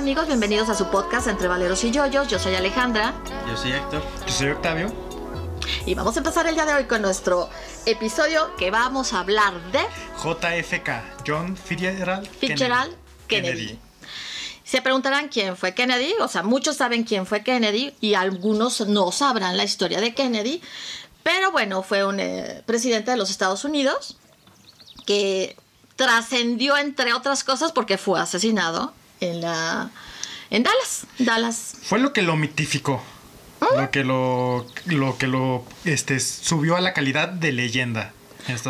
¿qué tal amigos? Bienvenidos a su podcast Entre Valeros y Yoyos. Yo soy Alejandra. Yo soy Héctor. Yo soy Octavio. Y vamos a empezar el día de hoy con nuestro episodio que vamos a hablar de JFK, John Fitzgerald, Fitzgerald Kennedy. Se preguntarán quién fue Kennedy, o sea, muchos saben quién fue Kennedy y algunos no sabrán la historia de Kennedy, pero bueno, fue un eh, presidente de los Estados Unidos que trascendió entre otras cosas porque fue asesinado en la en Dallas, Dallas. Fue lo que lo mitificó. ¿Ah? Lo que lo, lo que lo este, subió a la calidad de leyenda.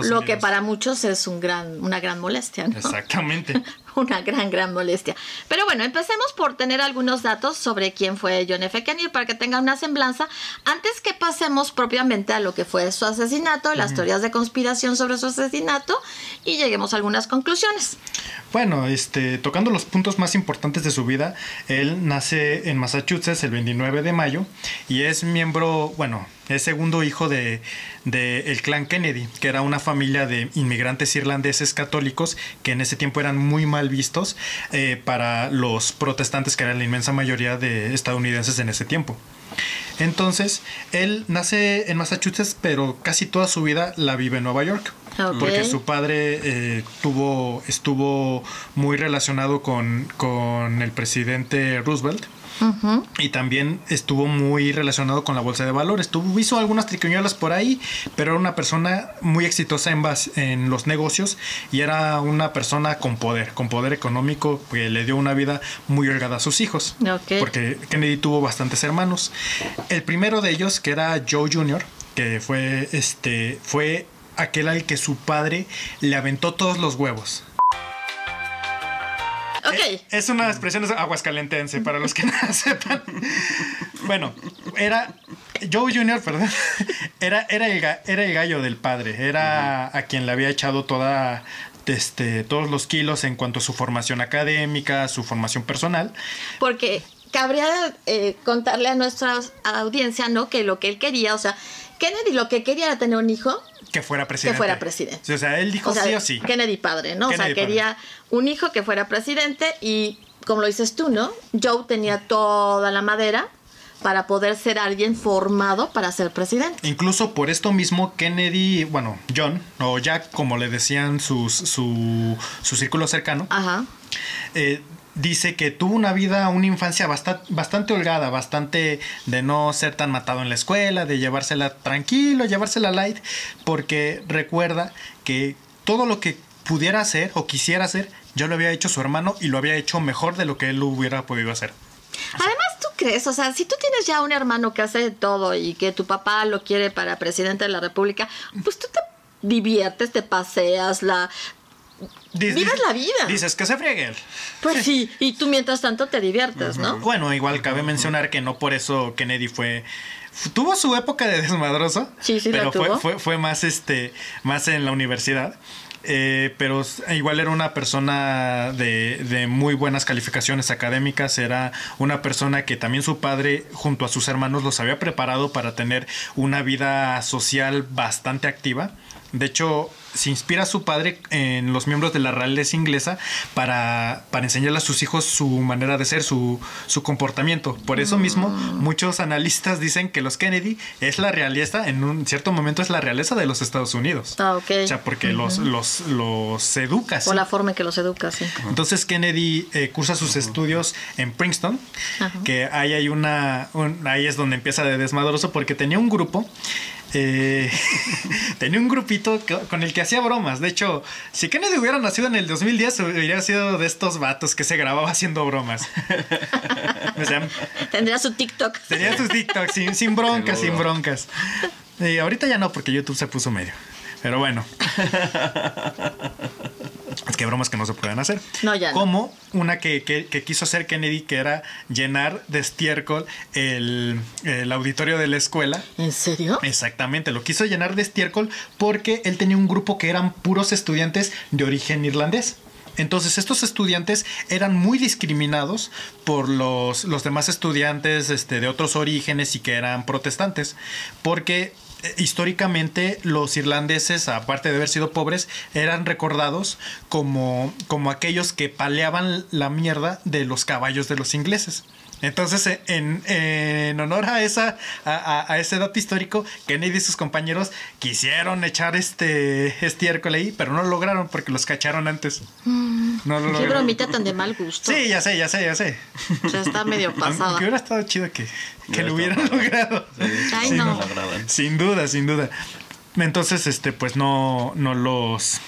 Lo que para muchos es un gran, una gran molestia, ¿no? Exactamente. Una gran, gran molestia. Pero bueno, empecemos por tener algunos datos sobre quién fue John F. Kennedy para que tengan una semblanza. Antes que pasemos propiamente a lo que fue su asesinato, las teorías de conspiración sobre su asesinato y lleguemos a algunas conclusiones. Bueno, este, tocando los puntos más importantes de su vida, él nace en Massachusetts el 29 de mayo y es miembro, bueno, es segundo hijo de, de el clan Kennedy, que era una familia de inmigrantes irlandeses católicos que en ese tiempo eran muy mal vistos eh, para los protestantes, que eran la inmensa mayoría de estadounidenses en ese tiempo. Entonces, él nace en Massachusetts, pero casi toda su vida la vive en Nueva York. Porque su padre eh, tuvo, estuvo muy relacionado con, con el presidente Roosevelt. Y también estuvo muy relacionado con la bolsa de valores. Tuvo, hizo algunas triquiñuelas por ahí, pero era una persona muy exitosa en, en los negocios y era una persona con poder, con poder económico, que le dio una vida muy holgada a sus hijos. Porque Kennedy tuvo bastantes hermanos. El primero de ellos, que era Joe Jr., que fue, este, fue aquel al que su padre le aventó todos los huevos. Ok. Eh, Es una expresión aguascalentense para los que no la sepan. Bueno, era Joe Jr., perdón, era, era, el, era el gallo del padre, era a quien le había echado toda, este, todos los kilos en cuanto a su formación académica, su formación personal. Porque cabría eh, contarle a nuestra audiencia, ¿no? Que lo que él quería, o sea, Kennedy lo que quería era tener un hijo Que fuera presidente. que fuera presidente. O sea, él dijo O sea, sí o sí. Kennedy padre, ¿no? o sea, quería un hijo que fuera presidente y, como lo dices tú, ¿no? Joe tenía toda la madera para poder ser alguien formado para ser presidente. Incluso por esto mismo, Kennedy, bueno, John, o Jack, como le decían sus, su, su círculo cercano, Ajá. eh, dice que tuvo una vida, una infancia bastante, holgada, bastante de no ser tan matado en la escuela, de llevársela tranquilo, llevársela light, porque recuerda que todo lo que pudiera hacer o quisiera hacer, ya lo había hecho su hermano y lo había hecho mejor de lo que él lo hubiera podido hacer. Además, ¿tú crees? O sea, si tú tienes ya un hermano que hace todo y que tu papá lo quiere para presidente de la República, pues tú te diviertes, te paseas, la... Dices- Vives la vida. Dices que se friegue él. Pues sí, y tú mientras tanto te diviertes, ¿no? Bueno, igual cabe mencionar que no por eso Kennedy fue fu- tuvo su época de desmadroso, Sí, sí, pero fue, tuvo. fue fue más este más en la universidad. Eh, pero igual era una persona de, de muy buenas calificaciones académicas, era una persona que también su padre junto a sus hermanos los había preparado para tener una vida social bastante activa. De hecho, se inspira a su padre en los miembros de la realeza inglesa para, para enseñarle a sus hijos su manera de ser, su, su comportamiento. Por eso mismo, muchos analistas dicen que los Kennedy es la realeza, en un cierto momento es la realeza de los Estados Unidos. Ah, ok. O sea, porque los, los, los educa. así. Por la forma en que los educa, sí. Entonces Kennedy eh, cursa sus estudios en Princeton, que ahí hay una, un- ahí es donde empieza de desmadroso porque tenía un grupo, eh, tenía un grupito que- con el que hacía bromas. De hecho, si Kennedy hubiera nacido en el 2010, hubiera sido de estos vatos que se grababa haciendo bromas. o sea, Tendría su TikTok. tenía sus TikToks sin, sin broncas, sin broncas. Y ahorita ya no, porque YouTube se puso medio. Pero bueno. Es que hay bromas que no se pueden hacer. No, ya no. Como una que, que- que quiso hacer Kennedy, que era llenar de estiércol el, el auditorio de la escuela. ¿En serio? Exactamente, lo quiso llenar de estiércol porque él tenía un grupo que eran puros estudiantes de origen irlandés. Entonces estos estudiantes eran muy discriminados por los, los demás estudiantes este, de otros orígenes y que eran protestantes, porque históricamente los irlandeses, aparte de haber sido pobres, eran recordados como, como aquellos que paleaban la mierda de los caballos de los ingleses. Entonces, eh, en, en honor a esa a, a, ese dato histórico, Kennedy y sus compañeros quisieron echar este estiércol ahí, pero no lo lograron porque los cacharon antes. Mm, no lo Qué bromita tan de mal gusto. Sí, ya sé, ya sé, ya sé. O sea, está medio pasada. Que hubiera estado chido que, que lo hubieran logrado. Ay, no. Sin duda, sin duda. Entonces, este, pues no, no los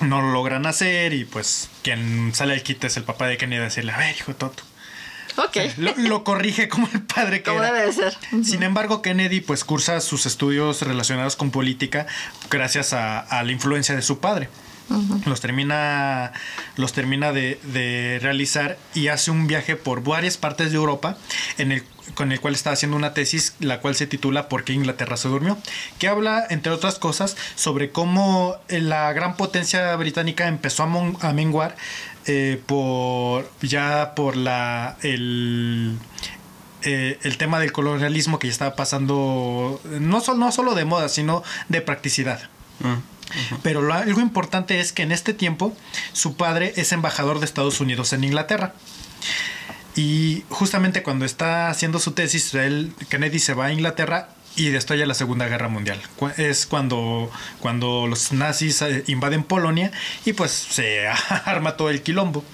no lo logran hacer y pues quien sale al quite es el papá de Kennedy a decirle, a ver, hijo lo, corrige como el padre que como debe ser. Sin embargo, Kennedy pues cursa sus estudios relacionados con política gracias a, la influencia de su padre. Los termina, los termina de, realizar y hace un viaje por varias partes de Europa en el, con el cual está haciendo una tesis la cual se titula ¿Por qué Inglaterra se durmió? que habla, entre otras cosas, sobre cómo la gran potencia británica empezó a, a menguar eh, por ya por la el, eh, el tema del colonialismo que ya estaba pasando no, solo no solo de moda sino de practicidad. Mm, pero algo importante es que en este tiempo su padre es embajador de Estados Unidos en Inglaterra. Y justamente cuando está haciendo su tesis, Kennedy se va a Inglaterra y destalla la Segunda Guerra Mundial. Es cuando, cuando los nazis eh, invaden Polonia y pues se arma todo el quilombo.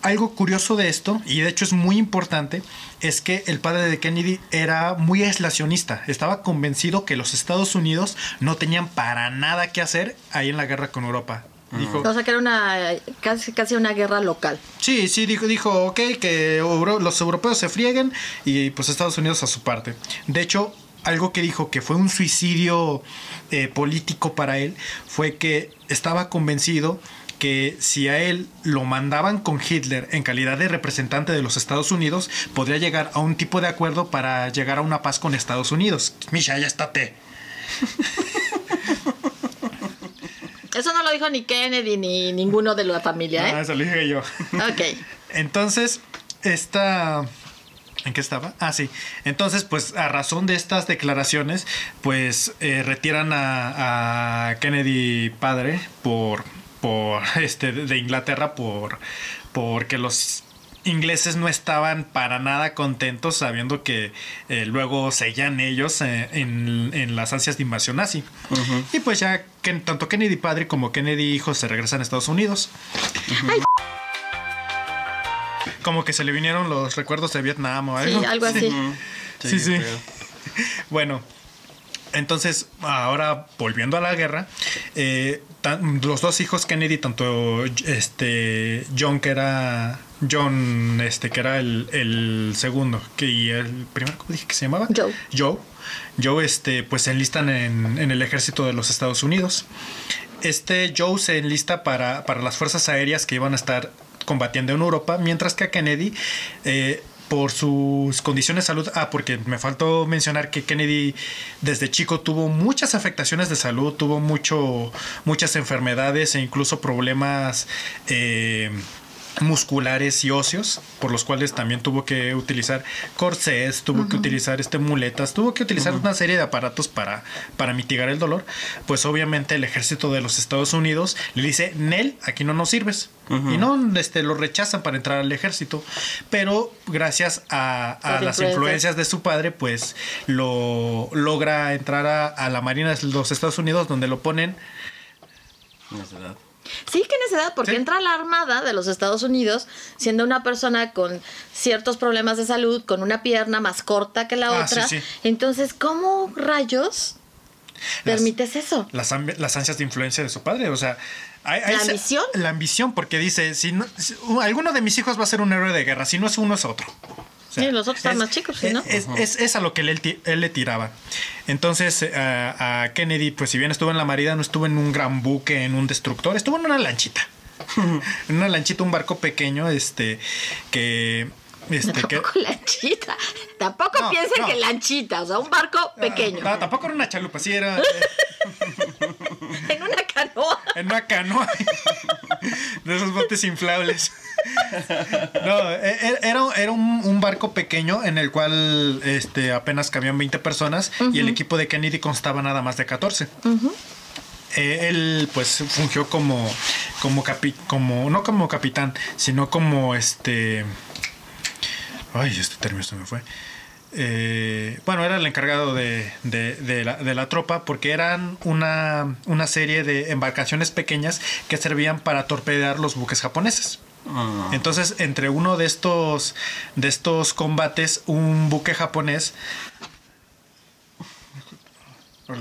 Algo curioso de esto, y de hecho es muy importante, es que el padre de Kennedy era muy aislacionista. Estaba convencido que los Estados Unidos no tenían para nada que hacer ahí en la guerra con Europa. Dijo, o sea que era una casi, casi una guerra local. Sí, sí, dijo, dijo, ok, que los europeos se frieguen y pues Estados Unidos a su parte. De hecho, algo que dijo que fue un suicidio eh, político para él fue que estaba convencido que si a él lo mandaban con Hitler en calidad de representante de los Estados Unidos, podría llegar a un tipo de acuerdo para llegar a una paz con Estados Unidos. Misha, ya estate. Eso no lo dijo ni Kennedy ni ninguno de la familia, ¿eh? Ah, eso lo dije yo. Ok. Entonces, esta... ¿En qué estaba? Ah, sí. Entonces, pues a razón de estas declaraciones, pues eh, retiran a, Kennedy padre por, por este, de Inglaterra por porque los ingleses no estaban para nada contentos sabiendo que eh, luego seguían ellos eh, en, las ansias de invasión nazi. Y pues ya que tanto Kennedy padre como Kennedy hijo se regresan a Estados Unidos. Como que se le vinieron los recuerdos de Vietnam o algo. Sí, algo así. Sí, sí. Bueno, entonces, ahora volviendo a la guerra, eh, los dos hijos Kennedy, tanto este John, que era John, este, que era el, segundo, que, y el primero, ¿cómo dije que se llamaba? Joe. Joe. Joe, este, pues se enlistan en, en el ejército de los Estados Unidos. Este Joe se enlista para, para las fuerzas aéreas que iban a estar combatiendo en Europa, mientras que a Kennedy eh, por sus condiciones de salud. Ah, porque me faltó mencionar que Kennedy desde chico tuvo muchas afectaciones de salud, tuvo mucho, muchas enfermedades e incluso problemas eh, musculares y óseos, por los cuales también tuvo que utilizar corsés, tuvo que utilizar este muletas, tuvo que utilizar una serie de aparatos para, para mitigar el dolor, pues obviamente el ejército de los Estados Unidos le dice, Nel, aquí no nos sirves. Y no este, lo rechazan para entrar al ejército. Pero gracias a, las influencias de su padre, pues lo logra entrar a, a la Marina de los Estados Unidos, donde lo ponen. Sí, que edad, porque entra a la Armada de los Estados Unidos siendo una persona con ciertos problemas de salud, con una pierna más corta que la ah, otra. Entonces, ¿cómo rayos permites eso? Las, las ansias de influencia de su padre, o sea... ¿La ambición? La ambición, porque dice, si, no, alguno de mis hijos va a ser un héroe de guerra, si no es uno es otro. Sí, los otros están más chicos, ¿sí, ¿no? Es, a lo que él, él le tiraba. Entonces, eh, a Kennedy, pues si bien estuvo en la Marina, no estuvo en un gran buque, en un destructor, estuvo en una lanchita. en una lanchita, un barco pequeño, este, que este, tampoco lanchita. Tampoco piensen que lanchita, o sea, un barco ah, pequeño. No, tampoco era una chalupa, sí era. en una canoa. En una canoa. de esos botes inflables. No, e- e- era, era un, un barco pequeño en el cual este, apenas cabían 20 personas y el equipo de Kennedy constaba nada más de 14. Eh, él pues fungió como, como, capi- como, no como capitán, sino como este... Ay, este término se me fue. Eh, bueno, era el encargado de, de- de la, de la tropa porque eran una, una serie de embarcaciones pequeñas que servían para torpedear los buques japoneses. Ah. Entonces, entre uno de estos, de estos combates, un buque japonés.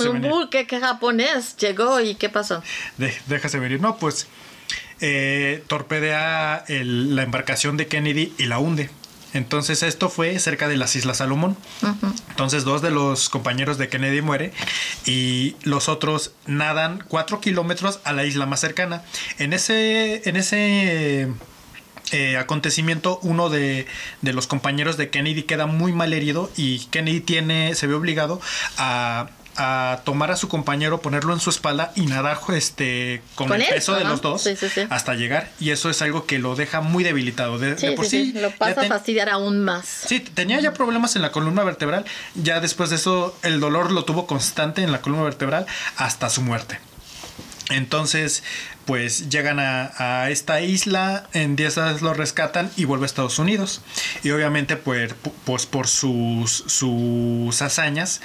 Un buque que japonés llegó y ¿qué pasó? De- déjase venir. No, pues eh, torpedea el- la embarcación de Kennedy y la hunde. Entonces esto fue cerca de las Islas Salomón. Entonces dos de los compañeros de Kennedy muere y los otros nadan cuatro kilómetros a la isla más cercana. En ese, en ese eh, acontecimiento, uno de, de los compañeros de Kennedy queda muy mal herido y Kennedy tiene, se ve obligado a, a tomar a su compañero, ponerlo en su espalda y nadar este, con, Con el él, peso de los dos Sí, sí, sí. hasta llegar. Y eso es algo que lo deja muy debilitado. De, por sí, lo pasa a fastidiar aún más. Sí, tenía ya problemas en la columna vertebral. Ya después de eso, el dolor lo tuvo constante en la columna vertebral hasta su muerte. Entonces, pues llegan a, a esta isla, en 10 días lo rescatan y vuelve a Estados Unidos. Y obviamente, pues, pu- pues por sus, sus hazañas,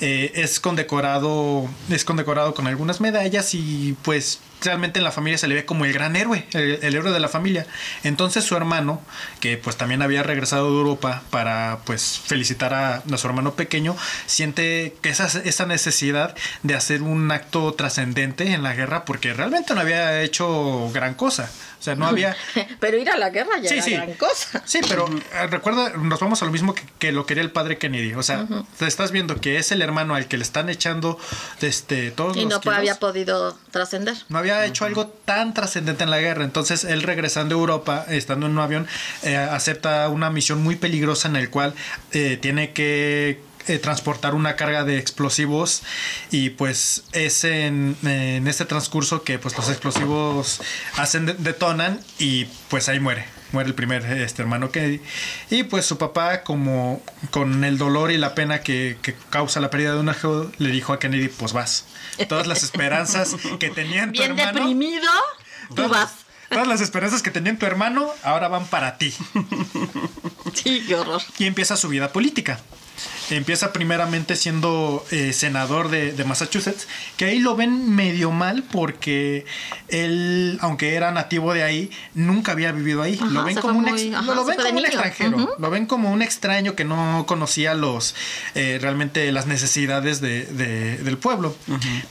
eh, es condecorado, es condecorado con algunas medallas y pues realmente en la familia se le ve como el gran héroe, el, héroe de la familia. Entonces su hermano, que pues también había regresado de Europa para pues felicitar a, a su hermano pequeño, siente que esa, esa necesidad de hacer un acto trascendente en la guerra porque realmente no había hecho gran cosa. O sea, no había... Pero ir a la guerra ya Sí, era sí. gran cosa. Sí, pero eh, recuerda, nos vamos a lo mismo que, que lo quería el padre Kennedy. O sea, te estás viendo que es el hermano al que le están echando este, todos Y los no kilos. había podido trascender. No había hecho algo tan trascendente en la guerra. Entonces, él regresando a Europa, estando en un avión, eh, acepta una misión muy peligrosa en el cual eh, tiene que eh, transportar una carga de explosivos y pues es en, en este transcurso que pues los explosivos hacen de- detonan y pues ahí muere muere el primer este hermano Kennedy y pues su papá como con el dolor y la pena que, que causa la pérdida de un hijo le dijo a Kennedy pues vas todas las esperanzas que tenía en tu Bien hermano deprimido, tú todas, vas. todas las esperanzas que tenía en tu hermano ahora van para ti Sí, qué horror. y empieza su vida política. Empieza primeramente siendo eh, senador de, de Massachusetts, que ahí lo ven medio mal porque él, aunque era nativo de ahí, nunca había vivido ahí. Ajá, lo ven como un, ex- muy- ajá, lo, lo se ven fue de como un niño. extranjero, lo ven como un extraño que no conocía los eh, realmente las necesidades de- de- del pueblo.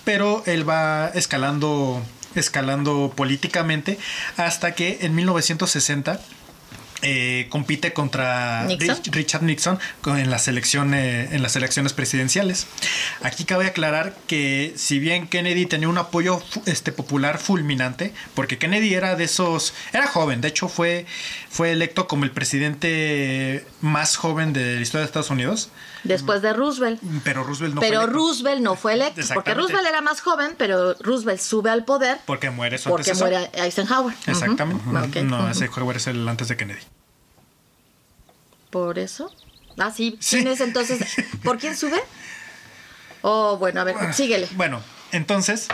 Pero él va escalando, escalando políticamente hasta que en 1960 eh, compite contra Nixon. Richard Nixon en las elecciones en las elecciones presidenciales. Aquí cabe aclarar que si bien Kennedy tenía un apoyo este popular fulminante, porque Kennedy era de esos era joven, de hecho fue fue electo como el presidente más joven de la historia de Estados Unidos, Después de Roosevelt. pero Roosevelt no fue pero electo, Roosevelt no fue electo. Porque. Roosevelt era más joven, pero Roosevelt sube al poder porque muere su porque antecesor. muere Eisenhower. Exactamente. No, Hoover es el antes de Kennedy. Por eso. Ah, sí. Sí. ¿Quién es entonces? ¿Por quién sube? Oh, bueno, a ver, síguele. Bueno, entonces,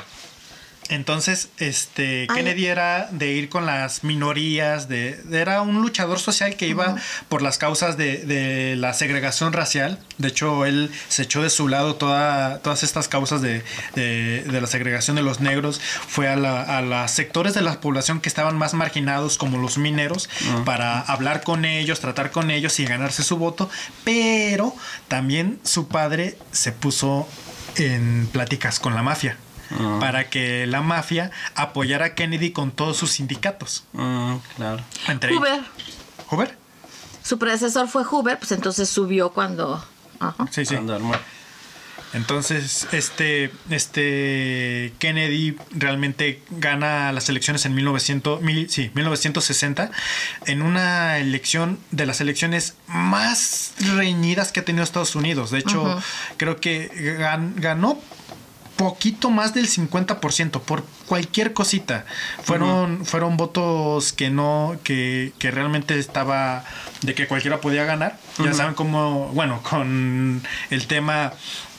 entonces, este, Ay. Kennedy era de ir con las minorías, de, de- era un luchador social que iba por las causas de, de la segregación racial. De hecho, él se echó de su lado toda, todas estas causas de, de- de la segregación de los negros. Fue a, la- a los sectores de la población que estaban más marginados, como los mineros, para hablar con ellos, tratar con ellos y ganarse su voto. Pero también su padre se puso en pláticas con la mafia Ah. para que la mafia apoyara a Kennedy con todos sus sindicatos. Mm, claro. Entre Hoover. Hoover. Su predecesor fue Hoover, pues entonces subió cuando. Ajá. Sí, sí. Cuando armó- Entonces, este, este Kennedy realmente gana las elecciones en 1900, mil- sí, 1960 en una elección de las elecciones más reñidas que ha tenido Estados Unidos. De hecho, creo que gan- ganó poquito más del 50% por cualquier cosita. Fueron, fueron votos que no, que, que, realmente estaba de que cualquiera podía ganar. Ya saben cómo, bueno, con el tema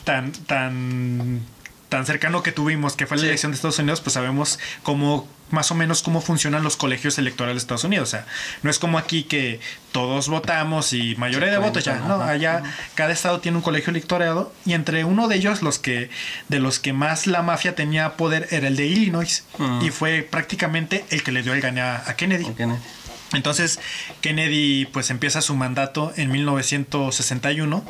tan, tan tan cercano que tuvimos, que fue la elección de Estados Unidos, pues sabemos cómo más o menos cómo funcionan los colegios electorales de Estados Unidos. O sea, no es como aquí que todos votamos y mayoría de votos ya, no, allá cada estado tiene un colegio electorado y entre uno de ellos los que de los que más la mafia tenía poder era el de Illinois y fue prácticamente el que le dio el gane a, Kennedy. Entonces Kennedy pues empieza su mandato en 1961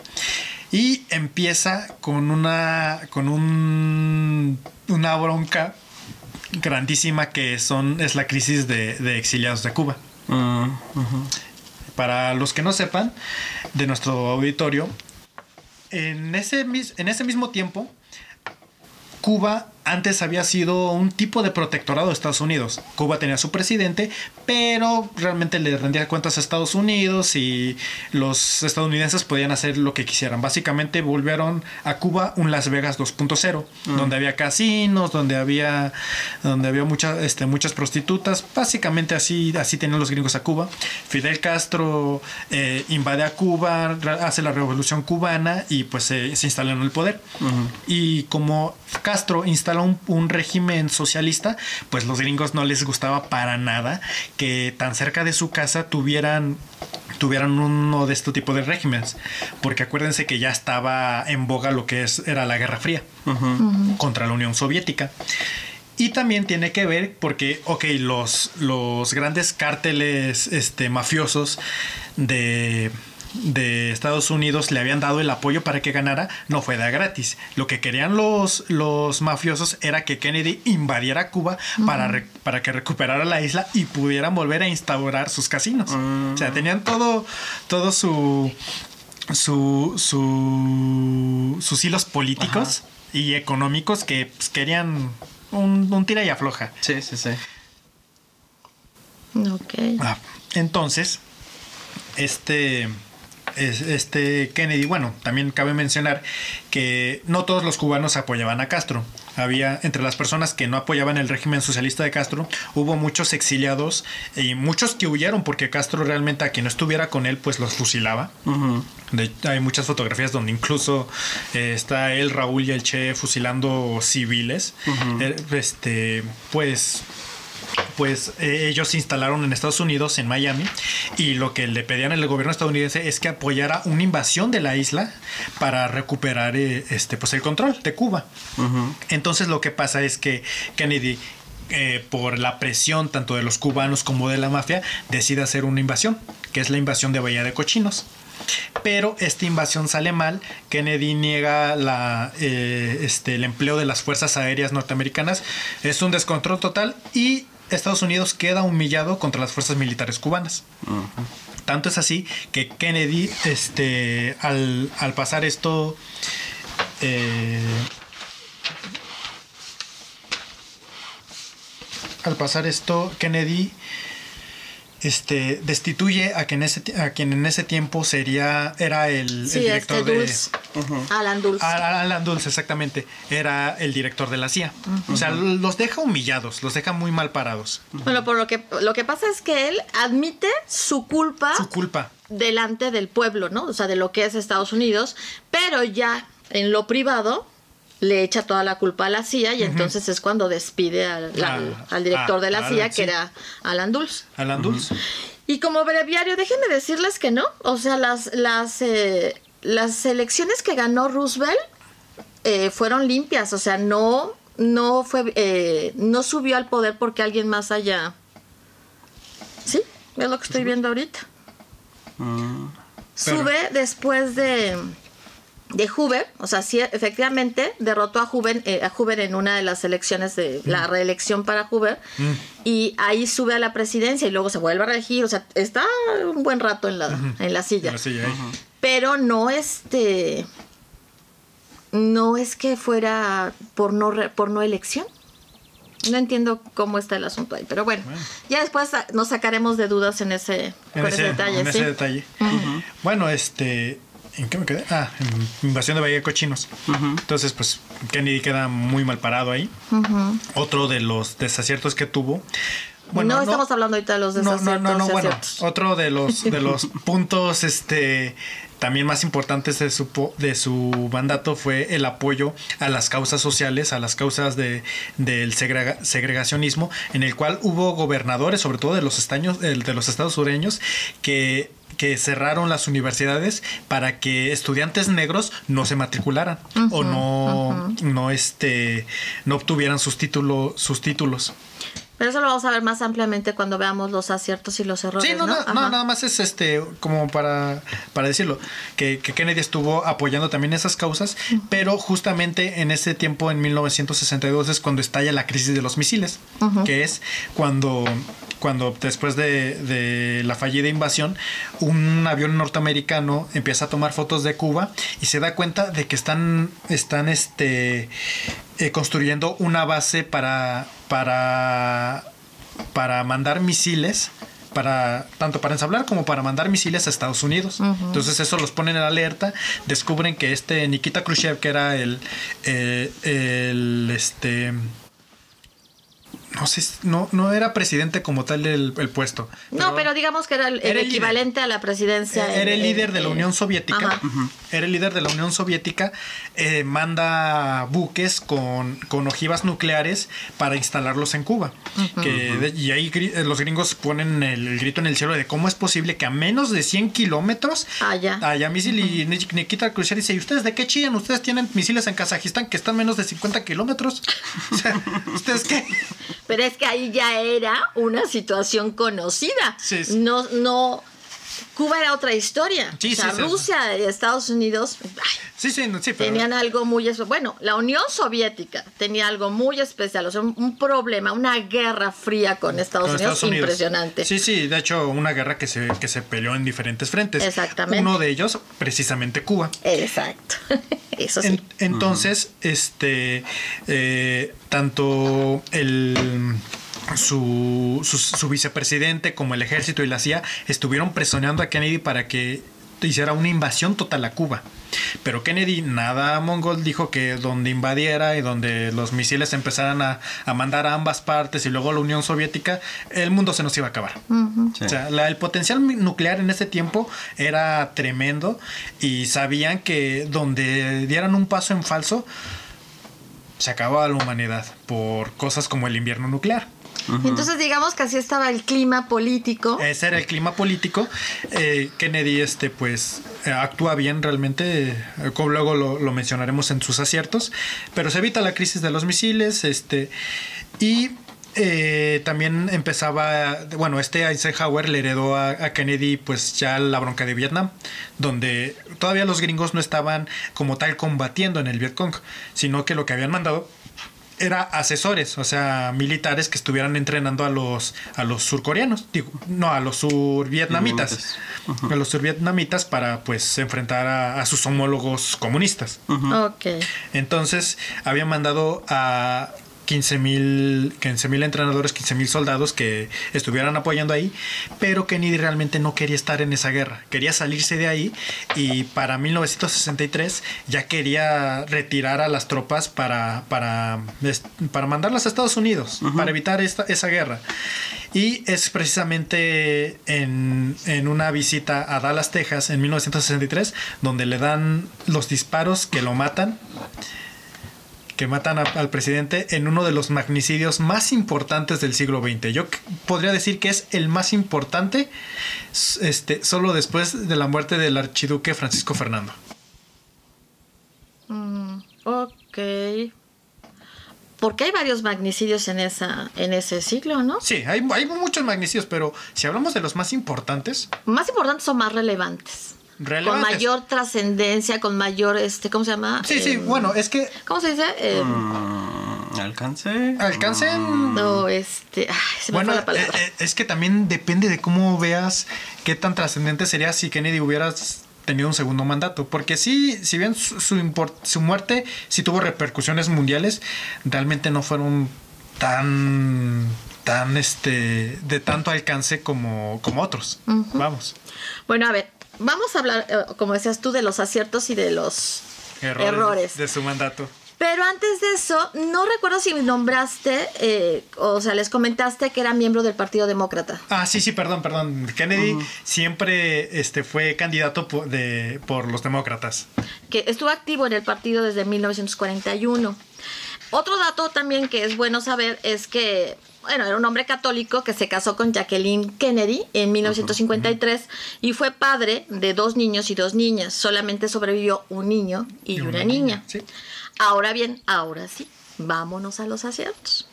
y empieza con una. con un. una bronca grandísima que son. es la crisis de, exiliados de Cuba. Mm, Para los que no sepan, de nuestro auditorio, en ese, en ese mismo tiempo, Cuba antes había sido un tipo de protectorado de Estados Unidos. Cuba tenía su presidente, pero realmente le rendía cuentas a Estados Unidos y los estadounidenses podían hacer lo que quisieran. Básicamente volvieron a Cuba un Las Vegas 2.0, mm. donde había casinos, donde había donde había muchas este, muchas prostitutas. Básicamente así así tenían los gringos a Cuba. Fidel Castro eh, invade a Cuba, hace la revolución cubana y pues se instala en el poder. Y como Castro instala un, régimen socialista, pues los gringos no les gustaba para nada que tan cerca de su casa tuvieran tuvieran uno de este tipo de regímenes. Porque acuérdense que ya estaba en boga lo que es, era la Guerra Fría contra la Unión Soviética. Y también tiene que ver porque, ok, los, los grandes cárteles este, mafiosos de, de Estados Unidos le habían dado el apoyo para que ganara, no fue de gratis. Lo que querían los, los mafiosos era que Kennedy invadiera Cuba para, para que recuperara la isla y pudieran volver a instaurar sus casinos. O sea, tenían todo, todo su, su, sus hilos políticos y económicos que pues, querían un, tira y afloja. Sí, sí, sí. Ok. Ah, entonces, este este Kennedy, bueno, también cabe mencionar que no todos los cubanos apoyaban a Castro. Había entre las personas que no apoyaban el régimen socialista de Castro, hubo muchos exiliados y muchos que huyeron porque Castro realmente a quien no estuviera con él pues los fusilaba. hay muchas fotografías donde incluso eh, está él, Raúl y el Che fusilando civiles. Eh, este, pues pues eh, ellos se instalaron en Estados Unidos, en Miami, y lo que le pedían al gobierno estadounidense es que apoyara una invasión de la isla para recuperar eh, este, pues el control de Cuba. Entonces lo que pasa es que Kennedy eh, por la presión tanto de los cubanos como de la mafia, decide hacer una invasión, que es la invasión de Bahía de Cochinos. Pero esta invasión sale mal, Kennedy niega la, este, el empleo de las fuerzas aéreas norteamericanas, es un descontrol total y Estados Unidos queda humillado contra las fuerzas militares cubanas. Tanto es así que Kennedy, este, al, pasar esto, eh, al pasar esto, Kennedy este destituye a quien ese a quien en ese tiempo sería era el, director este de Alan Dulce. Alan Dulce exactamente era el director de la CIA. O sea los deja humillados los deja muy mal parados. Bueno por lo que lo que pasa es que él admite su culpa su culpa. delante del pueblo no o sea de lo que es Estados Unidos pero ya en lo privado le echa toda la culpa a la CIA y entonces es cuando despide al, director de la CIA, que era Alan Dulce. Alan Dulce. Y como breviario, déjenme decirles que no. O sea, las, las, eh, las elecciones que ganó Roosevelt eh, fueron limpias. O sea, no, no, fue, eh, no subió al poder porque alguien más haya... ¿Sí? Es lo que estoy viendo ahorita. Ah. Sube después de de Hoover, o sea, sí, efectivamente derrotó a Hoover, eh, a Hoover en una de las elecciones de la mm. reelección para Hoover mm. y ahí sube a la presidencia y luego se vuelve a reelegir, o sea, está un buen rato en la, en la silla. Pero no este no es que fuera por no por no elección. No entiendo cómo está el asunto ahí, pero bueno, ya después nos sacaremos de dudas en ese, detalle. En ese detalle. Bueno, este ¿En qué me quedé? Ah, en invasión de Bahía de Cochinos. Entonces, pues Kennedy queda muy mal parado ahí. Otro de los desaciertos que tuvo. Bueno, no, estamos hablando ahorita de los desaciertos. No, no, no, bueno, otro de los, de los puntos este, también más importantes de su, de su mandato fue el apoyo a las causas sociales, a las causas de, del segregacionismo, en el cual hubo gobernadores, sobre todo de los, estaños, de los estados sureños, que que cerraron las universidades para que estudiantes negros no se matricularan o no, no, este, no obtuvieran sus, títulos sus títulos. Pero eso lo vamos a ver más ampliamente cuando veamos los aciertos y los errores. Sí, no, no, nada más es este como para, para decirlo, que, Kennedy estuvo apoyando también esas causas, pero justamente en ese tiempo, en 1962, es cuando estalla la crisis de los misiles, que es cuando cuando después de, la fallida invasión, un avión norteamericano empieza a tomar fotos de Cuba y se da cuenta de que están, están este, eh, construyendo una base para, para, para mandar misiles para tanto para ensablar como para mandar misiles a Estados Unidos. Entonces eso los pone en alerta, descubren que este Nikita Khrushchev que era el, eh, el este no sé, no, no era presidente como tal el, puesto. no, pero digamos que era el, equivalente a la presidencia. Era el líder de la Unión Soviética. Era el líder de la Unión Soviética. Eh, manda buques con, con, ojivas nucleares para instalarlos en Cuba. que, y ahí eh, los gringos ponen el, grito en el cielo de cómo es posible que a menos de 100 kilómetros haya, haya misil. Y Nikita Khrushchev dice, ¿y ustedes de qué chillan? Ustedes tienen misiles en Kazajistán que están menos de 50 kilómetros. o sea, ¿ustedes qué? Pero es que ahí ya era una situación conocida. No, no. Cuba era otra historia. o sea, Rusia y Estados Unidos tenían algo muy bueno. La Unión Soviética tenía algo muy especial, o sea, un, problema, una guerra fría con Estados, Unidos, impresionante. Sí, sí, de hecho, una guerra que se, que se peleó en diferentes frentes. Exactamente. Uno de ellos, precisamente Cuba. Exacto. Eso sí. entonces, este, eh, tanto el su, su, vicepresidente como el ejército y la CIA estuvieron presionando a Kennedy para que hiciera una invasión total a Cuba. Pero Kennedy, nada mongol, dijo que donde invadiera y donde los misiles empezaran a, mandar a ambas partes y luego la Unión Soviética, el mundo se nos iba a acabar. O sea, el potencial nuclear en ese tiempo era tremendo y sabían que donde dieran un paso en falso, se acababa la humanidad por cosas como el invierno nuclear. Entonces digamos que así estaba el clima político. Ese era el clima político. Eh, Kennedy, este, pues, actúa bien realmente, eh, como luego lo, lo, mencionaremos en sus aciertos, pero se evita la crisis de los misiles, este, y eh, también empezaba, bueno, este Eisenhower le heredó a, Kennedy pues ya la bronca de Vietnam, donde todavía los gringos no estaban como tal combatiendo en el Vietcong, sino que lo que habían mandado era asesores, o sea, militares que estuvieran entrenando a los a los surcoreanos, digo, no, a los survietnamitas, a los survietnamitas para pues enfrentar a, sus homólogos comunistas. Entonces, habían mandado a 15 mil entrenadores, 15 mil soldados que estuvieran apoyando ahí, pero Kennedy realmente no quería estar en esa guerra, quería salirse de ahí y para 1963 ya quería retirar a las tropas para, para, para mandarlas a Estados Unidos, para evitar esta, esa guerra. Y es precisamente en, en una visita a Dallas, Texas, en 1963, donde le dan los disparos que lo matan que matan al presidente en uno de los magnicidios más importantes del siglo XX. Yo podría decir que es el más importante este, solo después de la muerte del archiduque Francisco Fernando. Mm, ok. Porque hay varios magnicidios en, esa, en ese siglo, ¿no? Sí, hay, hay muchos magnicidios, pero si hablamos de los más importantes... Más importantes o más relevantes con mayor trascendencia, con mayor, este, ¿cómo se llama? Sí, sí, em, bueno, es que... ¿Cómo se dice? Eh, alcance. Alcance. No, este... bueno, eh, eh, es que también depende de cómo veas qué tan trascendente sería si Kennedy hubiera tenido un segundo mandato. Porque sí, si bien su, su muerte sí tuvo repercusiones mundiales, realmente no fueron tan tan este de tanto alcance como, como otros. Vamos. Bueno, a ver, vamos a hablar, eh, como decías tú, de los aciertos y de los errores. de su mandato. Pero antes de eso, no recuerdo si nombraste, eh, o sea, les comentaste que era miembro del Partido Demócrata. Ah, sí, sí, perdón, perdón. Kennedy siempre este, fue candidato por, de, por los demócratas. Que estuvo activo en el partido desde 1941. Otro dato también que es bueno saber es que, bueno, era un hombre católico que se casó con Jacqueline Kennedy en 1953 y fue padre de dos niños y dos niñas. Solamente sobrevivió un niño y, una, niña. sí. Ahora bien, ahora sí, vámonos a los aciertos.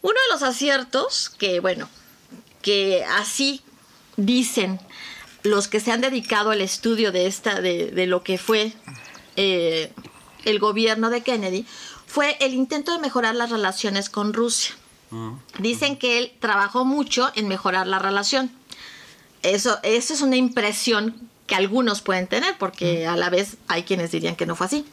Uno de los aciertos que, bueno, que así dicen los que se han dedicado al estudio de esta, de, de lo que fue eh, el gobierno de Kennedy, fue el intento de mejorar las relaciones con Rusia. Dicen que él trabajó mucho en mejorar la relación. Eso, eso es una impresión que algunos pueden tener, porque a la vez hay quienes dirían que no fue así.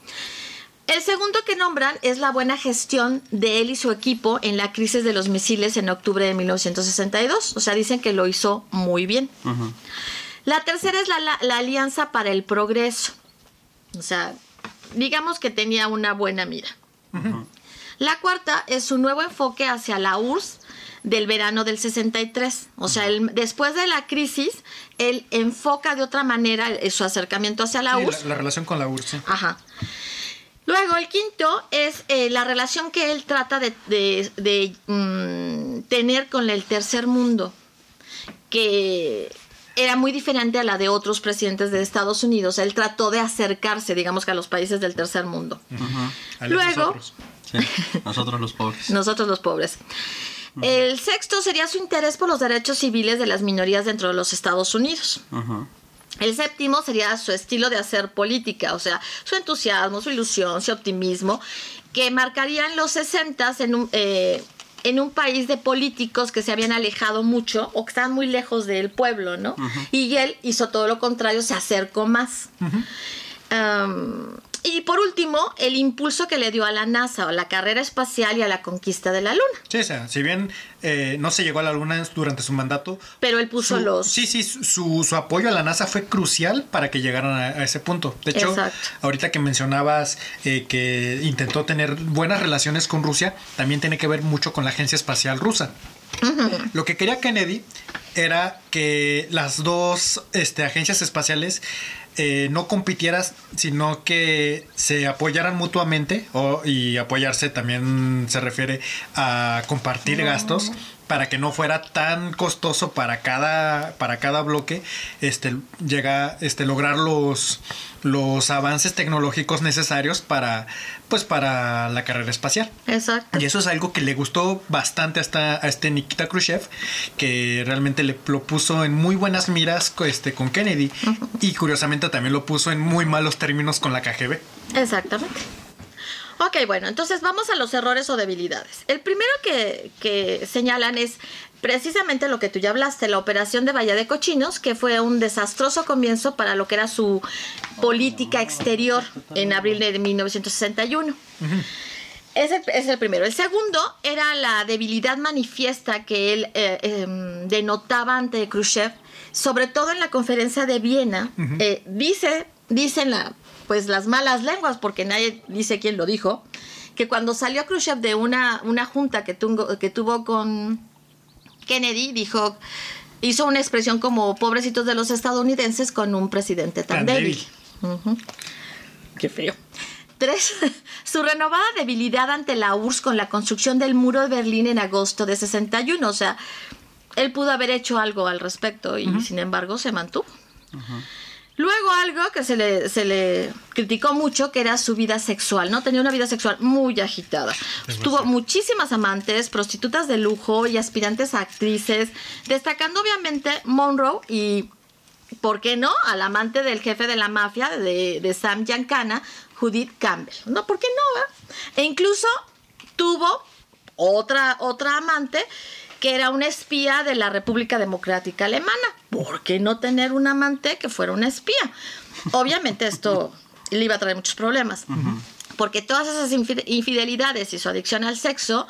El segundo que nombran es la buena gestión de él y su equipo en la crisis de los misiles en octubre de 1962. O sea, dicen que lo hizo muy bien. La tercera es la, la- la Alianza para el Progreso. O sea, digamos que tenía una buena mira. La cuarta es su nuevo enfoque hacia la URSS del verano del 63. O sea, él- después de la crisis, él enfoca de otra manera eh, su acercamiento hacia la Sí, URSS. la, la relación con la URSS. Ajá. Luego, el quinto es eh, la relación que él trata de, de- de, mm, tener con el tercer mundo, que era muy diferente a la de otros presidentes de Estados Unidos. Él trató de acercarse, digamos que a los países del tercer mundo. Los Luego- nosotros. Sí, nosotros los pobres. Nosotros los pobres. El sexto sería su interés por los derechos civiles de las minorías dentro de los Estados Unidos. El séptimo sería su estilo de hacer política, o sea, su entusiasmo, su ilusión, su optimismo, que marcarían los 60 en un, eh, en un país de políticos que se habían alejado mucho o que estaban muy lejos del pueblo, ¿no? Y él hizo todo lo contrario, se acercó más. Um, y por último, el impulso que le dio a la NASA, a la carrera espacial y a la conquista de la Luna. Sí, o sea, si bien eh, no se llegó a la luna durante su mandato, Pero él puso su- los... Sí, sí, su, su- apoyo a la NASA fue crucial para que llegaran a, a ese punto. De hecho, Exacto. ahorita que mencionabas eh, que intentó tener buenas relaciones con Rusia, también tiene que ver mucho con la Agencia Espacial Rusa. Lo que quería Kennedy era que las dos este, agencias espaciales eh, no compitieran, sino que se apoyaran mutuamente o- y apoyarse también se refiere a compartir gastos para que no fuera tan costoso para cada para cada bloque este llega este lograr los los avances tecnológicos necesarios para pues para la carrera espacial Exacto. y eso es algo que le gustó bastante hasta a este Nikita Khrushchev, que realmente le lo puso en muy buenas miras este, con Kennedy y curiosamente también lo puso en muy malos términos con la KGB. Exactamente. Ok, bueno, entonces vamos a los errores o debilidades. El primero que, que señalan es precisamente lo que tú ya hablaste, la operación de Bahía de Cochinos, que fue un desastroso comienzo para lo que era su política exterior en abril de 1961. Ese es el primero. El segundo era la debilidad manifiesta que él eh, em, denotaba ante Khrushchev, sobre todo en la conferencia de Viena. Eh, dice, dicen la, pues las malas lenguas, porque nadie dice quién lo dijo, que cuando salió Khrushchev de una, una junta que, tungo- que tuvo con Kennedy, dijo, hizo una expresión como pobrecitos de los estadounidenses con un presidente tan, Tan débil. Qué feo. Tres, su renovada debilidad ante la URSS con la construcción del muro de Berlín en agosto de 61. O sea, él pudo haber hecho algo al respecto y sin embargo se mantuvo. Luego algo que se le, se le criticó mucho, que era su vida sexual, ¿no? Tenía una vida sexual muy agitada. Tuvo muchísimas amantes, prostitutas de lujo y aspirantes a actrices, destacando obviamente Monroe y, ¿por qué no?, al amante del jefe de la mafia de, de Sam Giancana, Judith Campbell. ¿No? ¿Por qué no? eh? E incluso tuvo otra, otra amante que era una espía de la República Democrática Alemana. ¿Por qué no tener un amante que fuera una espía? Obviamente esto le iba a traer muchos problemas. porque todas esas infidelidades y su adicción al sexo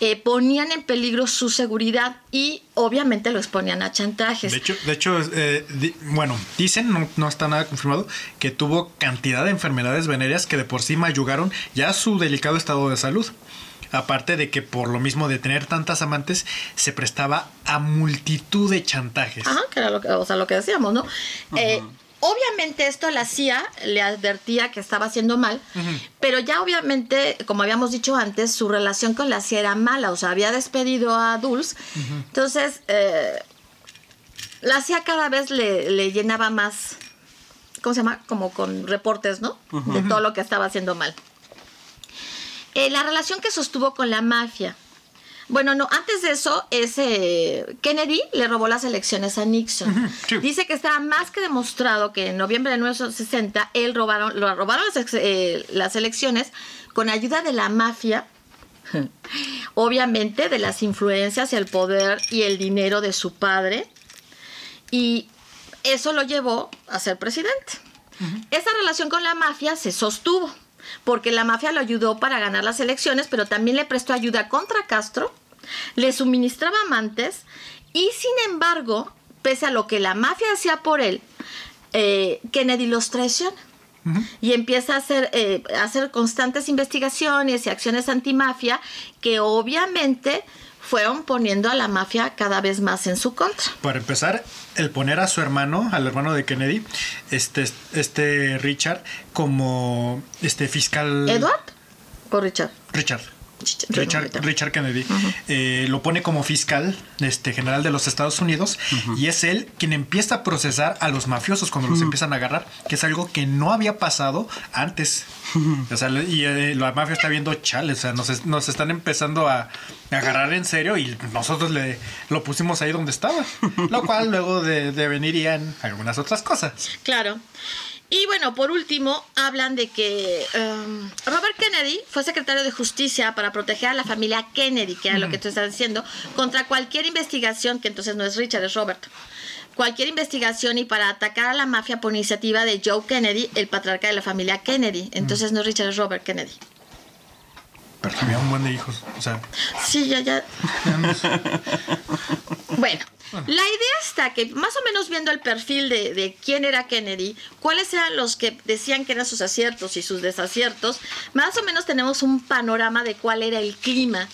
eh, ponían en peligro su seguridad y obviamente lo exponían a chantajes. De hecho, de hecho eh, bueno, dicen, no, no, está nada confirmado, que tuvo cantidad de enfermedades venéreas que de por sí mayugaron ya su delicado estado de salud. Aparte de que por lo mismo de tener tantas amantes, se prestaba a multitud de chantajes. Ajá, que era lo que, o sea, lo que decíamos, ¿no? Obviamente esto la CIA le advertía que estaba haciendo mal, pero ya obviamente, como habíamos dicho antes, su relación con la CIA era mala, o sea, había despedido a Dulce. Entonces, eh, la CIA cada vez le, llenaba más, ¿cómo se llama? Como con reportes, ¿no? De todo lo que estaba haciendo mal. Eh, la relación que sostuvo con la mafia bueno, no, antes de eso, ese Kennedy le robó las elecciones a Nixon. Dice que estaba más que demostrado que en noviembre de 1960 él robaron, lo robaron las, eh, las elecciones con ayuda de la mafia, obviamente de las influencias, el poder y el dinero de su padre. Y eso lo llevó a ser presidente. Esa relación con la mafia se sostuvo porque la mafia lo ayudó para ganar las elecciones, pero también le prestó ayuda contra Castro, le suministraba amantes y sin embargo, pese a lo que la mafia hacía por él, eh, Kennedy los traiciona. Y empieza a hacer, eh, a hacer constantes investigaciones y acciones antimafia que obviamente fueron poniendo a la mafia cada vez más en su contra. Para empezar, el poner a su hermano, al hermano de Kennedy, este, este Richard, como este fiscal. ¿Edward o Richard? Richard. Richard, Kennedy eh, lo pone como fiscal este, general de los Estados Unidos y es él quien empieza a procesar a los mafiosos cuando los empiezan a agarrar, que es algo que no había pasado antes. O sea, y eh, la mafia está viendo chales, o sea, nos, están empezando a, agarrar en serio y nosotros le lo pusimos ahí donde estaba, lo cual luego de, de venirían algunas otras cosas. Claro. Y bueno, por último, hablan de que um, Robert Kennedy fue secretario de justicia para proteger a la familia Kennedy, que era lo que tú estás diciendo, contra cualquier investigación, que entonces no es Richard, es Robert. Cualquier investigación y para atacar a la mafia por iniciativa de Joe Kennedy, el patriarca de la familia Kennedy. Entonces no es Richard, es Robert Kennedy. Pero había un buen de hijos, o sea. Sí, ya, ya. bueno, la idea está que, más o menos viendo el perfil de, quién era Kennedy, cuáles eran los que decían que eran sus aciertos y sus desaciertos, más o menos tenemos un panorama de cuál era el clima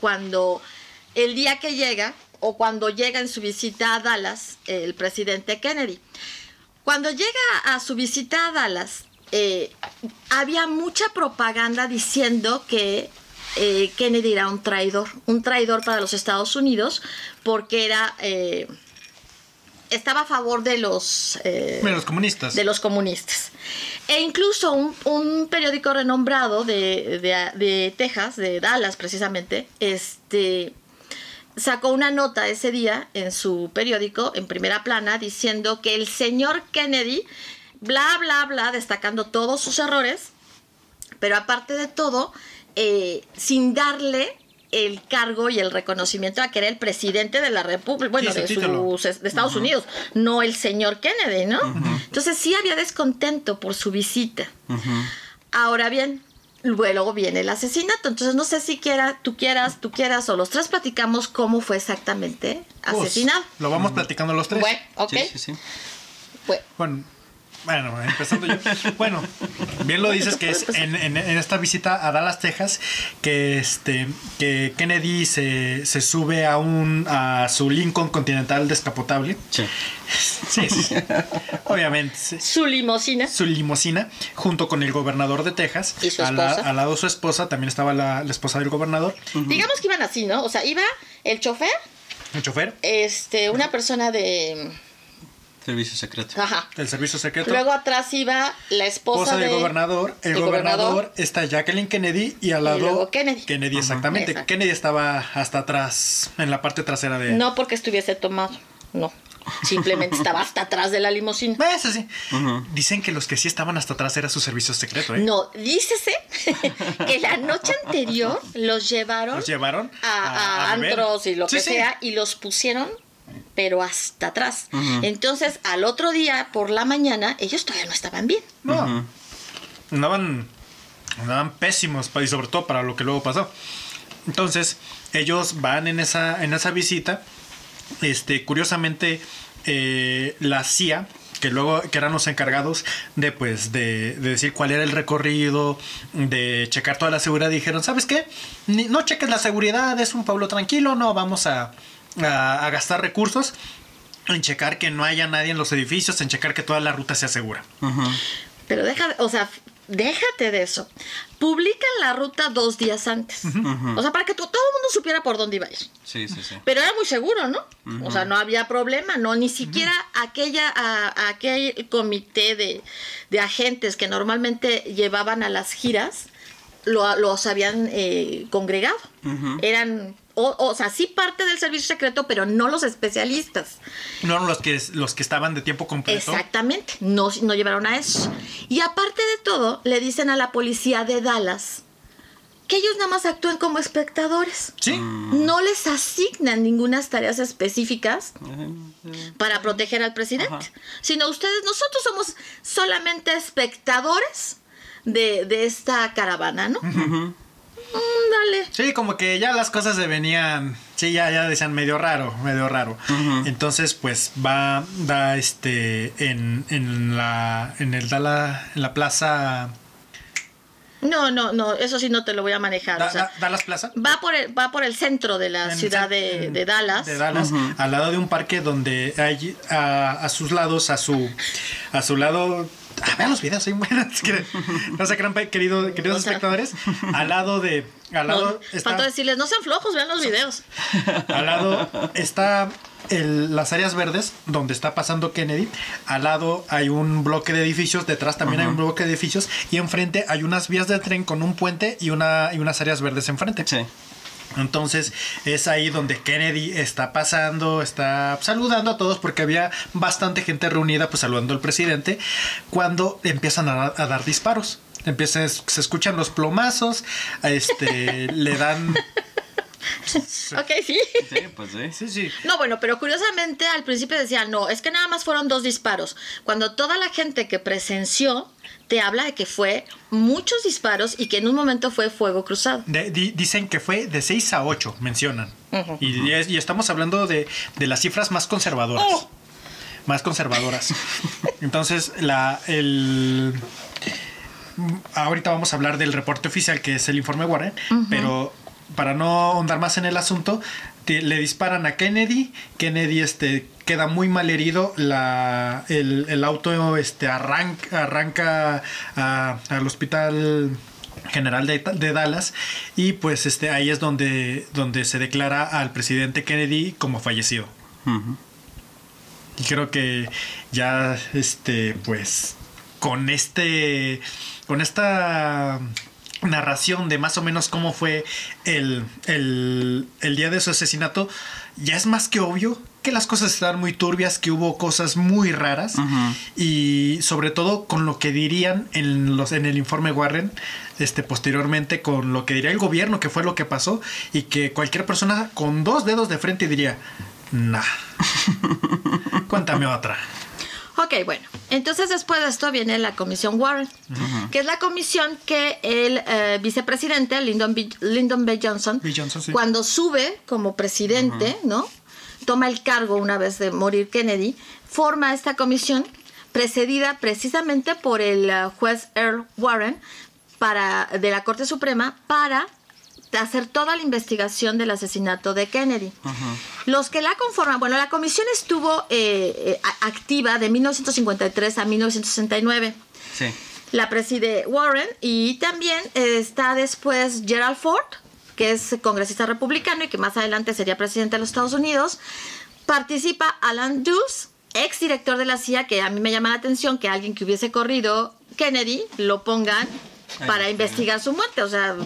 cuando el día que llega o cuando llega en su visita a Dallas el presidente Kennedy. Cuando llega a su visita a Dallas, eh, había mucha propaganda diciendo que eh, Kennedy era un traidor, un traidor para los Estados Unidos, porque era eh, estaba a favor de los, eh, de los comunistas. De los comunistas. E incluso un, periódico renombrado de, de, Texas, de Dallas precisamente, este, sacó una nota ese día en su periódico, en primera plana, diciendo que el señor Kennedy, bla, bla, bla, destacando todos sus errores, pero aparte de todo, eh, sin darle el cargo y el reconocimiento a que era el presidente de la República, bueno, de, Estados Unidos, no el señor Kennedy, ¿no? Entonces sí había descontento por su visita. Ahora bien, luego viene el asesinato. Entonces no sé si quiera, tú quieras, tú quieras o los tres platicamos cómo fue exactamente pues, asesinado. lo vamos platicando los tres. Bueno, ok. Sí, sí, Bueno, bueno, empezando yo. Bueno, bien lo dices que es en, esta visita a Dallas, Texas, que este que Kennedy se, se sube a un a su Lincoln Continental descapotable. Sí. Sí, sí. Obviamente. Su limosina. Su limosina, junto con el gobernador de Texas. Y su esposa. al lado de su esposa también estaba la, esposa del gobernador. Digamos que iban así, ¿no? O sea, iba el chofer. El chofer. Este, una persona de Servicio secreto. Ajá. El servicio secreto. Luego atrás iba la esposa, del gobernador. El, gobernador, está Jacqueline Kennedy y al lado. Kennedy. Kennedy, exactamente. Kennedy estaba hasta atrás, en la parte trasera de. No porque estuviese tomado. No. Simplemente estaba hasta atrás de la limusina. Eso sí. Dicen que los que sí estaban hasta atrás era su servicio secreto, ¿eh? No, dícese que la noche anterior los llevaron, ¿Los llevaron a, antros y lo que sea y los pusieron pero hasta atrás. Entonces, al otro día, por la mañana, ellos todavía no estaban bien. No. Andaban andaban pésimos, y sobre todo para lo que luego pasó. Entonces, ellos van en esa, en esa visita. Este, curiosamente, eh, la CIA, que luego que eran los encargados de pues de, de, decir cuál era el recorrido, de checar toda la seguridad, dijeron, ¿sabes qué? Ni, no cheques la seguridad, es un pueblo tranquilo, no vamos a, a, a gastar recursos en checar que no haya nadie en los edificios, en checar que toda la ruta sea segura. Uh -huh. Pero deja, o sea, déjate de eso. Publican la ruta dos días antes. Uh -huh. O sea, para que todo el mundo supiera por dónde iba a ir. Sí, sí, sí. Pero era muy seguro, ¿no? Uh -huh. O sea, no había problema, ¿no? Ni siquiera aquella, a, aquel comité de, de, agentes que normalmente llevaban a las giras lo, los habían eh, congregado. Eran o, o, sea, sí parte del servicio secreto, pero no los especialistas. No los que, los que estaban de tiempo completo. Exactamente, no, no llevaron a eso. Y aparte de todo, le dicen a la policía de Dallas que ellos nada más actúen como espectadores. Sí. No les asignan ninguna tareas específicas para proteger al presidente, Ajá. sino ustedes, nosotros somos solamente espectadores de, de esta caravana, ¿no? Uh -huh. Dale. Sí, como que ya las cosas se venían. Sí, ya, ya decían medio raro, medio raro. Uh -huh. Entonces, pues va, da este en, en la. en el da la, en la plaza. No, no, no, eso sí no te lo voy a manejar. Da, o sea, da, ¿Dallas Plaza? Va por el, va por el centro de la En- ciudad de, de Dallas. De Dallas, al lado de un parque donde hay a, a sus lados, a su a su lado. Ah, vean los videos, soy buenas. que- No se crean, querido, queridos O sea- espectadores. Al lado de. Al No, lado está- faltó decirles, no sean flojos, vean los videos. Al lado está el- las áreas verdes donde está pasando Kennedy. Al lado hay un bloque de edificios. Detrás también hay un bloque de edificios. Y enfrente hay unas vías del tren con un puente y, una, y unas áreas verdes enfrente. Sí. Entonces es ahí donde Kennedy está pasando, está saludando a todos porque había bastante gente reunida pues saludando al presidente cuando empiezan a, a dar disparos. Empiezan, se escuchan los plomazos, este, le dan... Ok, sí. Sí, pues sí. Sí, sí. No, bueno, pero curiosamente al principio decían, no, es que nada más fueron dos disparos. Cuando toda la gente que presenció te habla de que fue muchos disparos y que en un momento fue fuego cruzado. De- di- dicen que fue de 6 a 8, mencionan. Y, es- y estamos hablando de, de las cifras más conservadoras. Oh. Más conservadoras. Entonces, la, el, ahorita vamos a hablar del reporte oficial, que es el informe Warren, pero para no ahondar más en el asunto, le disparan a Kennedy. Kennedy este, queda muy mal herido. La, el, el auto este, arranca, arranca a- al hospital general de, de Dallas y pues este ahí es donde, donde se declara al presidente Kennedy como fallecido. Y creo que ya, este, pues, con este, con esta narración de más o menos cómo fue el, el, el día de su asesinato, ya es más que obvio que las cosas estaban muy turbias, que hubo cosas muy raras. Y sobre todo con lo que dirían en los en el informe Warren este posteriormente con lo que diría el gobierno que fue lo que pasó y que cualquier persona con dos dedos de frente diría nah cuéntame otra Ok, bueno. Entonces después de esto viene la comisión Warren, que es la comisión que el eh, vicepresidente Lyndon B. Lyndon B. Johnson, B. Johnson, sí. cuando sube como presidente, ¿no? Toma el cargo una vez de morir Kennedy, forma esta comisión precedida precisamente por el eh, juez Earl Warren para, de la Corte Suprema para hacer toda la investigación del asesinato de Kennedy. Los que la conforman, bueno, la comisión estuvo eh, eh, activa de 1953 a 1969. Sí. La preside Warren y también eh, está después Gerald Ford, que es congresista republicano y que más adelante sería presidente de los Estados Unidos. Participa Alan Dulles, ex director de la CIA, que a mí me llama la atención que alguien que hubiese corrido Kennedy lo pongan para investigar su muerte. O sea,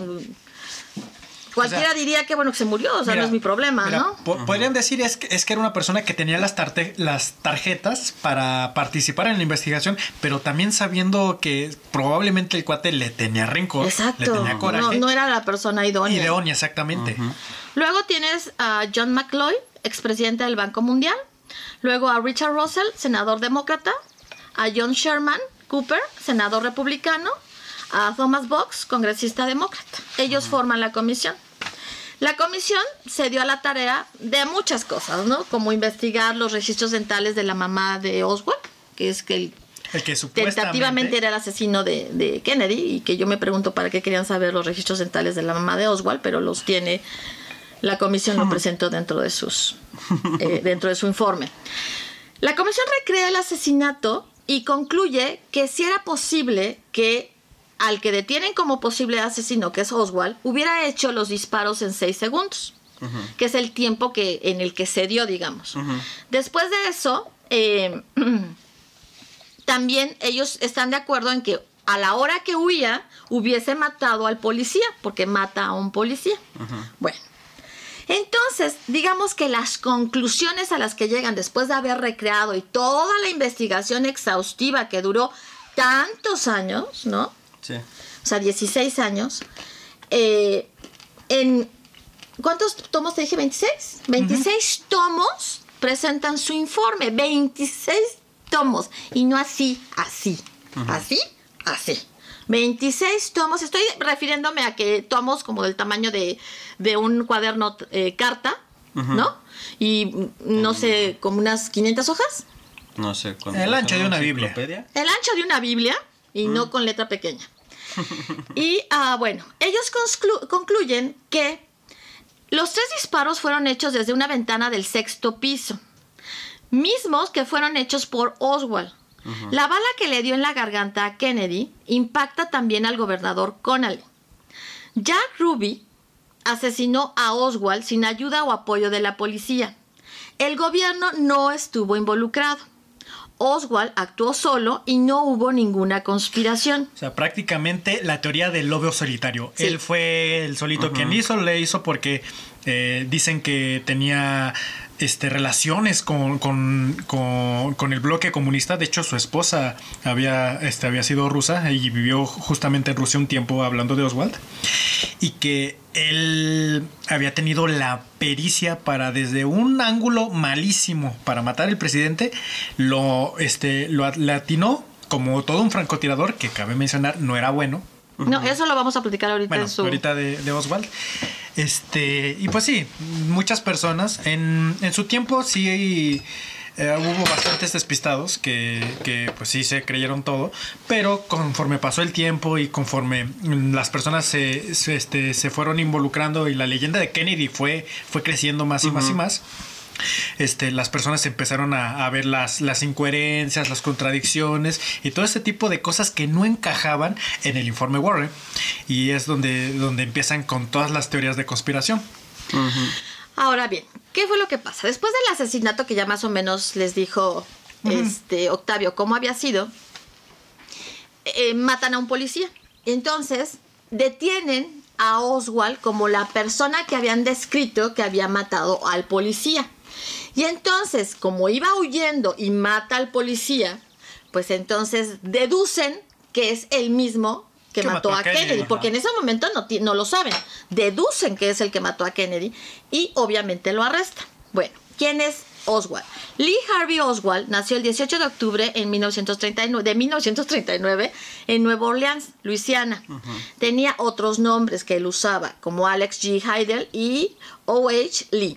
cualquiera diría que bueno que se murió, o sea, Mira, no es mi problema, mira, ¿no? po- Podrían decir es que, es que era una persona que tenía las, tarte- las tarjetas para participar en la investigación, pero también sabiendo que probablemente el cuate le tenía rencor, le Exacto. tenía coraje. No, no era la persona idónea. Ideonia, exactamente. Luego tienes a John McCloy, expresidente del Banco Mundial. Luego a Richard Russell, senador demócrata. A John Sherman Cooper, senador republicano. a Thomas Box, congresista demócrata. Ellos forman la comisión. La comisión se dio a la tarea de muchas cosas, ¿no? Como investigar los registros dentales de la mamá de Oswald, que es que el El que tentativamente era el asesino de, de Kennedy y que yo me pregunto para qué querían saber los registros dentales de la mamá de Oswald, pero los tiene la comisión lo presentó dentro de sus eh, dentro de su informe. La comisión recrea el asesinato y concluye que si era posible que al que detienen como posible asesino, que es Oswald, hubiera hecho los disparos en seis segundos, que es el tiempo que en el que se dio, digamos. Después de eso, eh, también ellos están de acuerdo en que a la hora que huía hubiese matado al policía, porque mata a un policía. Bueno, entonces, digamos que las conclusiones a las que llegan después de haber recreado y toda la investigación exhaustiva que duró tantos años, ¿no? Sí. O sea, 16 años, eh, en... ¿Cuántos tomos te dije? ¿26? 26 tomos presentan su informe, 26 tomos, y no así, así, así, así. 26 tomos, estoy refiriéndome a que tomos como del tamaño de, de un cuaderno eh, carta, ¿no? Y mm, no sé, como unas 500 hojas. No sé. ¿cuánto El ancho de una enciclopedia? El ancho de una Biblia y no con letra pequeña. Y ah, bueno, ellos conclu- concluyen que los tres disparos fueron hechos desde una ventana del sexto piso, mismos que fueron hechos por Oswald. La bala que le dio en la garganta a Kennedy impacta también al gobernador Connally. Jack Ruby asesinó a Oswald sin ayuda o apoyo de la policía. El gobierno no estuvo involucrado. Oswald actuó solo y no hubo ninguna conspiración. O sea, prácticamente la teoría del lobo solitario. Sí. Él fue el solito quien hizo, le hizo porque eh, dicen que tenía este, relaciones con, con- con- con el bloque comunista. De hecho, su esposa había, este, había sido rusa y vivió justamente en Rusia un tiempo hablando de Oswald. Y que él había tenido la pericia para desde un ángulo malísimo para matar al presidente, lo, este, lo atinó como todo un francotirador, que cabe mencionar no era bueno. No, eso lo vamos a platicar ahorita Bueno, en su... ahorita de, de Oswald. Este, y pues sí, muchas personas en, en su tiempo sí eh, hubo bastantes despistados que, que pues sí se creyeron todo, pero conforme pasó el tiempo y conforme las personas se, se, este, se fueron involucrando y la leyenda de Kennedy fue, fue creciendo más y más y más. Este, las personas empezaron a, a ver las, las incoherencias, las contradicciones y todo ese tipo de cosas que no encajaban en el informe Warren. Y es donde, donde empiezan con todas las teorías de conspiración. Ahora bien, ¿qué fue lo que pasa? Después del asesinato que ya más o menos les dijo este Octavio cómo había sido, eh, matan a un policía. Entonces, detienen a Oswald como la persona que habían descrito que había matado al policía. Y entonces, como iba huyendo y mata al policía, pues entonces deducen que es el mismo que, mató, a Kennedy, porque en ese momento no, no lo saben. Deducen que es el que mató a Kennedy y obviamente lo arrestan. Bueno, ¿quién es Oswald? Lee Harvey Oswald nació el 18 de octubre en 1939, de 1939 en Nueva Orleans, Luisiana. Tenía otros nombres que él usaba, como Alex G. Heidel y O.H. Lee.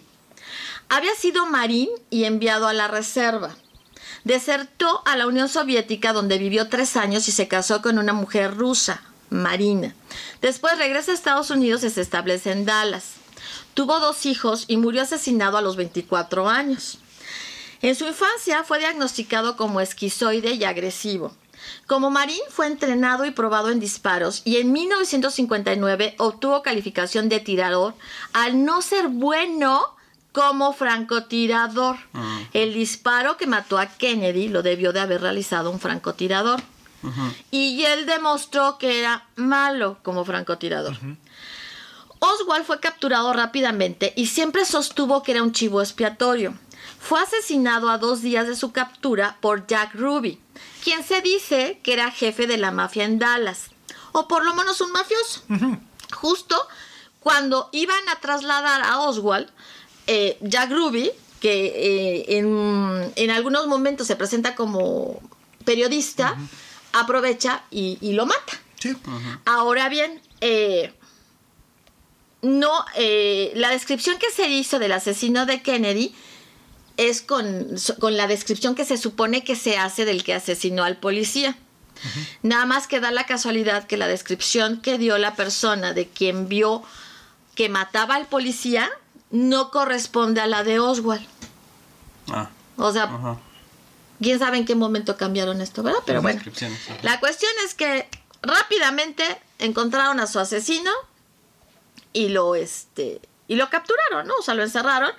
Había sido marín y enviado a la reserva. Desertó a la Unión Soviética donde vivió tres años y se casó con una mujer rusa, Marina. Después regresa a Estados Unidos y se establece en Dallas. Tuvo dos hijos y murió asesinado a los 24 años. En su infancia fue diagnosticado como esquizoide y agresivo. Como marín fue entrenado y probado en disparos y en 1959 obtuvo calificación de tirador al no ser bueno como francotirador. El disparo que mató a Kennedy lo debió de haber realizado un francotirador. Y él demostró que era malo como francotirador. Oswald fue capturado rápidamente y siempre sostuvo que era un chivo expiatorio. Fue asesinado a dos días de su captura por Jack Ruby, quien se dice que era jefe de la mafia en Dallas, o por lo menos un mafioso. Justo cuando iban a trasladar a Oswald, eh, Jack Ruby, que eh, en, en algunos momentos se presenta como periodista, aprovecha y, y lo mata. Sí. Ahora bien, eh, no, eh, la descripción que se hizo del asesino de Kennedy es con la descripción que se supone que se hace del que asesinó al policía. Nada más que da la casualidad que la descripción que dio la persona de quien vio que mataba al policía no corresponde a la de Oswald. Ah, O sea, ajá. quién sabe en qué momento cambiaron esto, ¿verdad? Pero Las bueno, la cuestión es que rápidamente encontraron a su asesino y lo este y lo capturaron, ¿no? O sea, lo encerraron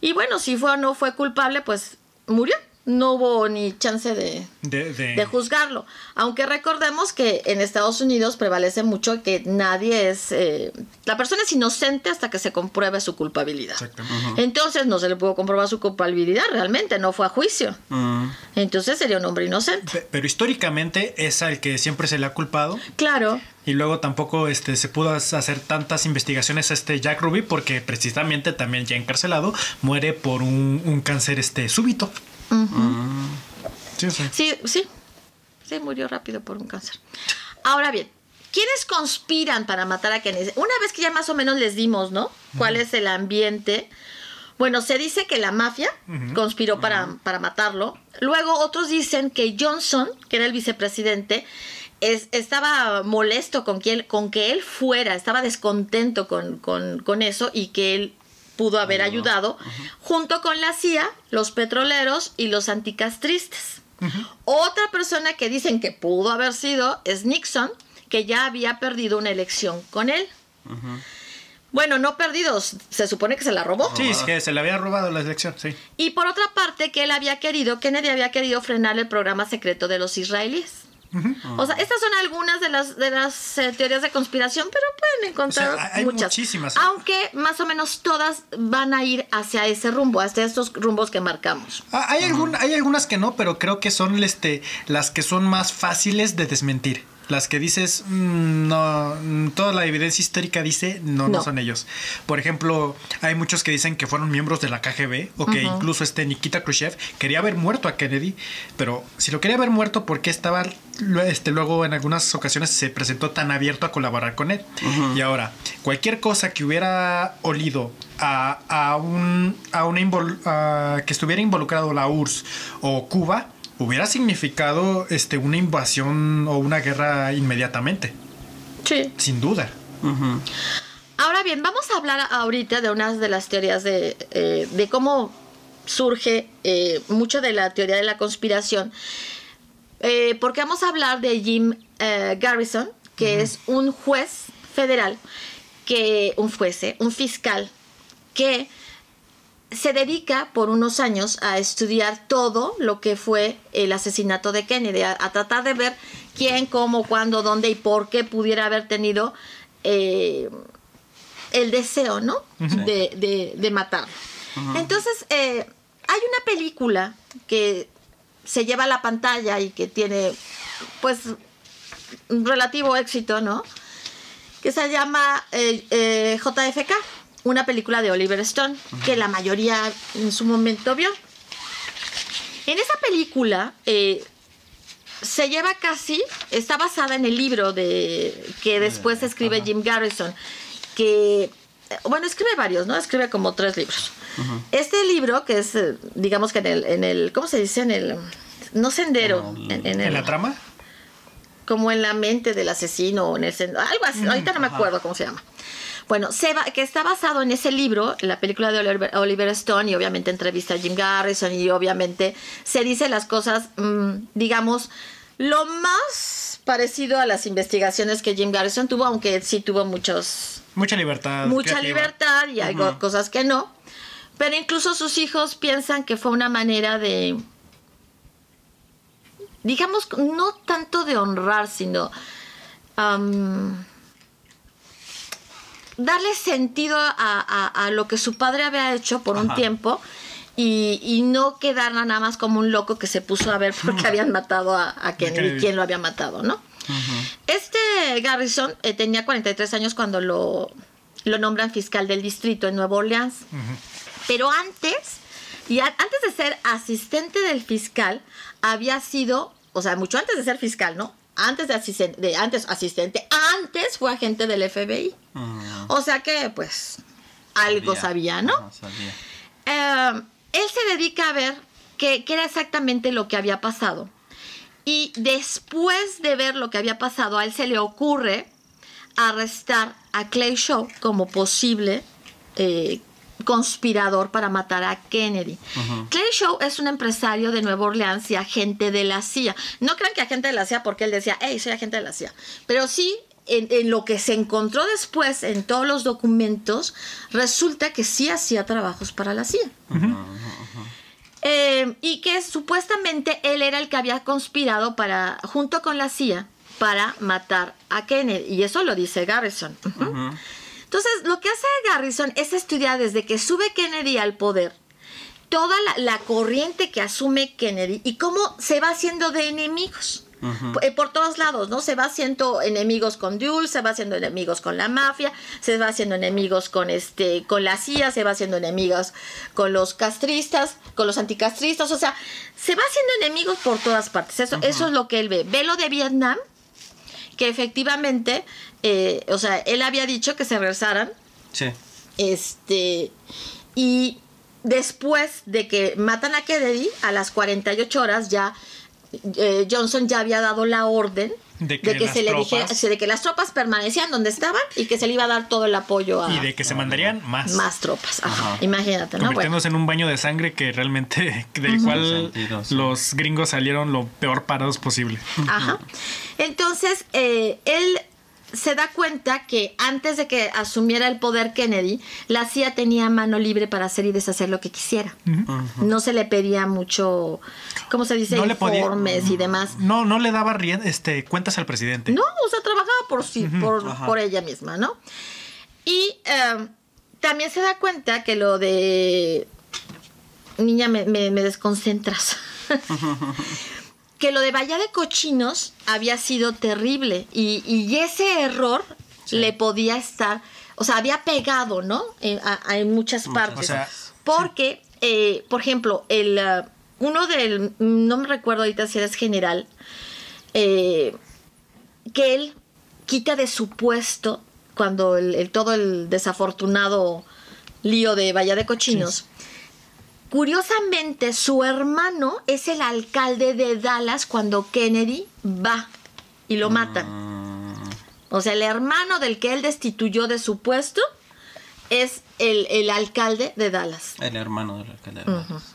y bueno, si fue o no fue culpable, pues murió. No hubo ni chance de, De, de- de juzgarlo. Aunque recordemos que en Estados Unidos prevalece mucho que nadie es... eh, la persona es inocente hasta que se compruebe su culpabilidad. Exactamente. Entonces no se le pudo comprobar su culpabilidad, realmente no fue a juicio. Entonces sería un hombre inocente. Pe- Pero históricamente es al que siempre se le ha culpado. Claro, Y luego tampoco este, se pudo hacer tantas investigaciones a este Jack Ruby porque precisamente también ya encarcelado muere por un, un cáncer este, súbito. Sí, sí. sí, sí. Sí, murió rápido por un cáncer. Ahora bien, ¿quiénes conspiran para matar a Kennedy? Una vez que ya más o menos les dimos, ¿no? ¿Cuál es el ambiente? Bueno, se dice que la mafia conspiró para, para matarlo. Luego otros dicen que Johnson, que era el vicepresidente, es- estaba molesto con que él, con que él fuera, estaba descontento con, con- con eso y que él pudo haber ayudado, junto con la CIA, los petroleros y los anticastristas. Otra persona que dicen que pudo haber sido es Nixon, que ya había perdido una elección con él. Bueno, no perdido, se supone que se la robó. Sí, es que se le había robado la elección, sí. Y por otra parte, que él había querido, Kennedy había querido frenar el programa secreto de los israelíes. O sea, estas son algunas de las, de las eh, teorías de conspiración, pero pueden encontrar O sea, hay muchas. muchísimas. Aunque más o menos todas van a ir hacia ese rumbo, hacia estos rumbos que marcamos. Ah, hay, algún, hay algunas que no, pero creo que son este, las que son más fáciles de desmentir. Las que dices, mm, no, mm, toda la evidencia histórica dice, no, no, No. son ellos. Por ejemplo, hay muchos que dicen que fueron miembros de la KGB o que incluso este Nikita Khrushchev quería haber muerto a Kennedy, pero si lo quería haber muerto, ¿por qué estaba, este, luego en algunas ocasiones se presentó tan abierto a colaborar con él? Y ahora, cualquier cosa que hubiera olido a, a un, a una invol- a que estuviera involucrado la URSS o Cuba, hubiera significado este, una invasión o una guerra inmediatamente, Sí. sin duda. Ahora bien, vamos a hablar ahorita de unas de las teorías de, eh, de cómo surge eh, mucho de la teoría de la conspiración. Eh, porque vamos a hablar de Jim eh, Garrison, que es un juez federal, que un juez, eh, un fiscal, que se dedica por unos años a estudiar todo lo que fue el asesinato de Kennedy, a, a tratar de ver quién, cómo, cuándo, dónde y por qué pudiera haber tenido eh, el deseo, ¿no? de, de, de matarlo. Entonces, eh, hay una película que se lleva a la pantalla y que tiene, pues, un relativo éxito, ¿no? Que se llama eh, eh, JFK, una película de Oliver Stone, que la mayoría en su momento vio. En esa película eh, se lleva casi, está basada en el libro de que después escribe Jim Garrison, que, eh, bueno, escribe varios, ¿no? Escribe como tres libros. Este libro, que es, eh, digamos que en el, en el, ¿cómo se dice? En el, no sendero, En el- en, en ¿En el, la trama? como en la mente del asesino, o en el sen- algo así, ahorita no me acuerdo cómo se llama. Bueno, se va- que está basado en ese libro, en la película de Oliver, Oliver Stone, y obviamente entrevista a Jim Garrison, y obviamente se dice las cosas, mm, digamos, lo más parecido a las investigaciones que Jim Garrison tuvo, aunque sí tuvo muchos, Mucha libertad. mucha creativa. libertad y hay cosas que no. Pero incluso sus hijos piensan que fue una manera de, digamos, no tanto de honrar, sino darle sentido a, a- a lo que su padre había hecho por un tiempo. Y, y no quedar nada más como un loco que se puso a ver porque habían matado a, a Kennedy, quién lo había matado, ¿no? Este Garrison eh, tenía 43 años cuando lo, lo nombran fiscal del distrito en Nueva Orleans. Pero antes, y a- antes de ser asistente del fiscal, había sido, o sea, mucho antes de ser fiscal, ¿no? Antes de asistente, de antes asistente, antes fue agente del FBI. Mm. O sea que, pues, algo sabía, ¿no? Ajá, sabía. Eh, él se dedica a ver qué, qué era exactamente lo que había pasado. Y después de ver lo que había pasado, a él se le ocurre arrestar a Clay Shaw como posible eh, conspirador para matar a Kennedy. Clay Shaw es un empresario de Nueva Orleans y agente de la CIA. No crean que agente de la CIA porque él decía, hey, soy agente de la CIA. Pero sí, en, en lo que se encontró después en todos los documentos, resulta que sí hacía trabajos para la CIA. Eh, y que supuestamente él era el que había conspirado para, junto con la CIA, para matar a Kennedy. Y eso lo dice Garrison. Entonces, lo que hace Garrison es estudiar desde que sube Kennedy al poder, toda la, la corriente que asume Kennedy y cómo se va haciendo de enemigos. Eh, Por todos lados, ¿no? Se va haciendo enemigos con Dulles, se va haciendo enemigos con la mafia, se va haciendo enemigos con este, con la CIA, se va haciendo enemigos con los castristas, con los anticastristas, o sea, se va haciendo enemigos por todas partes. Eso, eso es lo que él ve. Ve lo de Vietnam, que efectivamente, eh, o sea, él había dicho que se regresaran, Sí. este, y después de que matan a Kennedy, a las 48 horas ya eh, Johnson ya había dado la orden De que las se le dijera, tropas- de que las tropas permanecían donde estaban y que se le iba a dar todo el apoyo a Y de que se mandarían más. más tropas. Ajá, Ajá. Imagínate, ¿no? Bueno, Convirtiéndose en un baño de sangre que realmente, del cual Sentido, sí. los gringos salieron lo peor parados posible. Ajá. Entonces, eh, él se da cuenta que antes de que asumiera el poder Kennedy, la CIA tenía mano libre para hacer y deshacer lo que quisiera. No se le pedía mucho, ¿cómo se dice? No le podía- Informes y demás. No, no le daba rien- este, cuentas al presidente. No, o sea, trabajaba por sí, por, por ella misma, ¿no? Y eh, también se da cuenta que lo de... Niña, me, me- me desconcentras. Que lo de Bahía de Cochinos había sido terrible y, y ese error le podía estar, o sea, había pegado, ¿no? En, a- a- en muchas partes. O sea, Porque, eh, por ejemplo, el ah, uno del, no me recuerdo ahorita si eres general, eh, que él quita de su puesto cuando el, el- todo el desafortunado lío de Bahía de Cochinos. Curiosamente, su hermano es el alcalde de Dallas cuando Kennedy va y lo matan. O sea, el hermano del que él destituyó de su puesto es el, el alcalde de Dallas. el hermano del alcalde. de Dallas.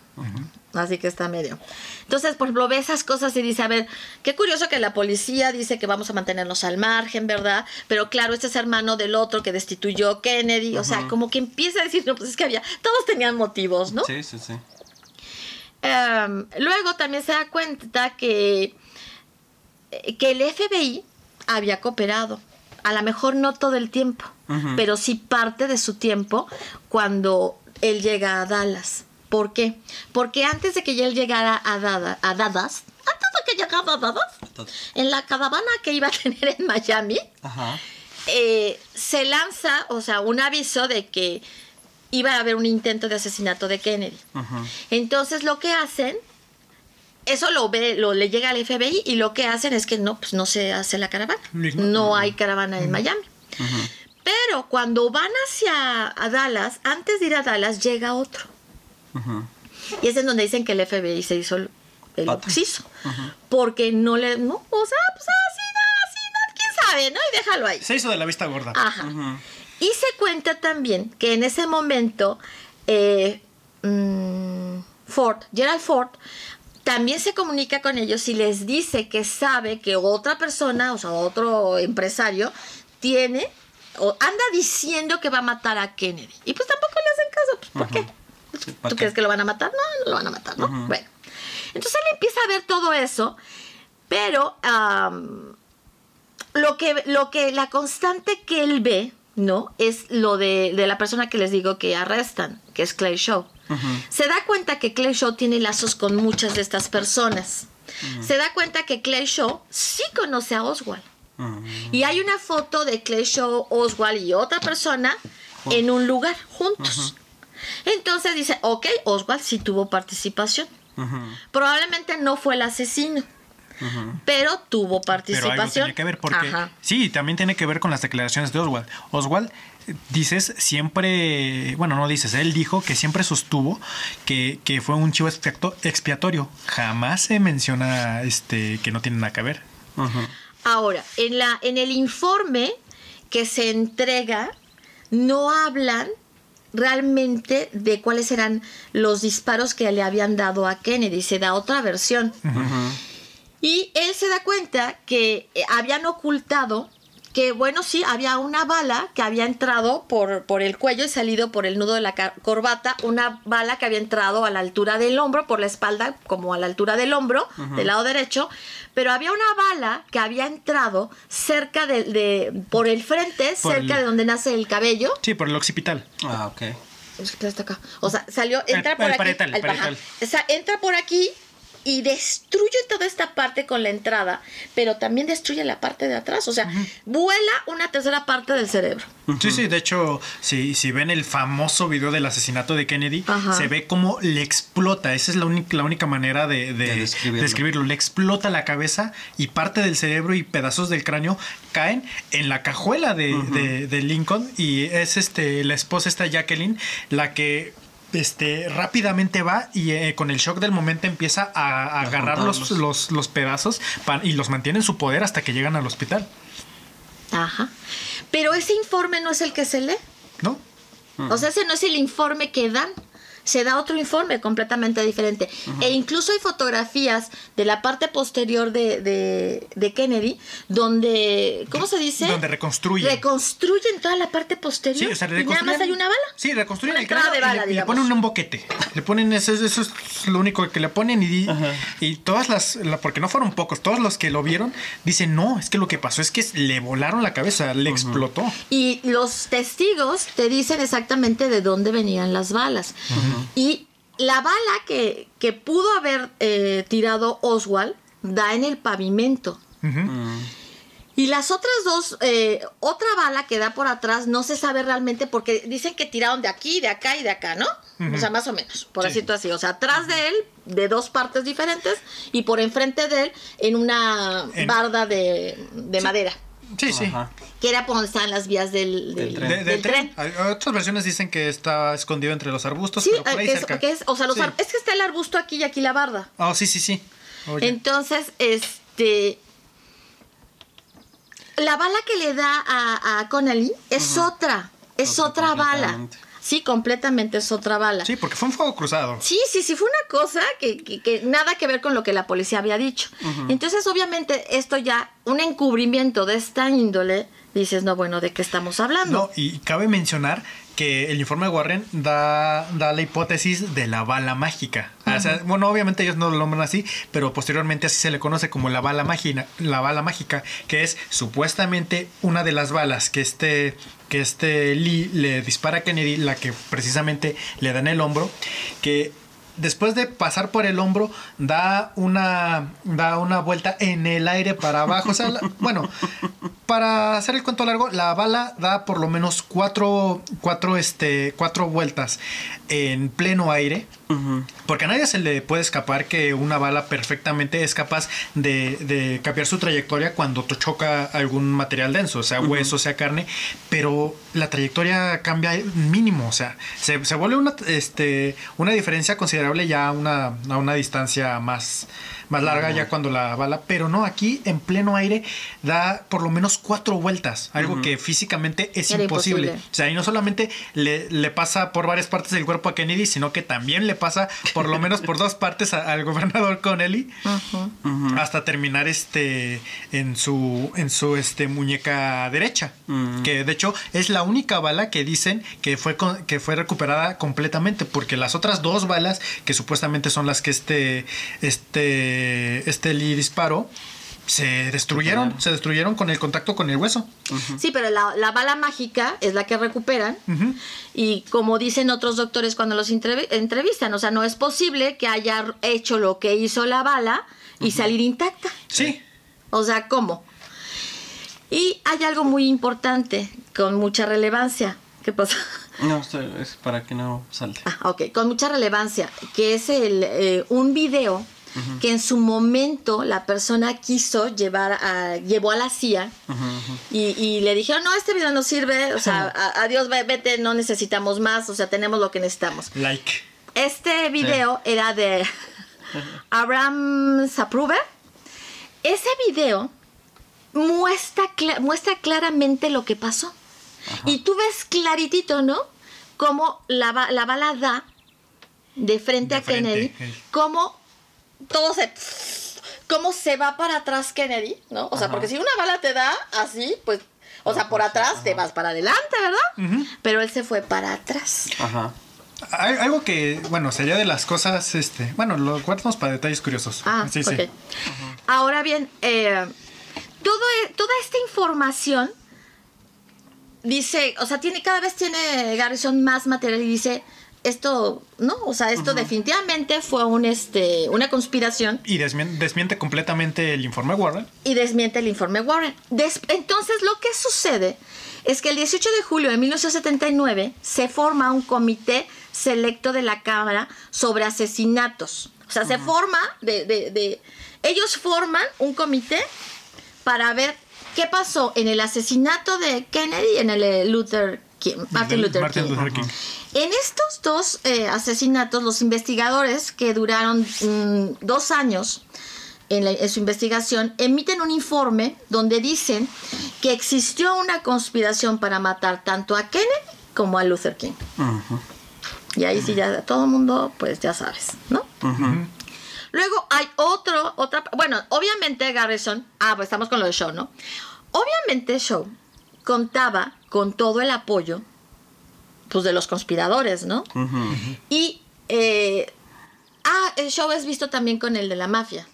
Así que está medio. Entonces, por ejemplo, ve esas cosas y dice, a ver, qué curioso que la policía dice que vamos a mantenernos al margen, ¿verdad? Pero claro, este es hermano del otro que destituyó Kennedy. O sea, como que empieza a decir, no, pues es que había, todos tenían motivos, ¿no? Sí, sí, sí. Em, luego también se da cuenta que, eh, que el FBI había cooperado. A lo mejor no todo el tiempo, pero sí parte de su tiempo cuando él llega a Dallas. ¿Por qué? Porque antes de que él llegara a, Dada- a Dallas, antes de que llegara a Dallas, Entonces, en la caravana que iba a tener en Miami, Ajá. eh, se lanza, o sea, un aviso de que iba a haber un intento de asesinato de Kennedy. Entonces lo que hacen, eso lo ve, lo le llega al FBI y lo que hacen es que no, pues no se hace la caravana. No hay caravana en Miami. Pero cuando van hacia a Dallas, antes de ir a Dallas llega otro. Y es en donde dicen que el FBI se hizo el, el. Porque no le, no, o sea, pues así, no, así, no, quién sabe, ¿no? Y déjalo ahí. Se hizo de la vista gorda. Ajá. Y se cuenta también que en ese momento eh, mm, Ford, Gerald Ford, también se comunica con ellos y les dice que sabe que otra persona, o sea, otro empresario, tiene o anda diciendo que va a matar a Kennedy. Y pues tampoco le hacen caso, pues ¿por qué? Sí, ¿para ¿Tú crees que lo van a matar? No, no lo van a matar, ¿no? Bueno. Entonces él empieza a ver todo eso, pero lo que, lo que, la constante que él ve, ¿no? Es lo de, de la persona que les digo que arrestan, que es Clay Shaw. Se da cuenta que Clay Shaw tiene lazos con muchas de estas personas. Se da cuenta que Clay Shaw sí conoce a Oswald. Y hay una foto de Clay Shaw, Oswald y otra persona en un lugar juntos. Entonces dice, ok, Oswald sí tuvo participación. Probablemente no fue el asesino, pero tuvo Pero algo participación. tiene que ver porque Ajá. sí, también tiene que ver con las declaraciones de Oswald. Oswald eh, dices siempre, bueno, no dices, él dijo que siempre sostuvo que, que fue un chivo expiato- expiatorio. Jamás se menciona este que no tiene nada que ver. Ahora, en, la, en el informe que se entrega, no hablan realmente de cuáles eran los disparos que le habían dado a Kennedy. Se da otra versión. Y él se da cuenta que eh, habían ocultado que, bueno, sí, había una bala que había entrado por, por el cuello y salido por el nudo de la corbata, una bala que había entrado a la altura del hombro, por la espalda, como a la altura del hombro, del lado derecho, pero había una bala que había entrado cerca de, de- por el frente, Por cerca el- de donde nace el cabello. Sí, por el occipital. Ah, ok. Es que está acá. O sea, salió, entra El- por el aquí. parietal, el al- ajá. parietal. O sea, entra por aquí y destruye toda esta parte con la entrada, pero también destruye la parte de atrás. O sea, vuela una tercera parte del cerebro. Sí, sí, de hecho, si, si ven el famoso video del asesinato de Kennedy, Ajá. se ve cómo le explota. Esa es la, única la única manera de, de- De describirlo. describirlo. Le explota la cabeza y parte del cerebro y pedazos del cráneo caen en la cajuela de, de- de Lincoln. Y es este la esposa, esta Jacqueline, la que este, rápidamente va y eh, con el shock del momento empieza a, a agarrar los, los, los pedazos pa- y los mantiene en su poder hasta que llegan al hospital. Ajá. Pero ese informe no es el que se lee. ¿No? O sea, ese no es el informe que dan. Se da otro informe completamente diferente. E incluso hay fotografías de la parte posterior de, de- de Kennedy donde, ¿cómo se dice? Donde reconstruye. Reconstruyen toda la parte posterior. Sí, o sea, y nada más reconstruyen- hay una bala. Sí, reconstruyen Una el cráneo de y le- bala, y le, digamos. ponen un boquete. Le ponen eso, eso es lo único que le ponen y, y todas las, la- porque no fueron pocos, todos los que lo vieron dicen, no, es que lo que pasó es que le volaron la cabeza, le explotó. Y los testigos te dicen exactamente de dónde venían las balas. Y la bala que, que pudo haber eh, tirado Oswald da en el pavimento. Ujú. Y las otras dos, eh, otra bala que da por atrás, no se sabe realmente porque dicen que tiraron de aquí, de acá y de acá, ¿no? O sea, más o menos, por Sí. decirlo así. O sea, atrás de él, de dos partes diferentes, y por enfrente de él, en una En- barda de, de madera. Sí, sí. Ajá. Que era por donde estaban las vías del, del- Del tren. De- del del tren. Otras versiones dicen que está escondido entre los arbustos, Sí, pero por ahí que es, cerca. que es- o sea, los Sí. ar- es que está el arbusto aquí y aquí la barda. Oh, sí, sí, sí. Oye. Entonces, este. La bala que le da a, a Connelly es otra. Es Otra otra, bala. Sí, completamente es otra bala. Sí, porque fue un fuego cruzado. Sí, sí, sí, fue una cosa que, que- que nada que ver con lo que la policía había dicho. Entonces, obviamente, esto ya, un encubrimiento de esta índole, dices, no, bueno, ¿de qué estamos hablando? No, y cabe mencionar que el informe de Warren da, da la hipótesis de la bala mágica. O sea, bueno, obviamente ellos no lo nombran así, pero posteriormente así se le conoce como la bala mágica, la bala mágica, que es supuestamente una de las balas que este que este Lee le dispara a Kennedy, la que precisamente le da en el hombro, que después de pasar por el hombro da una da una vuelta en el aire para abajo, o sea, bueno, para hacer el cuento largo, la bala da por lo menos cuatro, cuatro, este, cuatro vueltas en pleno aire. Porque a nadie se le puede escapar que una bala perfectamente es capaz de, de cambiar su trayectoria cuando choca algún material denso, sea hueso, sea carne, pero la trayectoria cambia mínimo, o sea, se, se vuelve una, este, una diferencia considerable ya a una, a una distancia más, más larga ya cuando la bala, pero no, aquí en pleno aire da por lo menos cuatro vueltas, algo que físicamente es imposible. imposible. O sea, y no solamente le, le pasa por varias partes del cuerpo a Kennedy, sino que también le pasa por lo menos por dos partes a- al gobernador Connelly hasta terminar este en su en su este muñeca derecha, que de hecho es la única bala que dicen que fue con- que fue recuperada completamente, porque las otras dos balas que supuestamente son las que este este este Lee disparó se destruyeron, se destruyeron con el contacto con el hueso. Sí, pero la, la bala mágica es la que recuperan. Y como dicen otros doctores cuando los entrev- entrevistan, o sea, no es posible que haya hecho lo que hizo la bala y salir intacta. Sí. O sea, ¿cómo? Y hay algo muy importante, con mucha relevancia. ¿Qué pasa? No, esto es para que no salte. Ah, ok, con mucha relevancia, que es el, eh, un video que en su momento la persona quiso llevar a, llevó a la CIA y, y le dijeron, no, este video no sirve, o sea, a- adiós, ve- vete, no necesitamos más, o sea, tenemos lo que necesitamos. Like. Este video era de Abraham Zapruder. Ese video muestra, muestra claramente lo que pasó. Y tú ves claritito, ¿no? Cómo la, la bala da de frente De a frente, Kennedy, cómo todo se... cómo se va para atrás Kennedy, ¿no? O sea, Ajá. porque si una bala te da así, pues... O sea, por atrás te vas para adelante, ¿verdad? Pero él se fue para atrás. Ajá. Hay algo que, bueno, sería de las cosas, este, bueno, lo guardamos para detalles curiosos. Ah, sí, sí. ok. Ahora bien, eh, todo, e- toda esta información dice, o sea, tiene cada vez tiene Garrison más material y dice esto, ¿no? O sea, esto definitivamente fue un este una conspiración Y desmien- desmiente completamente el informe Warren. y desmiente el informe Warren. Des- entonces, lo que sucede es que el 18 de julio de 1979 se forma un comité selecto de la Cámara sobre asesinatos. O sea, se forma de, de- de- Ellos forman un comité para ver qué pasó en el asesinato de Kennedy y en el de Luther King, Martin Del- Luther Martin King. Luther King. En estos dos eh, asesinatos, los investigadores que duraron mm, dos años en, la- en su investigación emiten un informe donde dicen que existió una conspiración para matar tanto a Kennedy como a Luther King. Y ahí sí ya todo el mundo, pues ya sabes, ¿no? Luego hay otro, otra, bueno, obviamente Garrison, ah, pues estamos con lo de Show, ¿no? Obviamente Show contaba con todo el apoyo, pues de los conspiradores, ¿no? Y, eh, ah, el show es visto también con el de la mafia.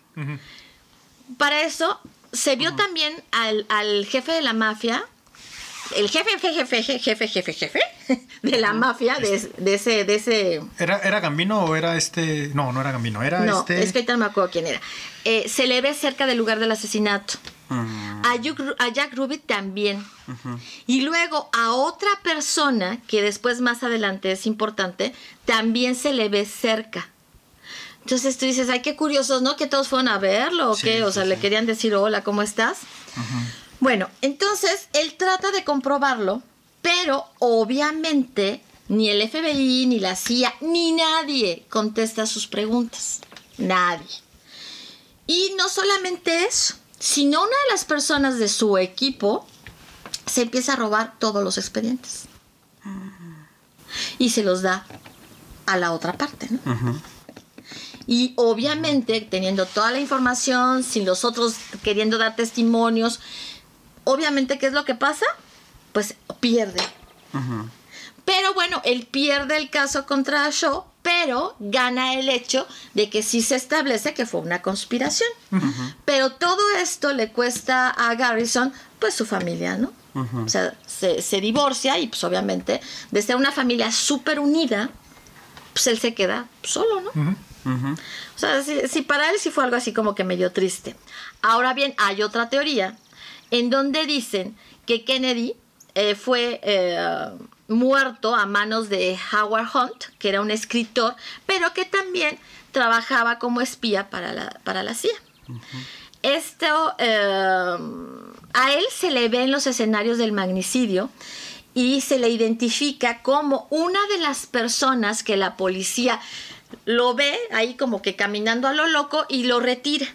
Para eso se vio también al, al jefe de la mafia, el jefe, jefe, jefe, jefe, jefe, jefe de la mafia, de, de ese, de ese, ¿Era, ¿Era Gambino o era este.? No, no era Gambino, era no, este. es que ahorita no me acuerdo quién era. Eh, se le ve cerca del lugar del asesinato. Mm. A, Jack Ruby también. Y luego a otra persona, que después más adelante es importante, también se le ve cerca. Entonces tú dices, ay, qué curiosos, ¿no? Que todos fueron a verlo o Sí, qué. O sí, sea, le querían decir, hola, ¿cómo estás? Bueno, entonces él trata de comprobarlo, pero obviamente ni el FBI, ni la CIA, ni nadie contesta sus preguntas. Nadie. Y no solamente eso, sino una de las personas de su equipo se empieza a robar todos los expedientes. Y se los da a la otra parte, ¿no? Y obviamente, teniendo toda la información, sin los otros queriendo dar testimonios, obviamente, ¿qué es lo que pasa? Pues pierde. Pero bueno, él pierde el caso contra Shaw, pero gana el hecho de que sí se establece que fue una conspiración. Pero todo esto le cuesta a Garrison, pues su familia, ¿no? O sea, se, se divorcia y pues obviamente de ser una familia súper unida, pues él se queda solo, ¿no? O sea, sí, para él sí fue algo así como que medio triste. Ahora bien, hay otra teoría en donde dicen que Kennedy eh, fue eh, muerto a manos de Howard Hunt, que era un escritor, pero que también trabajaba como espía para la, para la CIA. Esto, eh, a él se le ve en los escenarios del magnicidio y se le identifica como una de las personas que la policía lo ve ahí como que caminando a lo loco y lo retira.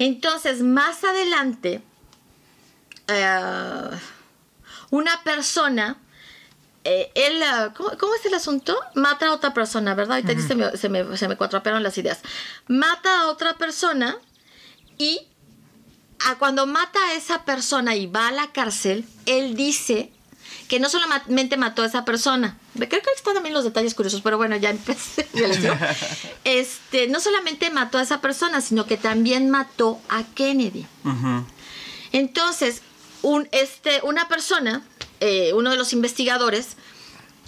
Entonces, más adelante, una persona, eh, él, ¿cómo, cómo es el asunto? Mata a otra persona, ¿verdad? Ahorita se, me, se, me, se me cuatropearon las ideas. Mata a otra persona y a cuando mata a esa persona y va a la cárcel, él dice que no solamente mató a esa persona, creo que están también los detalles curiosos, pero bueno, ya empecé. ya les digo. este, no solamente mató a esa persona, sino que también mató a Kennedy. Entonces, un, este, una persona, eh, uno de los investigadores,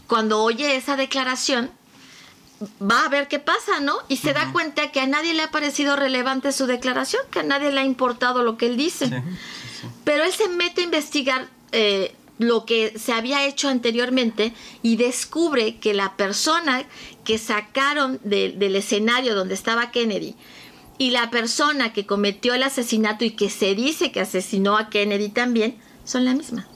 cuando oye esa declaración, va a ver qué pasa, ¿no? Y se da cuenta que a nadie le ha parecido relevante su declaración, que a nadie le ha importado lo que él dice. Sí, sí, sí. Pero él se mete a investigar eh, lo que se había hecho anteriormente y descubre que la persona que sacaron de- del escenario donde estaba Kennedy y la persona que cometió el asesinato y que se dice que asesinó a Kennedy también son la misma.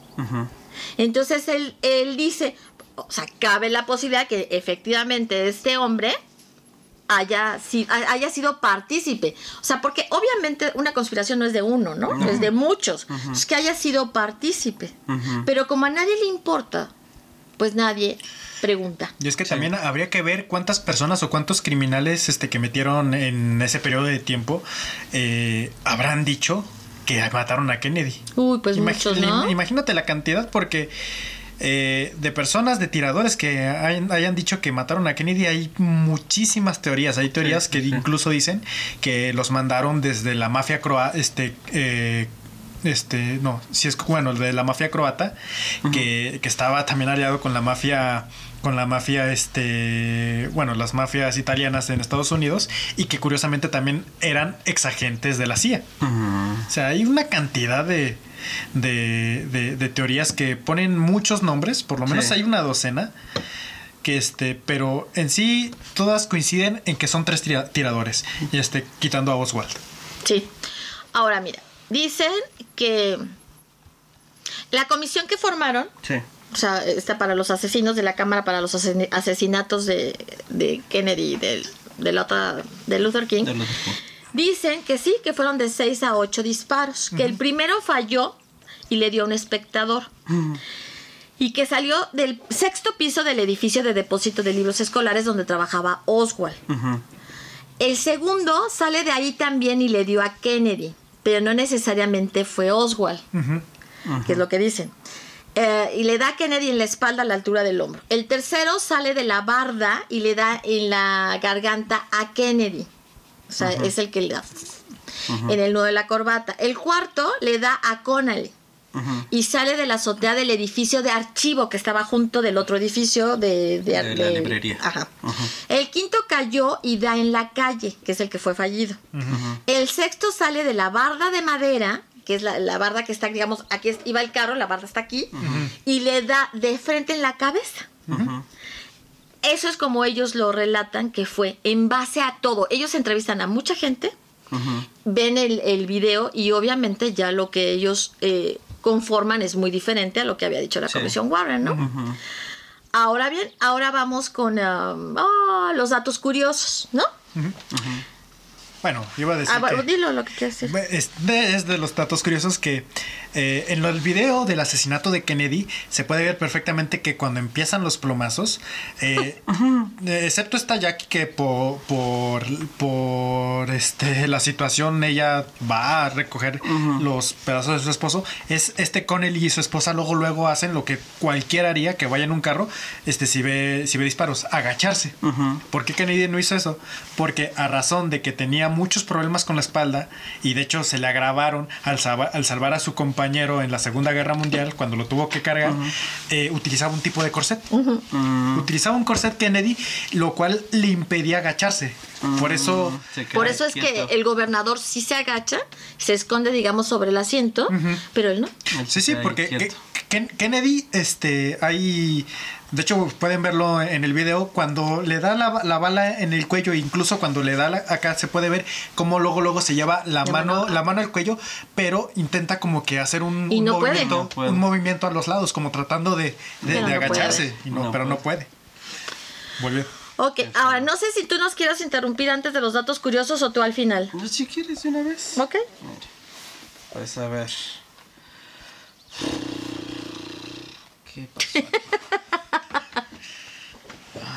Entonces él, él dice, o sea, cabe la posibilidad que efectivamente este hombre haya, si- ha- haya sido partícipe. O sea, porque obviamente una conspiración no es de uno, ¿no? Es de muchos. Es que haya sido partícipe. Pero como a nadie le importa, pues nadie pregunta. Y es que también habría que ver cuántas personas o cuántos criminales este, que metieron en ese periodo de tiempo eh, habrán dicho que mataron a Kennedy. Uy, pues Imagi- muchos, ¿no? Imagínate la cantidad porque eh, de personas, de tiradores que hayan, hayan dicho que mataron a Kennedy hay muchísimas teorías. Hay teorías Sí, que sí. incluso dicen que los mandaron desde la mafia croata, este... eh, este, no, si es bueno, de la mafia croata, que, que estaba también aliado con la mafia, con la mafia, este, bueno, las mafias italianas en Estados Unidos, y que curiosamente también eran exagentes de la CIA. O sea, hay una cantidad de, de, de- de teorías que ponen muchos nombres, por lo menos Sí. hay una docena, que este, pero en sí todas coinciden en que son tres tira- tiradores, y este, quitando a Oswald. Sí. Ahora mira, dicen que la comisión que formaron, Sí. O sea, está para los asesinos de la Cámara para los asesinatos de, de Kennedy, del, de, la otra- de Luther King, De dicen que sí, que fueron de 6 a 8 disparos, que el primero falló y le dio a un espectador. Y que salió del sexto piso del edificio de depósito de libros escolares donde trabajaba Oswald. El segundo sale de ahí también y le dio a Kennedy, pero no necesariamente fue Oswald, que es lo que dicen. Eh, y le da a Kennedy en la espalda a la altura del hombro. El tercero sale de la barda y le da en la garganta a Kennedy. O sea, es el que le da en el nudo de la corbata. El cuarto le da a Connally. Ujú. Y sale de la azotea del edificio de archivo que estaba junto del otro edificio de, de- De la de- librería. Ajá. El quinto cayó y da en la calle, que es el que fue fallido. El sexto sale de la barda de madera, que es la, la barda que está, digamos, aquí es- iba el carro, la barda está aquí, y le da de frente en la cabeza. Eso es como ellos lo relatan que fue en base a todo. Ellos entrevistan a mucha gente, ven el, el video y obviamente ya lo que ellos eh, conforman es muy diferente a lo que había dicho la Sí. Comisión Warren, ¿no? Ahora bien, ahora vamos con um, ah, los datos curiosos, ¿no? Bueno, iba a decir Ah, bueno, que- dilo lo que quieras decir. Es de, es de los datos curiosos que eh, en el video del asesinato de Kennedy se puede ver perfectamente que cuando empiezan los plomazos, eh, excepto esta Jackie que por, por, por, este, la situación ella va a recoger los pedazos de su esposo, es este Connelly y su esposa luego luego hacen lo que cualquiera haría que vaya en un carro, este si ve si ve disparos, agacharse. Ujú. ¿Por qué Kennedy no hizo eso? Porque a razón de que tenía muchos problemas con la espalda y de hecho se le agravaron al, salva- al salvar a su compañero en la Segunda Guerra Mundial cuando lo tuvo que cargar, eh, utilizaba un tipo de corset. Utilizaba un corset Kennedy, lo cual le impedía agacharse. Por eso... Se queda Por eso es quieto. que el gobernador sí se agacha, se esconde, digamos, sobre el asiento, pero él no. Sí, sí, porque Kennedy, este, hay, de hecho pueden verlo en el video, cuando le da la, la bala en el cuello, incluso cuando le da la- acá se puede ver cómo luego luego se lleva la, La mano, mano. la mano al cuello, pero intenta como que hacer un, Y un no puede. movimiento, No un movimiento a los lados, como tratando de, de- de agacharse, puede. y no, No pero no puede. Volvió. Ok, ahora no sé si tú nos quieras interrumpir antes de los datos curiosos o tú al final. No, Si quieres de una vez. Ok. Mira, Pues a ver. ¿Qué pasó?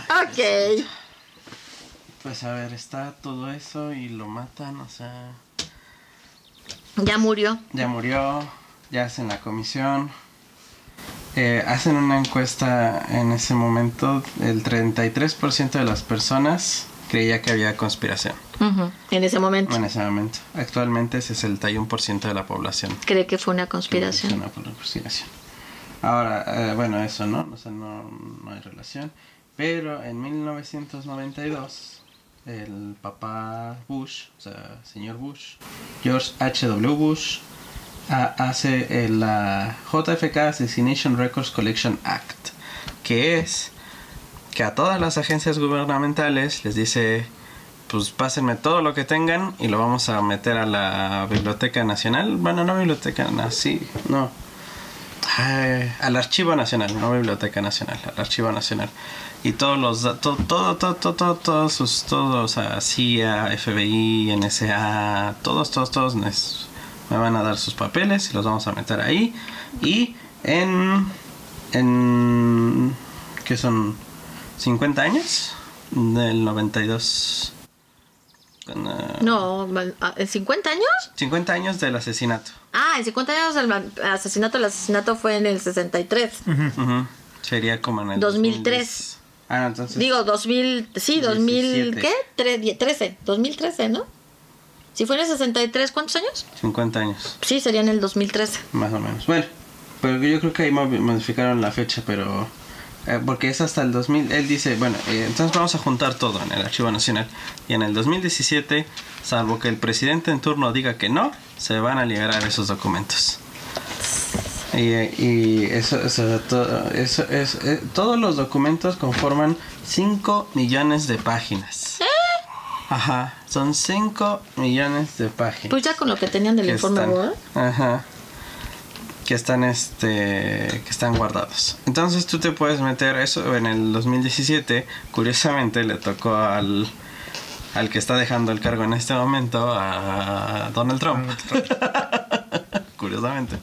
Ok. Pues a ver, está todo eso y lo matan, o sea, Ya murió. ya murió, ya hacen la comisión. Eh, hacen una encuesta en ese momento, el 33% de las personas creía que había conspiración Ujú, En ese momento. en ese momento. Actualmente es el 61% de la población. Cree que fue una conspiración. una conspiración. Ahora, eh, bueno, eso, ¿no? O sea, no, no hay relación. Pero en 1992, el papá Bush, o sea, señor Bush, George H.W. Bush, hace la JFK Assassination Records Collection Act, que es que a todas las agencias gubernamentales les dice, pues pásenme todo lo que tengan y lo vamos a meter a la Biblioteca Nacional. Bueno, no Biblioteca, no, sí, no. al Archivo Nacional, no Biblioteca Nacional, al Archivo Nacional. Y todos los, todo, todo, todo, todo, todos sus, todos, a CIA, FBI, NSA, todos, todos, todos me van a dar sus papeles y los vamos a meter ahí. Y en, en, ¿qué son? 50 años del 92. no, ¿en 50 años? 50 años del asesinato. Ah, en 50 años del asesinato, el asesinato fue en el 63. Sería como en el 2003. Ah, entonces. Digo, 2000, sí, 2000, ¿qué? 13, 2013, ¿no? Si fue en el 63, ¿cuántos años? 50 años. Sí, sería en el 2013. Más o menos. Bueno, pero yo creo que ahí modificaron la fecha, pero eh, porque es hasta el 2000. Él dice, bueno, eh, entonces vamos a juntar todo en el Archivo Nacional. Y en el 2017, salvo que el presidente en turno diga que no, se van a liberar esos documentos. Y, y eso, eso, todo, eso es, eh, todos los documentos conforman 5 millones de páginas. Ajá, son 5 millones de páginas. Pues ya con lo que tenían del informe Ajá que están este que están guardados. Entonces tú te puedes meter eso en el 2017, curiosamente le tocó al al que está dejando el cargo en este momento a Donald Trump. curiosamente.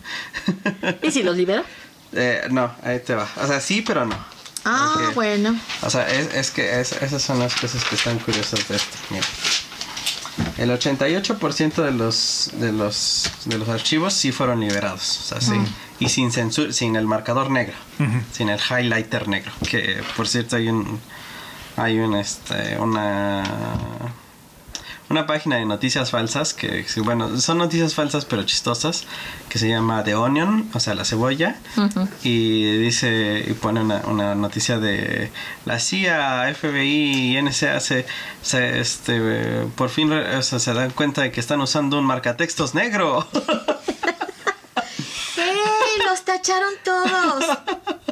¿Y si los libera? Eh, no, ahí te va. O sea, sí, pero no. Ah, bueno. O sea, es, es que esas son las cosas que están curiosas de esto. Mira. El 88% de los, de los de los archivos sí fueron liberados, o sea, sí, y sin censura, sin el marcador negro, sin el highlighter negro, que por cierto hay un hay un este una una página de noticias falsas que, bueno, son noticias falsas pero chistosas, que se llama The Onion, o sea, la cebolla, y dice, y pone una, noticia de la CIA, FBI y NSA se, este, por fin se dan cuenta de que están usando un marcatextos negro. Los tacharon todos.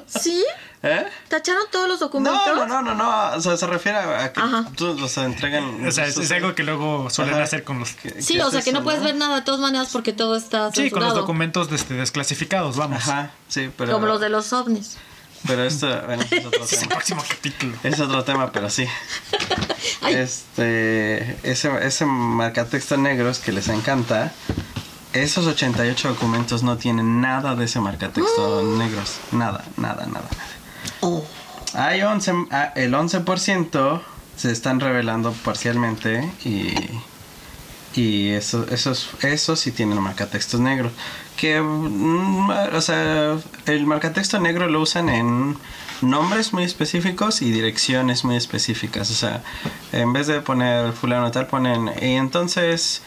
¿Sí? ¿Eh? ¿Tacharon todos los documentos? No, no, no, no, O sea, se refiere a que los entregan. O sea, es, algo que luego suelen hacer con los. Sí, o sea, que no puedes ver nada de todas maneras porque todo está. Sí, con los documentos este, desclasificados, vamos. Ajá, sí, pero. Como los de los ovnis. Pero esto, bueno, es otro tema. Es el próximo capítulo. Es otro tema, pero sí. este, ese, ese marcatexto negros que les encanta, esos 88 documentos no tienen nada de ese marcatexto negros. Nada, nada, nada, nada. Oh. Hay 11, ah, el 11% se están revelando parcialmente y, y eso, esos, eso sí tienen marcatextos negros. Que, mm, o sea, el marcatexto negro lo usan en nombres muy específicos y direcciones muy específicas. O sea, en vez de poner fulano tal, ponen, y entonces...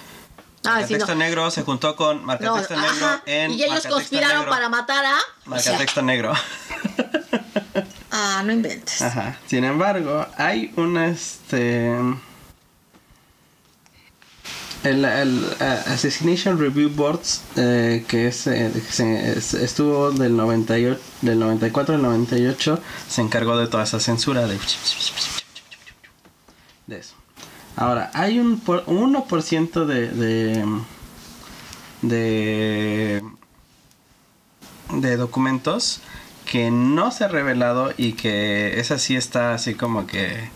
Ah, marcatexto negro se juntó con marcatexto negro en. Y ellos conspiraron para matar a. Marcatexto negro. Ah, no inventes. Ajá. Sin embargo, hay un este. El, el Assassination Review Boards, eh, que es, eh, estuvo del, 98, del 94 al 98, se encargó de toda esa censura de, de eso. Ahora, hay un 1% de, de, de, de documentos que no se ha revelado y que esa sí está así como que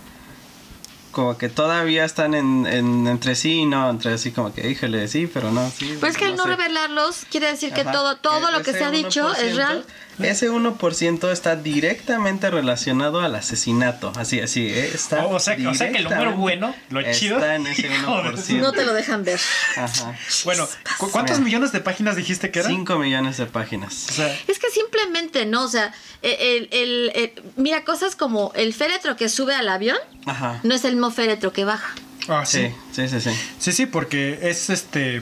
como que todavía están en, entre sí y no, entre así como que, híjole, sí, pero no, sí. Pues que al no, revelarlos quiere decir que todo, todo lo que se ha dicho es real. Ese 1% está directamente relacionado al asanato, así, así, eh, está o, sea, o, sea, que el número bueno, lo chido. Está en ese 1%. No te lo dejan ver. Ajá. Bueno, ¿cuántos millones de páginas dijiste que eran? 5 millones de páginas. es que simplemente, ¿no? O sea, el, el, mira, cosas como el féretro que sube al avión no es el mismo féretro que baja. Ah, sí. Sí, sí, sí. Sí, sí, porque es este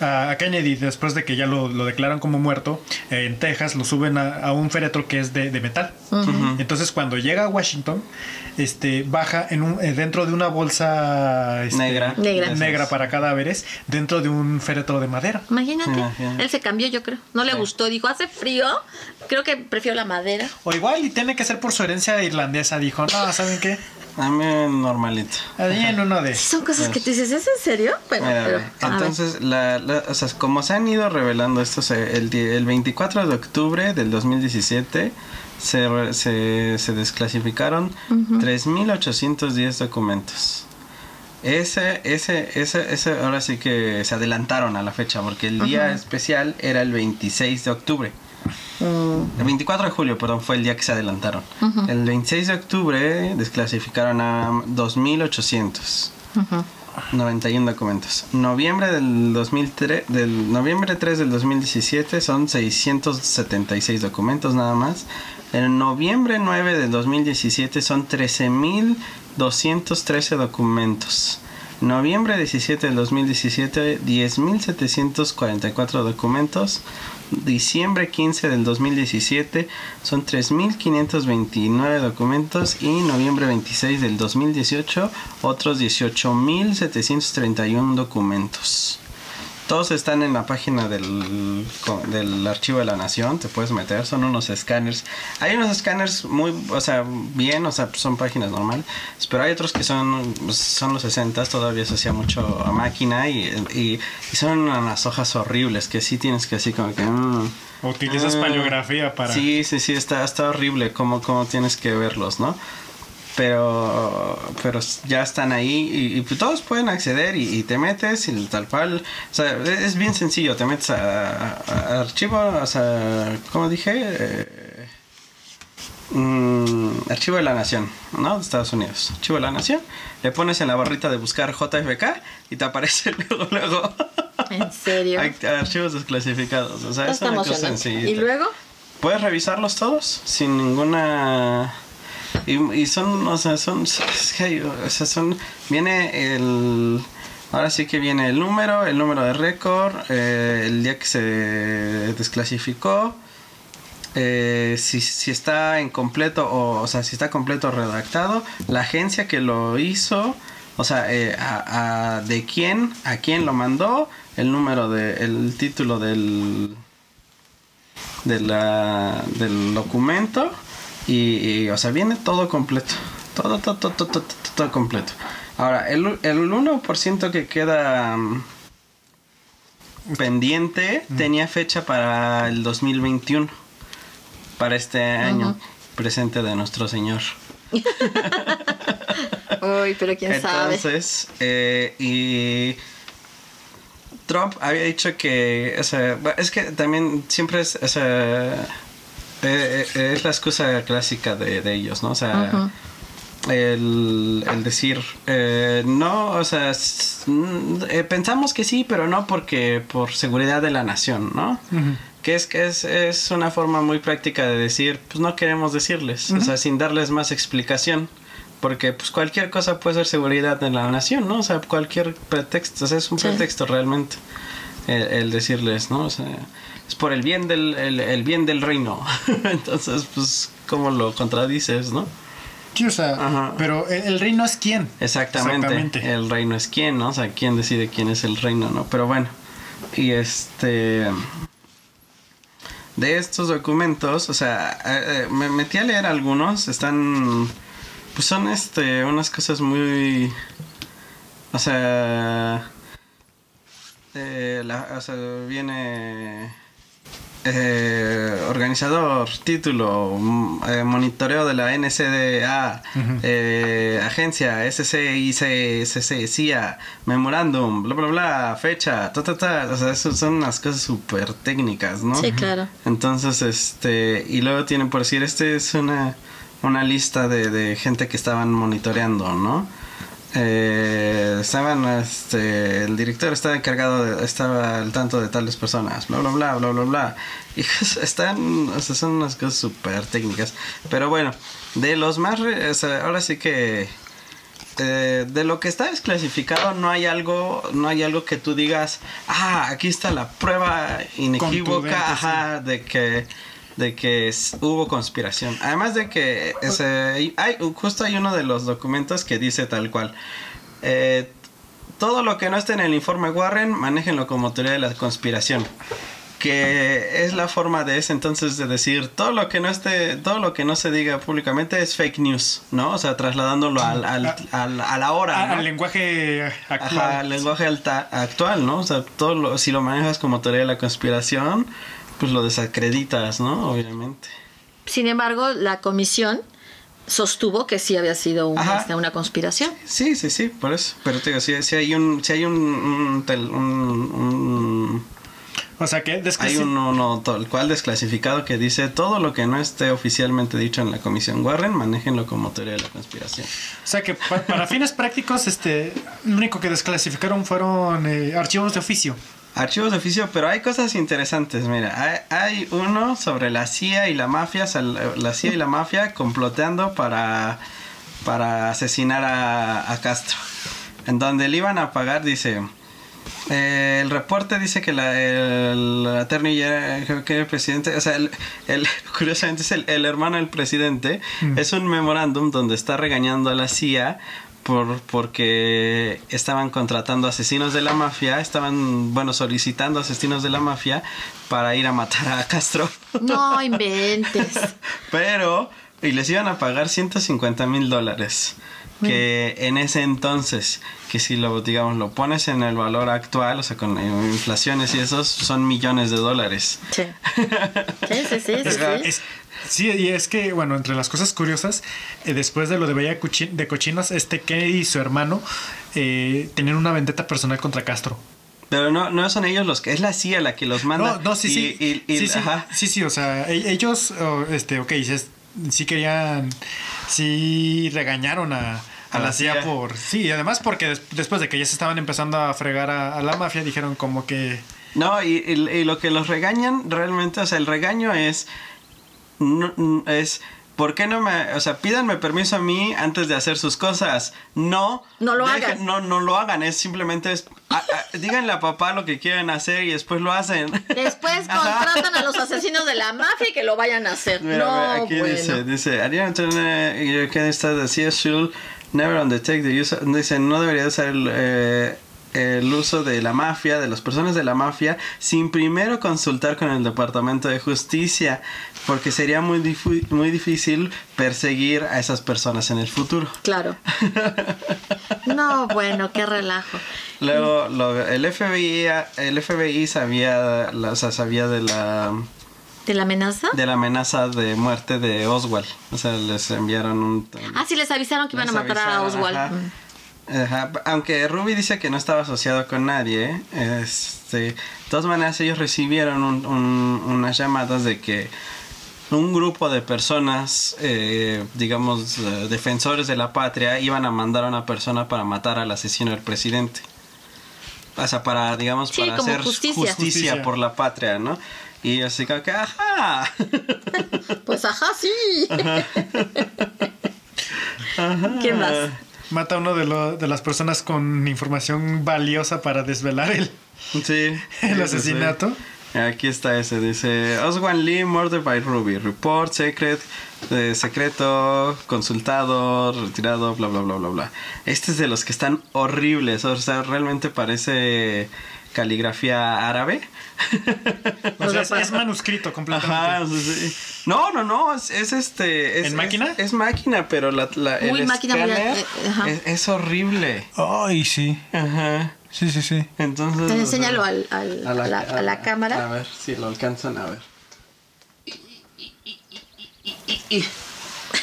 a Kennedy después de que ya lo, lo declaran como muerto eh, en Texas, lo suben a, a un féretro que es de, de metal. Entonces cuando llega a Washington, este baja en un, eh, dentro de una bolsa este, Negra. Negra. negra para cadáveres dentro de un féretro de madera. Imagínate, Imagínate. él se cambió, yo creo. No le Sí. gustó, dijo, hace frío. Creo que prefiero la madera. O igual y tiene que ser por su herencia irlandesa. Dijo, no, ¿saben qué? A mí normalito. Ahí en uno de... Son cosas que te dices, ¿es en serio? Bueno, Mira, pero, a entonces, la, la- o sea, como se han ido revelando estos, eh, el, el 24 de octubre del 2017 se, se, se desclasificaron 3.810 documentos. Ese, ese, ese, ese, ahora sí que se adelantaron a la fecha, porque el día especial era el 26 de octubre. El 24 de julio, perdón, fue el día que se adelantaron. El 26 de octubre desclasificaron a 2.800. 91 documentos. Noviembre del 2003, del noviembre 3 del 2017 son 676 documentos nada más. En noviembre 9 del 2017 son 13.213 documentos. Noviembre 17 del 2017 10.744 documentos. Diciembre 15 del 2017 son 3.529 documentos y noviembre 26 del 2018 otros 18.731 documentos. Todos están en la página del, del Archivo de la Nación, te puedes meter, son unos escáneres. Hay unos escáneres muy, o sea, bien, o sea, son páginas normales, pero hay otros que son, pues, son los 60, todavía se hacía mucho a máquina y, y, y son unas hojas horribles que sí tienes que así como que... mm, Utilizas ah, paleografía para... Sí, sí, sí, está, está horrible cómo, cómo tienes que verlos, ¿no? Pero, pero ya están ahí y, y, pues, todos pueden acceder y, y te metes y tal cual. O sea, es bien sencillo, te metes a, a- a archivo, o sea, como dije, eh, mm, archivo de la nación, ¿no? De Estados Unidos. Archivo de la nación, le pones en la barrita de buscar JFK y te aparece luego, luego. ¿En serio? Hay archivos desclasificados, o sea, es una cosa. Y luego, Puedes revisarlos todos sin ninguna. Y, y son, o sea, son. que o sea, son. Viene el. Ahora sí que viene el número, el número de récord, eh, el día que se desclasificó, eh, si, si está incompleto o, o sea, si está completo redactado, la agencia que lo hizo, o sea, eh, a, de quién, a quién lo mandó, el número de, el título del, de del documento y, y, o sea, viene todo completo. Todo, todo, todo, todo, todo, todo completo. Ahora, el, el 1% que queda mm, pendiente tenía fecha para el 2021. Para este año presente de nuestro Señor. uy, pero quién sabe. Entonces, eh, y Trump había dicho que, o sea, es que también siempre es, o sea, eh, eh, es la excusa clásica de, de ellos, ¿no? O sea, el, el decir, eh, no, o sea, mm, eh, pensamos que sí, pero no porque por seguridad de la nación, ¿no? Que es que es, es una forma muy práctica de decir, pues no queremos decirles, o sea, sin darles más explicación. Porque pues cualquier cosa puede ser seguridad de la nación, ¿no? O sea, cualquier pretexto, o sea, es un Sí. pretexto realmente el, el decirles, ¿no? O sea, es por el bien del, el, el bien del reino. Entonces, pues, ¿cómo lo contradices, no? Sí, o sea, Ajá. pero el, el reino es quién. Exactamente. Exactamente. El reino es quién, ¿no? O sea, quién decide quién es el reino, ¿no? Pero bueno. Y este. De estos documentos, o sea, eh, eh, me metí a leer algunos. Están. Pues son este. unas cosas muy. O sea. eh, la- o sea, viene. Eh, organizador, título, mm, eh, monitoreo de la NCDA, eh, agencia SCIC, CIA, memorándum, bla bla bla, fecha, ta ta ta, o sea, eso son unas cosas súper técnicas, ¿no? Sí, claro. Entonces, este, y luego tienen por decir, este es una, una lista de, de gente que estaban monitoreando, ¿no? Eh, estaban, este, el director estaba encargado, de, estaba al tanto de tales personas, bla, bla, bla, bla, bla, bla. Y están, o sea, son unas cosas súper técnicas. Pero bueno, de los más, re- o sea, ahora sí que eh, de lo que está desclasificado no hay algo, no hay algo que tú digas, ah, aquí está la prueba inequívoca, ajá, de que de que es- hubo conspiración. Además de que ese- hay justo hay uno de los documentos que dice tal cual. eh, todo lo que no esté en el informe Warren, manéjenlo como teoría de la conspiración. Que es la forma de ese entonces de decir todo lo que no esté, todo lo que no se diga públicamente es fake news, ¿no? O sea, trasladándolo al, al, al- a la hora. Al lenguaje actual. Ajá, al lenguaje alta- actual, ¿no? O sea, todo lo- si lo manejas como teoría de la conspiración, pues lo desacreditas, ¿no? Obviamente. Sin embargo, la comisión sostuvo que sí había sido un- este, una conspiración. Sí, sí, sí, por eso. Pero te digo, si, si hay un, si hay un, un, tel- un- un- O sea que hay desclasi- un uno tal cual desclasificado que dice todo lo que no esté oficialmente dicho en la comisión Warren, manéjenlo como teoría de la conspiración. O sea que pa- para fines prácticos, este, lo único que desclasificaron fueron eh, archivos de oficio. Archivos de oficio, pero hay cosas interesantes. Mira, hay, hay uno sobre la CIA y la mafia, la la CIA y la mafia comploteando para, para asesinar a, a Castro. En donde le iban a pagar, dice. eh, el reporte dice que la, el general, creo que el presidente, o sea, el, el- curiosamente es el, el hermano del presidente, Mm. es un memorándum donde está regañando a la CIA por, porque estaban contratando asesinos de la mafia, estaban, bueno, solicitando asesinos de la mafia para ir a matar a Castro. No inventes. Pero, y les iban a pagar 150 mil dólares. Que en ese entonces, que si lo, digamos, lo pones en el valor actual, o sea, con eh, inflaciones y esos, son millones de dólares. Sí. Sí, sí, sí, sí, Es- sí. es- sí, y es que, bueno, entre las cosas curiosas, eh, después de lo de Bella Cuchi- de Cochinos, este Kennedy y su hermano eh, tenían una vendetta personal contra Castro. Pero no, no son ellos los que, es la CIA la que los manda. No, no, sí, y- sí. y- y- sí, sí, ajá. sí, sí, o sea, e- ellos, oh, este, ok, sí, sí querían, sí regañaron a, a la CIA por... Sí, y además porque des- después de que ya se estaban empezando a fregar a, a la mafia, dijeron como que... No, y, y- y lo que los regañan realmente, o sea, el regaño es. No- es. ¿Por qué no me.? O sea, pídanme permiso a mí antes de hacer sus cosas. No. No lo dejen- hagan. No, no lo hagan. Es simplemente. Es, a- a- díganle a papá lo que quieren hacer y después lo hacen. Después contratan a los asesinos de la mafia y que lo vayan a hacer. Mira, no, aquí bueno. dice, dice, Ariana Antonio está decía should never undertake the use, dice, no debería usar el, eh, el uso de la mafia, de las personas de la mafia, sin primero consultar con el Departamento de Justicia, porque sería muy, muy difícil perseguir a esas personas en el futuro. Claro. No, bueno, qué relajo. Luego, lo- el FBI, el FBI sabía, la- o sea, sabía de la ¿De la amenaza? de la amenaza de muerte de Oswald. O sea, les enviaron un... Ah, sí, les avisaron que iban a matar a Oswald. ajá. Ajá, Aunque Ruby dice que no estaba asociado con nadie, este, de todas maneras ellos recibieron un- un- unas llamadas de que un grupo de personas, eh, digamos, eh, defensores de la patria, iban a mandar a una persona para matar al asesino del presidente. O sea, para, digamos, Sí, para hacer justicia. justicia. Justicia. por la patria, ¿no? Y así como que, ajá. Pues ajá, sí. ¿Qué más? Mata a uno de, lo- de las personas con información valiosa para desvelar el, Sí. el asesinato. sí. Aquí está ese, dice Oswald Lee, murdered by Ruby, report, secret, eh, secreto, consultado, retirado, bla, bla, bla, bla, bla. Este es de los que están horribles, o sea, realmente parece caligrafía árabe. O sea, es, es manuscrito completamente. Ajá, sí, sí. No, no, no, es, es este... Es, ¿En máquina? Es, es máquina, pero la, la- Muy el máquina, muy- escáner eh, ajá. es, es horrible. Ay, sí. Ajá. Sí, sí, sí. Entonces... O enséñalo al- al- a la- a la cámara. A ver si lo alcanzan a ver.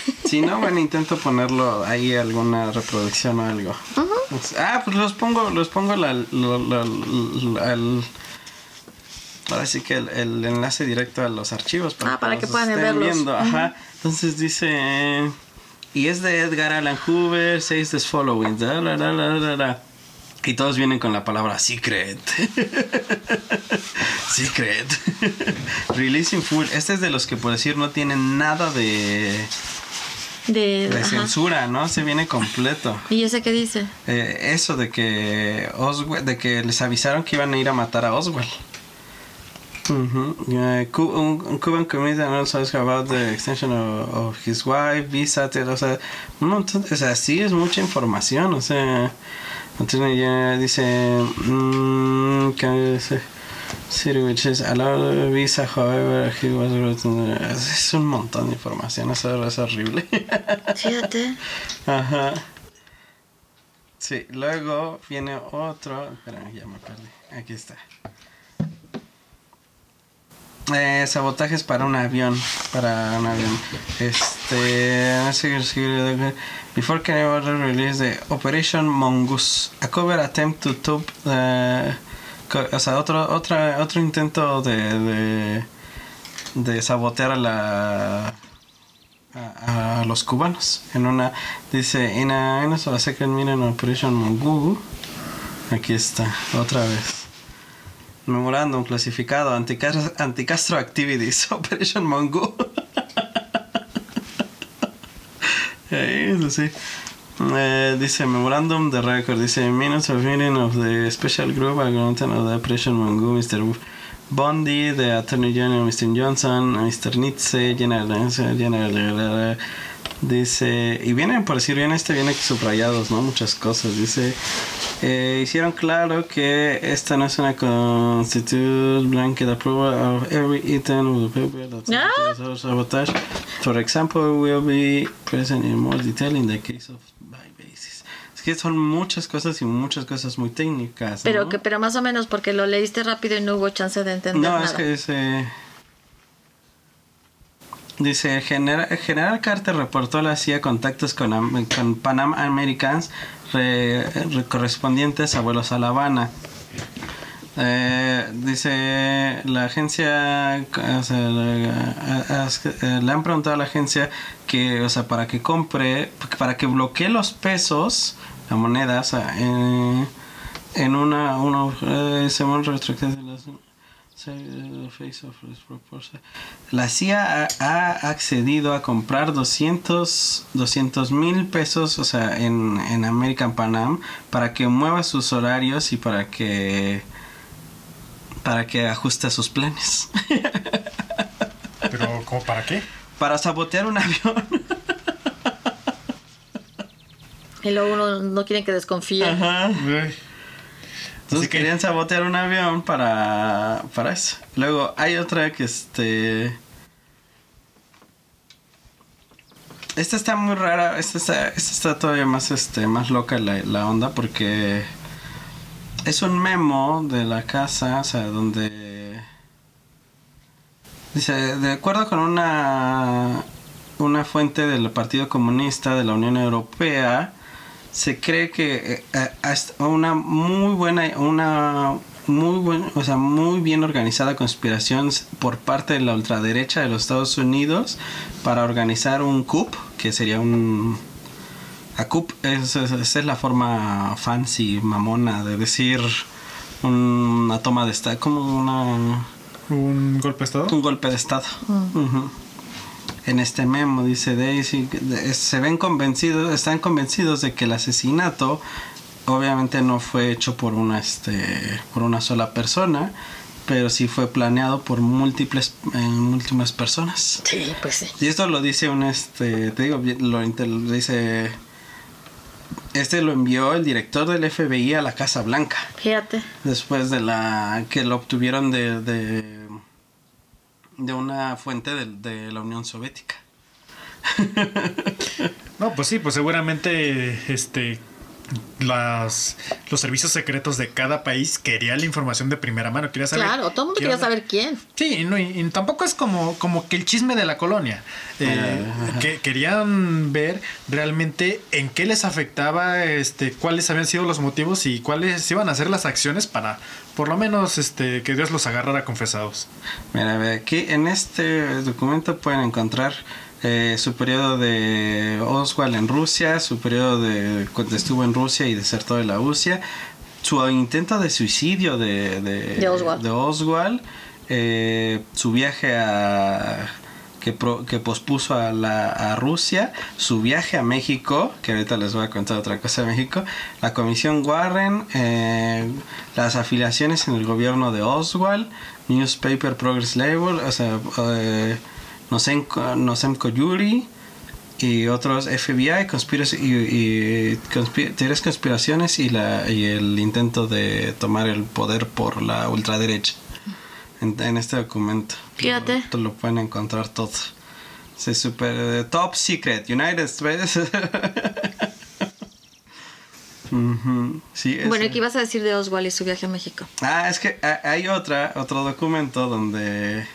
Si no, bueno, intento ponerlo ahí alguna reproducción o algo. Ah, pues los pongo, los pongo la, ahora sí que el, el enlace directo a los archivos Ah, para los que puedan estén verlos. viendo. Ajá. Entonces dice y es de Edgar Allan Hoover, says this following. da, la, la. Y todos vienen con la palabra secret. secret. Releasing full. Este es de los que por decir no tienen nada de De, de censura, ¿no? Se viene completo. ¿Y ese qué dice? Eh, eso de que Oswald, de que les avisaron que iban a ir a matar a Oswald. Ujú. Yeah, Cu- un, un Cuban comedian also asked about the extension of, of his wife, visa, o sea, un montón, o sea, sí es mucha información, o sea, entonces ya dice, mm, is allowed visa, however, he was written- es un montón de información, eso es horrible. Fíjate. Ajá. Sí, luego viene otro. Espera, ya me perdí. Aquí está. Eh, sabotajes para un avión. Para un avión. Este. Before was released the Operation Mongoose. A cover attempt to top. co- o sea, otro, otra, otro intento de, de. de sabotear a la a, a los cubanos en una dice en a, en a second mission operation Mongu aquí está otra vez memorándum clasificado anticastro, anticastro activities operation Mongu Ahí, eso sí Eh, dice memorándum de record dice minutes of meeting of the special group agreement of the operation Mongu Mr. Bondi, the Attorney General Mr. Johnson, Mr. Nitze, General, General, dice, y vienen, por decir bien, este viene subrayados, ¿no? Muchas cosas, dice, eh, hicieron claro que esta no es una constitute blanket approval of every item of the paper that Ah. sabotage. For example, will be present in more detail in the case of. Es que son muchas cosas y muchas cosas muy técnicas. Pero, que, pero más o menos porque lo leíste rápido y no hubo chance de entender No, nada. es que dice. Dice: General, General Carter reportó a la CIA contactos con, con Panam Americans re- re- correspondientes a vuelos a La Habana. Eh, dice la agencia o sea, le, han preguntado a la agencia que o sea para que compre para que bloquee los pesos la moneda o sea, eh, en una una eh, según las- la CIA ha accedido a comprar 200 mil pesos, o sea, en, en American Panam, para que mueva sus horarios y para que para que ajuste sus planes. Pero, ¿cómo para qué? para sabotear un avión. Y luego uno no quieren que desconfíe. Ajá. Entonces Así que- querían sabotear un avión para, para eso. Luego hay otra que este... Esta está muy rara, esta está, esta está todavía más, este, más loca la, la onda porque es un memo de la casa, o sea, donde... Dice, de acuerdo con una, una fuente del Partido Comunista de la Unión Europea, se cree que eh, hasta una muy buena una muy buen, o sea, muy bien organizada conspiración por parte de la ultraderecha de los Estados Unidos para organizar un coup, que sería un a coup es, es- esa es la forma fancy mamona de decir una toma de estado como una ¿Un golpe de estado? un golpe de estado. Ujú. En este memo dice Daisy, se ven convencidos, están convencidos de que el asesinato obviamente no fue hecho por una este por una sola persona, pero sí fue planeado por múltiples eh, múltiples personas. Sí, pues sí. Y esto lo dice un este, te digo, lo lo dice este lo envió el director del FBI a la Casa Blanca Fíjate. después de la que lo obtuvieron de de, de una fuente de, de la Unión Soviética. No, pues sí, pues seguramente este las los servicios secretos de cada país querían la información de primera mano, quería saber. Claro, todo el mundo quería onda. saber quién. Sí, no, y, y tampoco es como, como que el chisme de la colonia. Eh, que querían ver realmente en qué les afectaba, este, cuáles habían sido los motivos y cuáles iban a ser las acciones para, por lo menos, este, que Dios los agarrara confesados. Mira, ve, aquí en este documento pueden encontrar eh, su periodo de Oswald en Rusia, su periodo de cuando estuvo en Rusia y desertó de la UCIA, su intento de suicidio de, de, De Oswald. de Oswald, eh, su viaje a que, pro- que pospuso a, la, a Rusia su viaje a México, que ahorita les voy a contar otra cosa de México, la Comisión Warren, eh, las afiliaciones en el gobierno de Oswald, Newspaper Progress Label, o sea, eh, Nosenko, Nosenko Yuri y otros FBI, conspiracy, y, y conspi- teorías conspiraciones y, la, y el intento de tomar el poder por la ultraderecha en, en este documento. Fíjate. Lo, lo pueden encontrar todo. Es super eh, top secret, United States. Sí, Bueno, ¿y qué ibas a decir de Oswald y su viaje a México? Ah, es que ha- hay otra, otro documento donde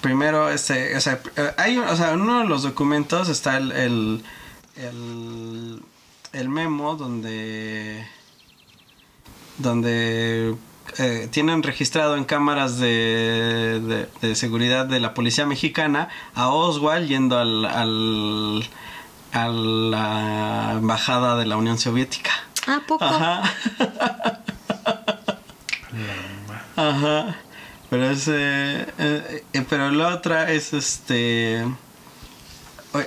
primero este, o sea, eh, hay, o sea, en uno de los documentos está el, el, el, el memo donde donde eh, tienen registrado en cámaras de, de, de seguridad de la policía mexicana a Oswald yendo al, al a la embajada de la Unión Soviética. Ah, poco. Ajá. Ajá. Pero es. eh, eh, pero la otra es este.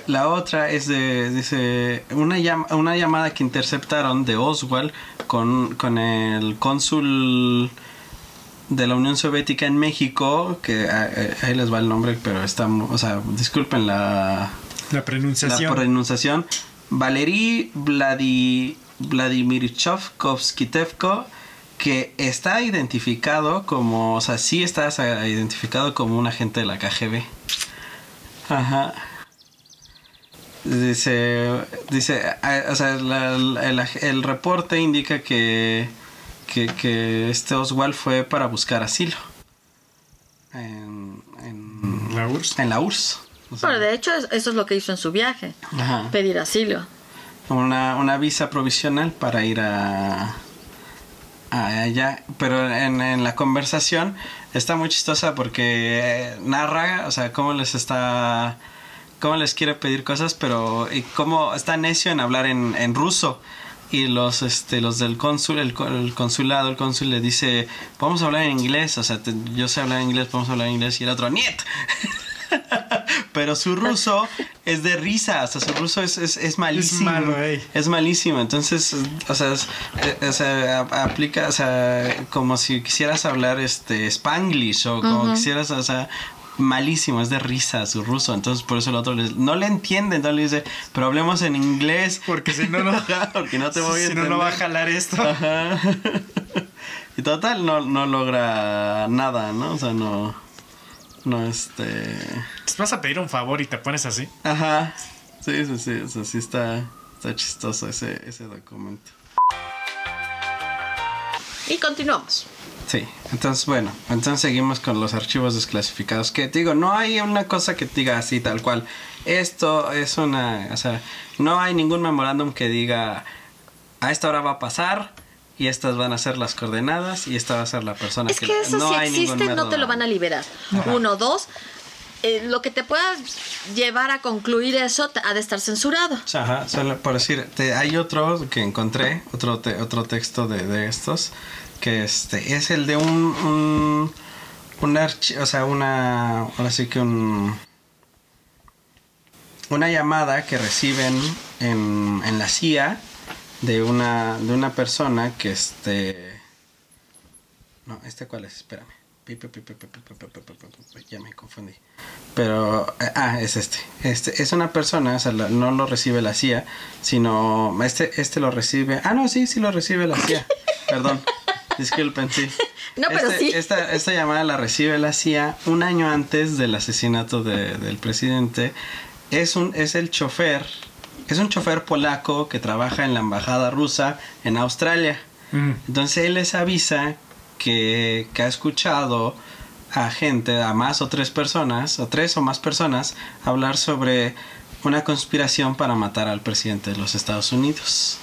La otra es de. Dice. Una, llam- una llamada que interceptaron de Oswald con, con el cónsul de la Unión Soviética en México. Que ah, eh, ahí les va el nombre, pero está. O sea, disculpen la La pronunciación. la pronunciación. Valery Vladi, Vladimirovskitevko, que está identificado como, o sea, sí está sa- identificado como un agente de la KGB. Ajá. Dice, dice, o sea, la- la- el, el reporte indica que, que, que este Oswald fue para buscar asilo. En, en, La URSS. en la URSS. O sea, Bueno, de hecho, es- eso es lo que hizo en su viaje. Ajá. Pedir asilo. una, una visa provisional para ir a, a allá. Pero en, en la conversación está muy chistosa porque eh, narra, o sea, cómo les está, cómo les quiere pedir cosas, pero y cómo está necio en hablar en, ruso. Y los, este, los del cónsul, el, co- el consulado, el cónsul le dice, vamos a hablar en inglés, o sea, yo sé hablar en inglés, a hablar en inglés. Y el otro, ¡niet! Pero su ruso es de risa, o sea, su ruso es, es, es malísimo. malo, ey. Es malísimo, entonces, o sea, es- eh, o sea, aplica, o sea, como si quisieras hablar este spanglish o como quisieras, o sea, malísimo, es de risa su ruso, entonces por eso el otro les- no le entiende, entonces le dice, pero hablemos en inglés. Porque si no, no, porque no te voy a si no, no va a jalar esto. Ajá. y total, no, no logra nada, ¿no? O sea, no, no, este... Te vas a pedir un favor y te pones así. Ajá. Sí, sí, sí. O sea, sí está, está chistoso ese, ese documento. Y continuamos. Sí. Entonces, bueno. Entonces seguimos con los archivos desclasificados. Que te digo, no hay una cosa que te diga así tal cual. Esto es una... O sea, no hay ningún memorándum que diga a esta hora va a pasar y estas van a ser las coordenadas y esta va a ser la persona Es que eso no si hay existe, no te lo van a liberar. Uno, dos. eh, lo que te pueda llevar a concluir eso te- ha de estar censurado. Ajá, solo por decir, te- hay otro que encontré, otro, te- otro texto de, de estos, que este es el de un, un, un archi- o sea, una, ahora sí que un, una llamada que reciben en, en la CIA de una, de una persona que este... No, ¿este cuál es? Espérame. Ya me confundí. Pero, ah, es este. Este es una persona, o sea, no lo recibe la CIA, sino este, este lo recibe. Ah, no, sí, sí lo recibe la CIA. Perdón. Disculpen, sí. No, pero sí. Esta, esta, llamada la recibe la CIA un año antes del asesinato de, del presidente. Es, un, es el chofer es un chofer polaco que trabaja en la embajada rusa en Australia. Mm. Entonces él les avisa que, que ha escuchado a gente, a más o tres personas, o tres o más personas, hablar sobre una conspiración para matar al presidente de los Estados Unidos.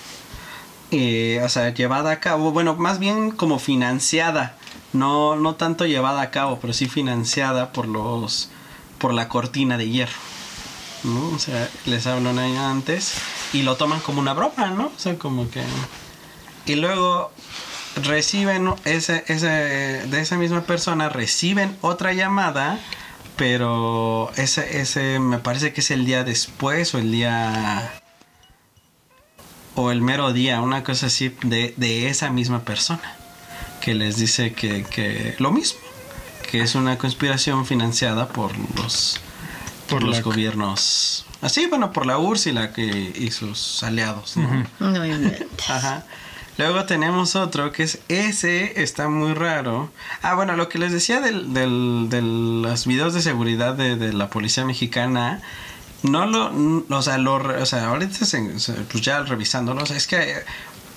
Y, o sea, llevada a cabo, bueno, más bien como financiada, no, no tanto llevada a cabo, pero sí financiada por los, por la cortina de hierro. ¿No? O sea, les año antes y lo toman como una broma, ¿no? O sea, como que... Y luego reciben ese, ese, de esa misma persona, reciben otra llamada Pero ese, ese me parece que es el día después o el día... O el mero día, una cosa así de, de esa misma persona. Que les dice que, que lo mismo. Que es una conspiración financiada por los, por los la- gobiernos. Así, bueno, por la URSS y, la que, y sus aliados. Ajá. Luego tenemos otro que es ese, está muy raro. Ah, bueno, lo que les decía del, del, de los videos de seguridad de, de la policía mexicana, no lo, o sea, lo, re- o sea, ahorita se- se- pues ya revisándolos, es que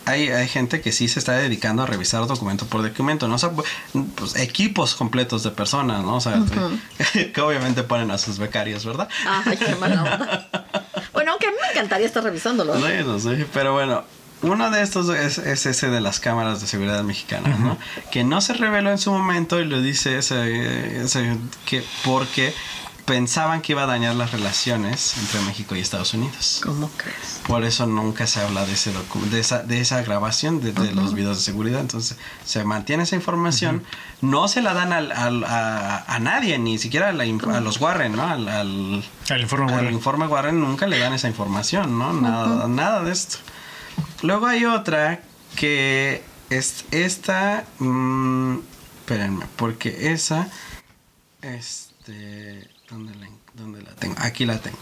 hay, hay gente que sí se está dedicando a revisar documento por documento, no o sea, pues equipos completos de personas, ¿no? O sea, que obviamente ponen a sus becarios, ¿verdad? Ay, qué mala onda. Bueno, aunque a mí me encantaría estar revisándolo. Sí, pero bueno, uno de estos es, es ese de las cámaras de seguridad mexicanas, ¿no? Que no se reveló en su momento y lo dice ese, ese- que porque pensaban que iba a dañar las relaciones entre México y Estados Unidos. ¿Cómo crees? Por eso nunca se habla de ese docu- de esa, de esa grabación de, de los videos de seguridad. Entonces se mantiene esa información. No se la dan al, al- a, a nadie, ni siquiera a, la a los Warren, ¿no? Al, al- Al informe al Warren. informe Warren nunca le dan esa información, ¿no? Nada, nada de esto. Luego hay otra que es esta. mm, espérenme, porque esa. Este. ¿Dónde la, tengo? Aquí la tengo.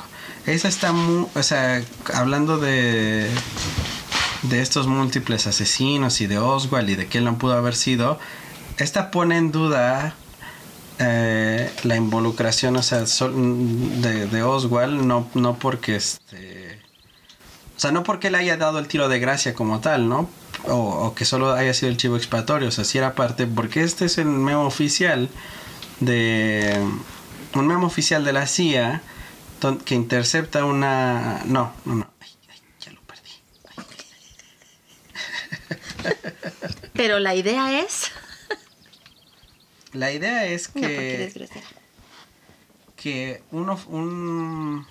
Esa está muy. O sea, hablando de. De estos múltiples asesinos y de Oswald y de quién lo pudo haber sido. Esta pone en duda eh, la involucración, o sea, de, de Oswald, no, no porque este. O sea, no porque le haya dado el tiro de gracia como tal, ¿no? O, o que solo haya sido el chivo expiatorio, o sea, si era parte, porque este es el memo oficial de. Un memo oficial de la CIA que intercepta una. No, no, no. Ay, ay, ya lo perdí. Pero la idea es. La idea es No, porque que. que uno un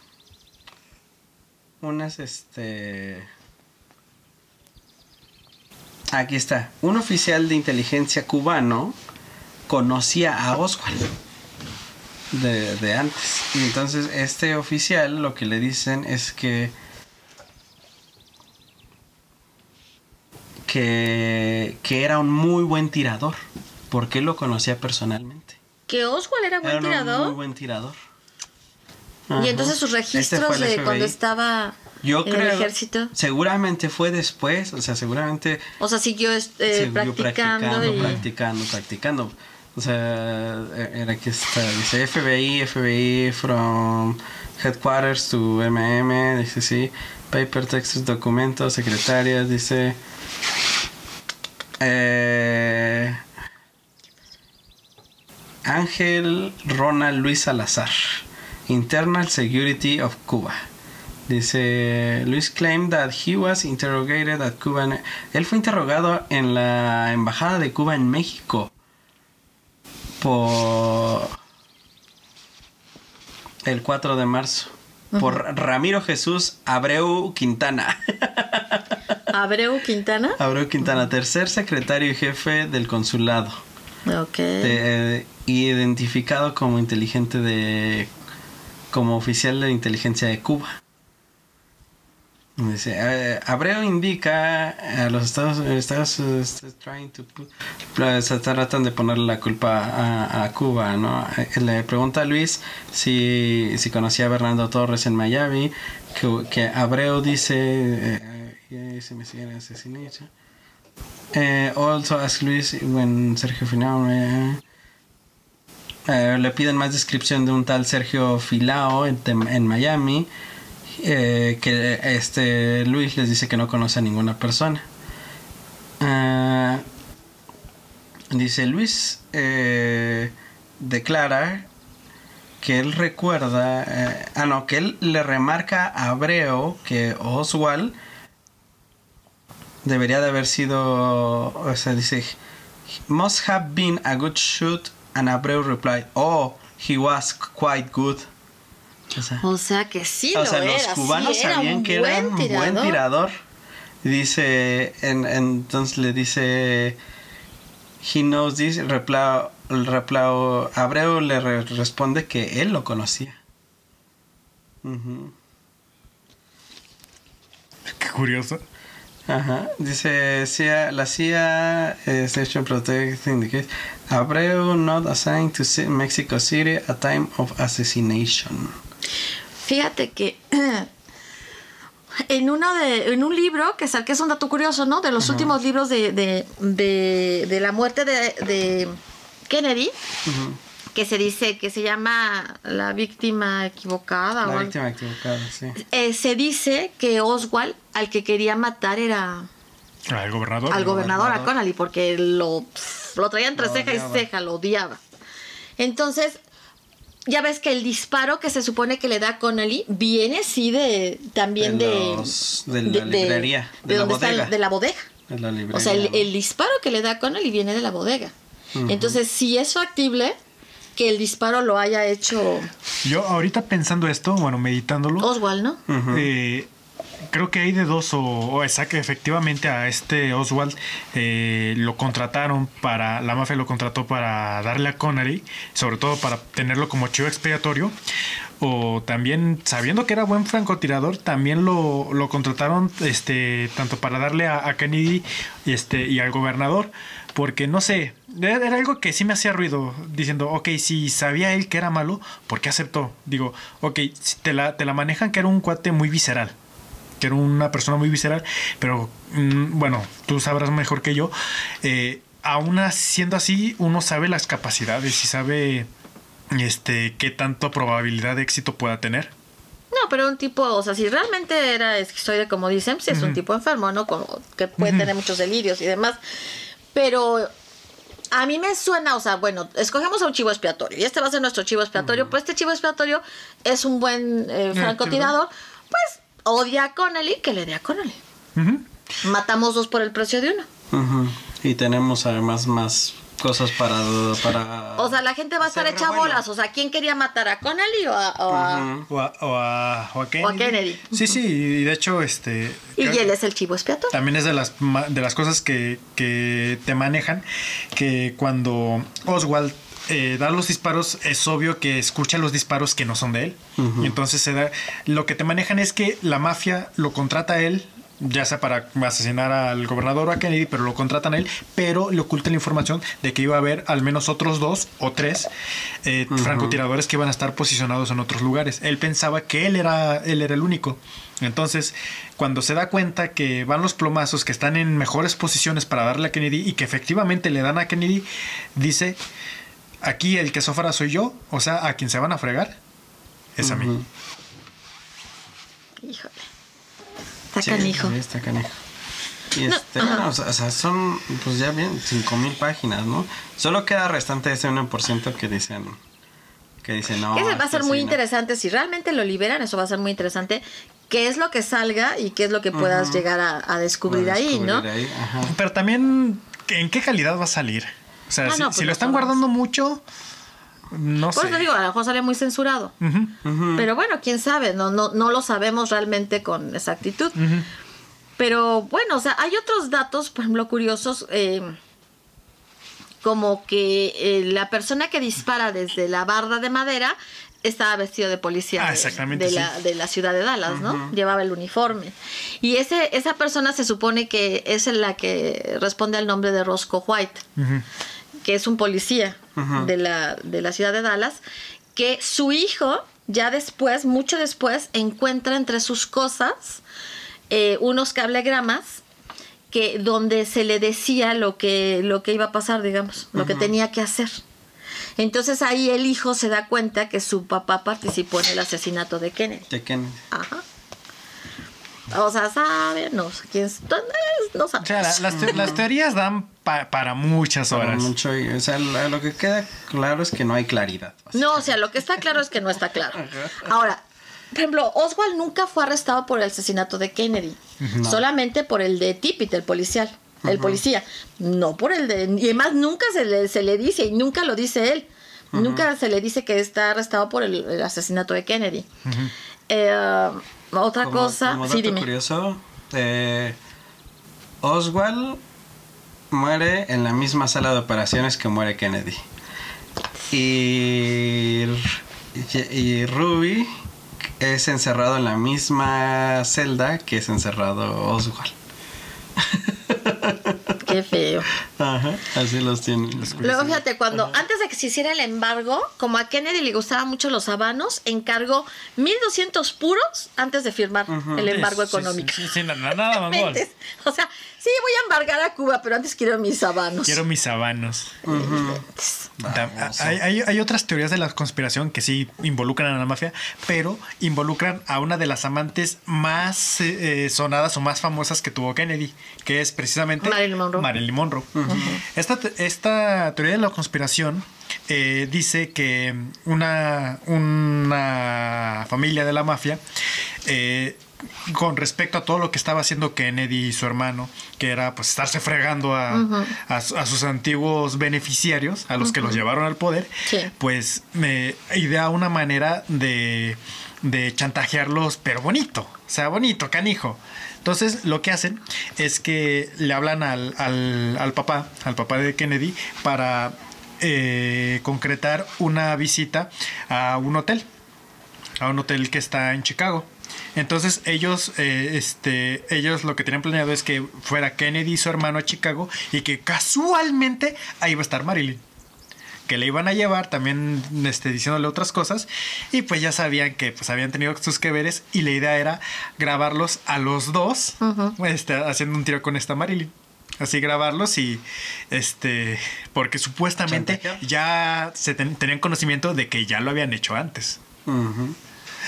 unas este aquí está un oficial de inteligencia cubano conocía a Oswald de, de antes y entonces este oficial lo que le dicen es que que que era un muy buen tirador porque él lo conocía personalmente Que Oswald era buen era un muy tirador. buen tirador Y entonces sus Este registros de cuando estaba Yo en creo. el ejército. Seguramente fue después, o sea, seguramente. O sea, siguió este, siguió practicando, practicando, y... practicando, practicando. O sea, e-, era que está, dice FBI, FBI from headquarters to MM, dice sí, paper, textos, documentos, secretarias, dice. Eh, Ángel Ronald Luis Salazar, Internal Security of Cuba. Dice, Luis claimed that he was interrogated at Cuban... Él fue interrogado en la Embajada de Cuba en México por el 4 de marzo. Por Ramiro Jesús Abreu Quintana. Abreu Quintana. Abreu Quintana, tercer secretario y jefe del consulado. Ok. de- y identificado como inteligente de como oficial de inteligencia de Cuba. Eh, Abreu indica a los Estados Estados Unidos trying to tratando de ponerle la culpa a, Cuba, ¿no? Eh, Le pregunta a Luis si, conocía a Bernardo Torres en Miami, que, Abreu dice, eh, eh, se me. Eh, also ask Luis when Sergio Finao le piden más descripción de un tal Sergio Filao en Miami eh, que este Luis les dice que no conoce a ninguna persona. Ah, dice Luis eh, declara que él recuerda eh, ah no que él le remarca a Abreu que Oswald debería de haber sido o sea dice must have been a good shoot and Abreu replied oh he was quite good o sea, O sea que sí o lo sea, los era. cubanos sí, era sabían un que era un buen buen tirador. Dice, en- entonces le dice, he knows this, reply, el replau- Abreu le re- responde que él lo conocía. Ujú. Qué curioso. Ajá. Dice CIA, la CIA eh, Station Protect indicates Abreu not assigned to Mexico City a time of assassination. Fíjate que en uno de en un libro que saqué es un dato curioso, ¿no? De los últimos libros de, de, de- de la muerte de, de Kennedy, que se dice que se llama la víctima equivocada. o La algo. víctima equivocada, sí. Eh, se dice que Oswald al que quería matar era Al gobernador. al gobernador, a. Connally, porque lo, lo traía entre Lo ceja odiaba. y ceja, lo odiaba. Entonces, ya ves que el disparo que se supone que le da a Connally viene sí de también De de, los- de la librería, de la donde está el- de la bodega. En la librería. O sea, el, disparo que le da a Connally viene de la bodega. Entonces, si es factible que el disparo lo haya hecho Yo ahorita pensando esto, bueno, meditándolo, Oswald, ¿no? Ujú. eh, creo que hay de dos o, o efectivamente a este Oswald eh, lo contrataron para, la mafia lo contrató para darle a Connery, sobre todo para tenerlo como chivo expiatorio. O también, sabiendo que era buen francotirador, también lo, lo contrataron este, tanto para darle a, a Kennedy este, y al gobernador. Porque no sé, era algo que sí me hacía ruido, diciendo, ok, si sabía él que era malo, ¿por qué aceptó? Digo, ok, te la, te la manejan que era un cuate muy visceral, que era una persona muy visceral, pero mm, bueno, tú sabrás mejor que yo. Eh, aún siendo así, uno sabe las capacidades y sabe este qué tanto probabilidad de éxito pueda tener. No, pero un tipo, o sea, si realmente era esquizoide, como dicen, pues es un tipo enfermo, ¿no? Como que puede tener muchos delirios y demás. Pero a mí me suena, o sea, bueno, escogemos a un chivo expiatorio y este va a ser nuestro chivo expiatorio. Pues este chivo expiatorio es un buen eh, francotirador. Odia a Connelly, que le dé a Connelly. Matamos dos por el precio de uno. Y tenemos además más cosas para... para O sea, la gente va a estar hecha revuelo. bolas. O sea, ¿quién quería matar a Connelly o a, o a-. O a, o a- o a Kennedy. Kennedy. Sí, sí, y de hecho, este. Y él es el chivo expiatorio? También es de las, ma- de las cosas que, que te manejan, que cuando Oswald eh, da los disparos, es obvio que escucha los disparos que no son de él. Y entonces se da, lo que te manejan es que la mafia lo contrata a él, ya sea para asesinar al gobernador o a Kennedy, pero lo contratan a él, pero le ocultan la información de que iba a haber al menos otros dos o tres eh, francotiradores que iban a estar posicionados en otros lugares. Él pensaba que él era, él era el único. Entonces, cuando se da cuenta que van los plomazos que están en mejores posiciones para darle a Kennedy y que efectivamente le dan a Kennedy, dice, aquí el que sofra soy yo, o sea, a quien se van a fregar es a mí. Híjole. Está Sí, canijo. sí, está canijo. Y No, este, bueno, o sea, o sea, son, pues ya bien, 5000 páginas, ¿no? Solo queda restante ese 1% que dicen, que dicen, no. Que ese va a ser muy sí, no". interesante. Si realmente lo liberan, eso va a ser muy interesante. ¿Qué es lo que salga y qué es lo que puedas Ujú. llegar a, a descubrir Para ahí, no? descubrir ahí, ajá. Pero también, ¿en qué calidad va a salir? O sea, Ah, si, no, si pues lo están guardando mucho, no Por sé. eso te digo, a lo mejor sale muy censurado. Pero bueno, quién sabe, no, no, no lo sabemos realmente con exactitud. Pero bueno, o sea, hay otros datos, por ejemplo, curiosos, eh, como que eh, la persona que dispara desde la barda de madera estaba vestido de policía Ah, de- exactamente, de, sí. la, de la ciudad de Dallas, ¿no? Llevaba el uniforme. Y ese, esa persona se supone que es la que responde al nombre de Roscoe White. Que es un policía de, la, de la ciudad de Dallas, que su hijo, ya después, mucho después, encuentra entre sus cosas eh, unos cablegramas que donde se le decía lo que, lo que iba a pasar, digamos, lo que tenía que hacer. Entonces ahí el hijo se da cuenta que su papá participó en el asesinato de Kennedy. De Kennedy. Ajá. O sea, sabe, no sé quién es, no O sabe. sea, la- las, te- las teorías dan pa- para muchas Para horas. mucho, y- o sea, lo, que queda claro es que no hay claridad. No, o sea, lo que está claro es que no está claro. Ahora, por ejemplo, Oswald nunca fue arrestado por el asesinato de Kennedy, solamente por el de Tippit, el policial, el policía, no por el de... Y además nunca se le, se le dice, y nunca lo dice él, nunca se le dice que está arrestado por el, el asesinato de Kennedy. Eh, otra Como- cosa, como sí, dime. curioso, eh, Oswald muere en la misma sala de operaciones que muere Kennedy. Y, y Ruby es encerrado en la misma celda que es encerrado Oswald. Qué feo. Ajá, así los tienen. Luego fíjate, cuando antes de que se hiciera el embargo, como a Kennedy le gustaban mucho los habanos, encargó 1200 puros antes de firmar el embargo Sí, sí, económico. Sí, sí, nada, nada. O sea, sí voy a embargar a Cuba, pero antes quiero mis habanos. Quiero mis sabanos. Vamos, Hay, hay- hay otras teorías de la conspiración que sí involucran a la mafia, pero involucran a una de las amantes más eh, sonadas o más famosas que tuvo Kennedy, que es precisamente Marilyn Monroe. Marilyn Monroe. esta, te- esta teoría de la conspiración eh, dice que una, una familia de la mafia eh, con respecto a todo lo que estaba haciendo Kennedy y su hermano, que era pues estarse fregando a, a su- a sus antiguos beneficiarios, a los que los llevaron al poder, Sí. pues me idea una manera de, de chantajearlos, pero bonito, o sea, bonito, canijo. Entonces lo que hacen es que le hablan al, al, al papá, al papá de Kennedy, para eh, concretar una visita a un hotel a un hotel que está en Chicago. Entonces ellos, eh, este, ellos lo que tenían planeado es que fuera Kennedy y su hermano a Chicago y que casualmente ahí va a estar Marilyn. Que le iban a llevar también este, diciéndole otras cosas y pues ya sabían que pues habían tenido sus que veres y la idea era grabarlos a los dos este, haciendo un tiro con esta Marilyn. Así grabarlos y este porque supuestamente ya se ten- tenían conocimiento de que ya lo habían hecho antes.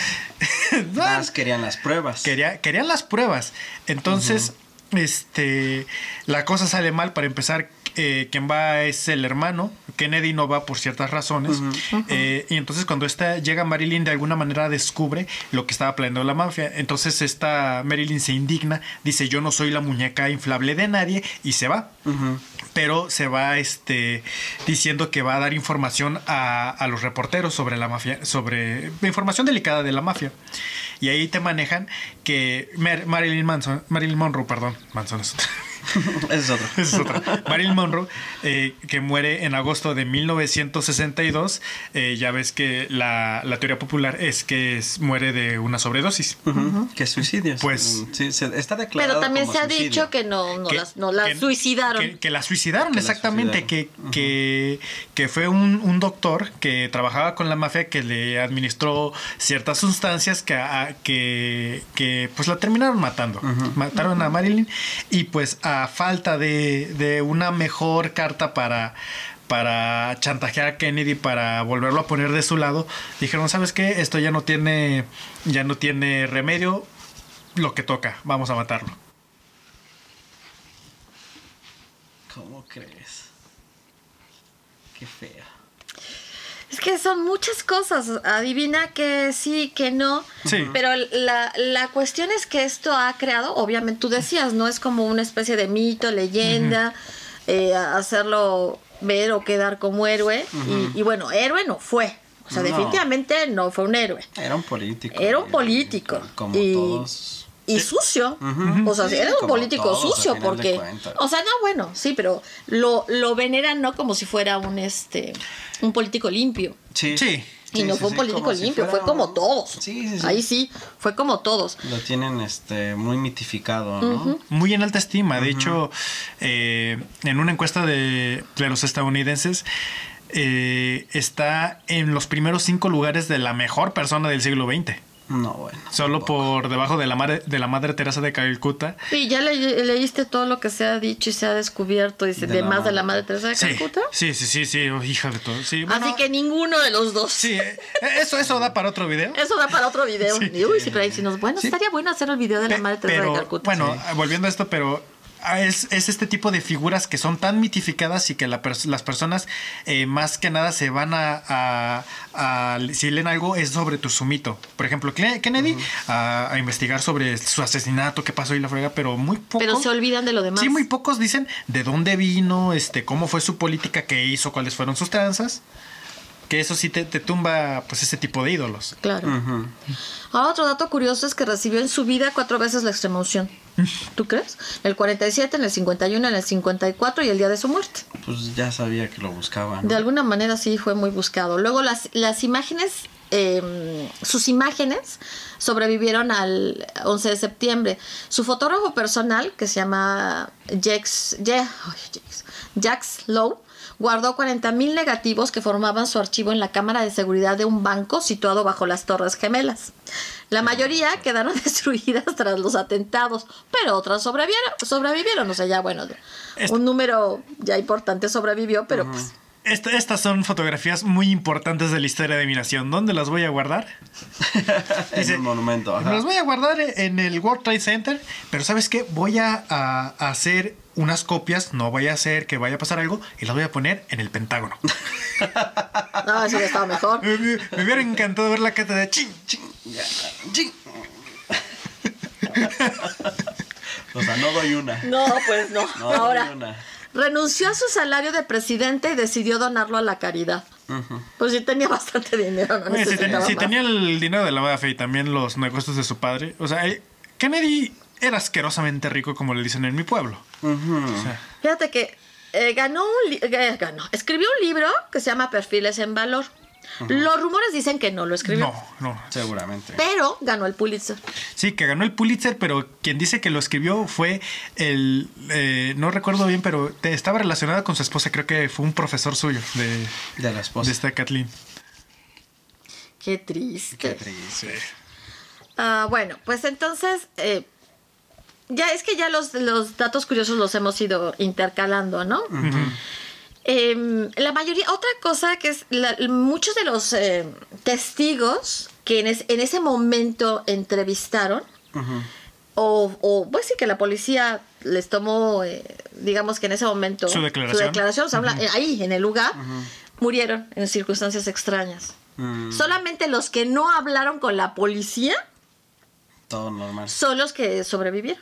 Más querían las pruebas. Quería, querían las pruebas. Entonces, este, la cosa sale mal. Para empezar, eh, quien va es el hermano. Kennedy no va por ciertas razones. Eh, y entonces cuando esta, llega Marilyn, de alguna manera descubre lo que estaba planeando la mafia. Entonces esta Marilyn se indigna, dice yo no soy la muñeca inflable de nadie y se va. Ujú. Pero se va este, diciendo que va a dar información a, a los reporteros sobre la mafia, sobre información delicada de la mafia. Y ahí te manejan que Mar- Marilyn Manson, Marilyn Monroe, perdón, Manson es otra. Ese es otro. Esa es otra. Marilyn Monroe, eh, que muere en agosto de 1962. eh, ya ves que la, la teoría popular es que es- muere de una sobredosis. Ujú. Que suicidio. Pues- Sí, se- está declarado Pero también como se ha suicidio. dicho que no, no, que- las, no la que- suicidaron. Que, que la suicidaron, Que la exactamente. suicidaron. Que, que, que fue un, un doctor que trabajaba con la mafia que le administró ciertas sustancias que, a- que, que, pues la terminaron matando. Mataron a Marilyn y pues a falta de, una mejor carta para para chantajear a Kennedy para volverlo a poner de su lado dijeron sabes qué esto ya no tiene ya no tiene remedio lo que toca vamos a matarlo ¿Cómo crees? Qué fea. Es que son muchas cosas. Adivina que sí, que no. Sí. Pero la, la cuestión es que esto ha creado, obviamente tú decías, no es como una especie de mito, leyenda, eh, hacerlo ver o quedar como héroe. y, y bueno, héroe no fue. O sea, No. definitivamente no fue un héroe. Era un político. Era un político. Como Y- todos. Y sucio. O sea, Sí, era un político todos, sucio porque... O sea, no, bueno, sí, pero lo, lo veneran no como si fuera un, este, un político limpio. Sí. Sí. Y Sí, no sí, fue un sí, político si limpio, fuera fue como todos. Sí, sí, sí. Ahí sí, fue como todos. Lo tienen este muy mitificado, ¿no? muy en alta estima. De hecho, eh, en una encuesta de, de los estadounidenses, eh, está en los primeros cinco lugares de la mejor persona del siglo XX. No, bueno. Solo tampoco. por debajo de la, madre, de la madre Teresa de Calcuta. Y ya le- leíste todo lo que se ha dicho y se ha descubierto, dice, De de, la más de madre. la madre Teresa de Sí, Calcuta. sí, sí, sí, sí, oh, hija de todo. Sí, bueno, Así que ninguno de los dos. Sí, eh, eso, eso da para otro video. Eso da para otro video. Sí. Y, uy, sí, pero ahí sí nos... Bueno, Sí. estaría bueno hacer el video de la Pe- madre Teresa pero, de Calcuta. Bueno, volviendo a esto, pero es, es este tipo de figuras que son tan mitificadas y que la pers- las personas eh, más que nada se van a, a- a- Si leen algo es sobre tu sumito. Por ejemplo, Kennedy a, a investigar sobre su asesinato, qué pasó y la frega, pero muy pocos... Pero se olvidan de lo demás. Sí, muy pocos dicen de dónde vino, este, cómo fue su política, qué hizo, cuáles fueron sus tranzas. Que eso sí te, te tumba pues ese tipo de ídolos. Claro. Ahora otro dato curioso es que recibió en su vida cuatro veces la extrema unción. ¿Tú crees? En el 47, en el 51, en el 54 y el día de su muerte. Pues ya sabía que lo buscaban. De alguna manera sí fue muy buscado. Luego las, las imágenes, eh, sus imágenes sobrevivieron al 11 de septiembre. Su fotógrafo personal, que se llama Jax, Jax- Jax Lowe, guardó 40.000 negativos que formaban su archivo en la cámara de seguridad de un banco situado bajo las Torres Gemelas. La mayoría quedaron destruidas tras los atentados, pero otras sobrevivieron. sobrevivieron. O sea, ya bueno, un número ya importante sobrevivió, pero pues Esta- estas son fotografías muy importantes de la historia de mi nación. ¿Dónde las voy a guardar? en un monumento. ajá. Las voy a guardar en el World Trade Center, pero ¿sabes qué? Voy a, a- a hacer unas copias, no vaya a ser que vaya a pasar algo, y las voy a poner en el Pentágono. no, sí estaba mejor. me, me- me hubiera encantado ver la cata de ching, ching. o sea, no doy una. No, pues no. No Ahora, doy una. Renunció a su salario de presidente y decidió donarlo a la caridad. Pues sí tenía bastante dinero, no Oye, si, tenía el dinero de la mafia y también los negocios de su padre, o sea, eh, Kennedy era asquerosamente rico, como le dicen en mi pueblo. Ujú. O sea, Fíjate que eh, ganó un eh, ganó, escribió un libro que se llama Perfiles en Valor. Los rumores dicen que no lo escribió, no, no. Seguramente. pero ganó el Pulitzer. Sí, que ganó el Pulitzer, pero quien dice que lo escribió fue el. eh, no recuerdo bien, pero te- estaba relacionada con su esposa. Creo que fue un profesor suyo de, De la esposa. de esta Kathleen. Qué triste. Qué triste. Ah, bueno, pues entonces, eh, ya es que ya los, los datos curiosos los hemos ido intercalando, ¿no? Em, la mayoría, otra cosa que es, la- muchos de los eh, testigos que en, es- en ese momento entrevistaron, o, o pues sí que la policía les tomó, eh, digamos que en ese momento Su declaración. declaración, o sea, habla- eh, ahí en el lugar, murieron en circunstancias extrañas. Mm, Solamente los que no hablaron con la policía todo normal. son los que sobrevivieron.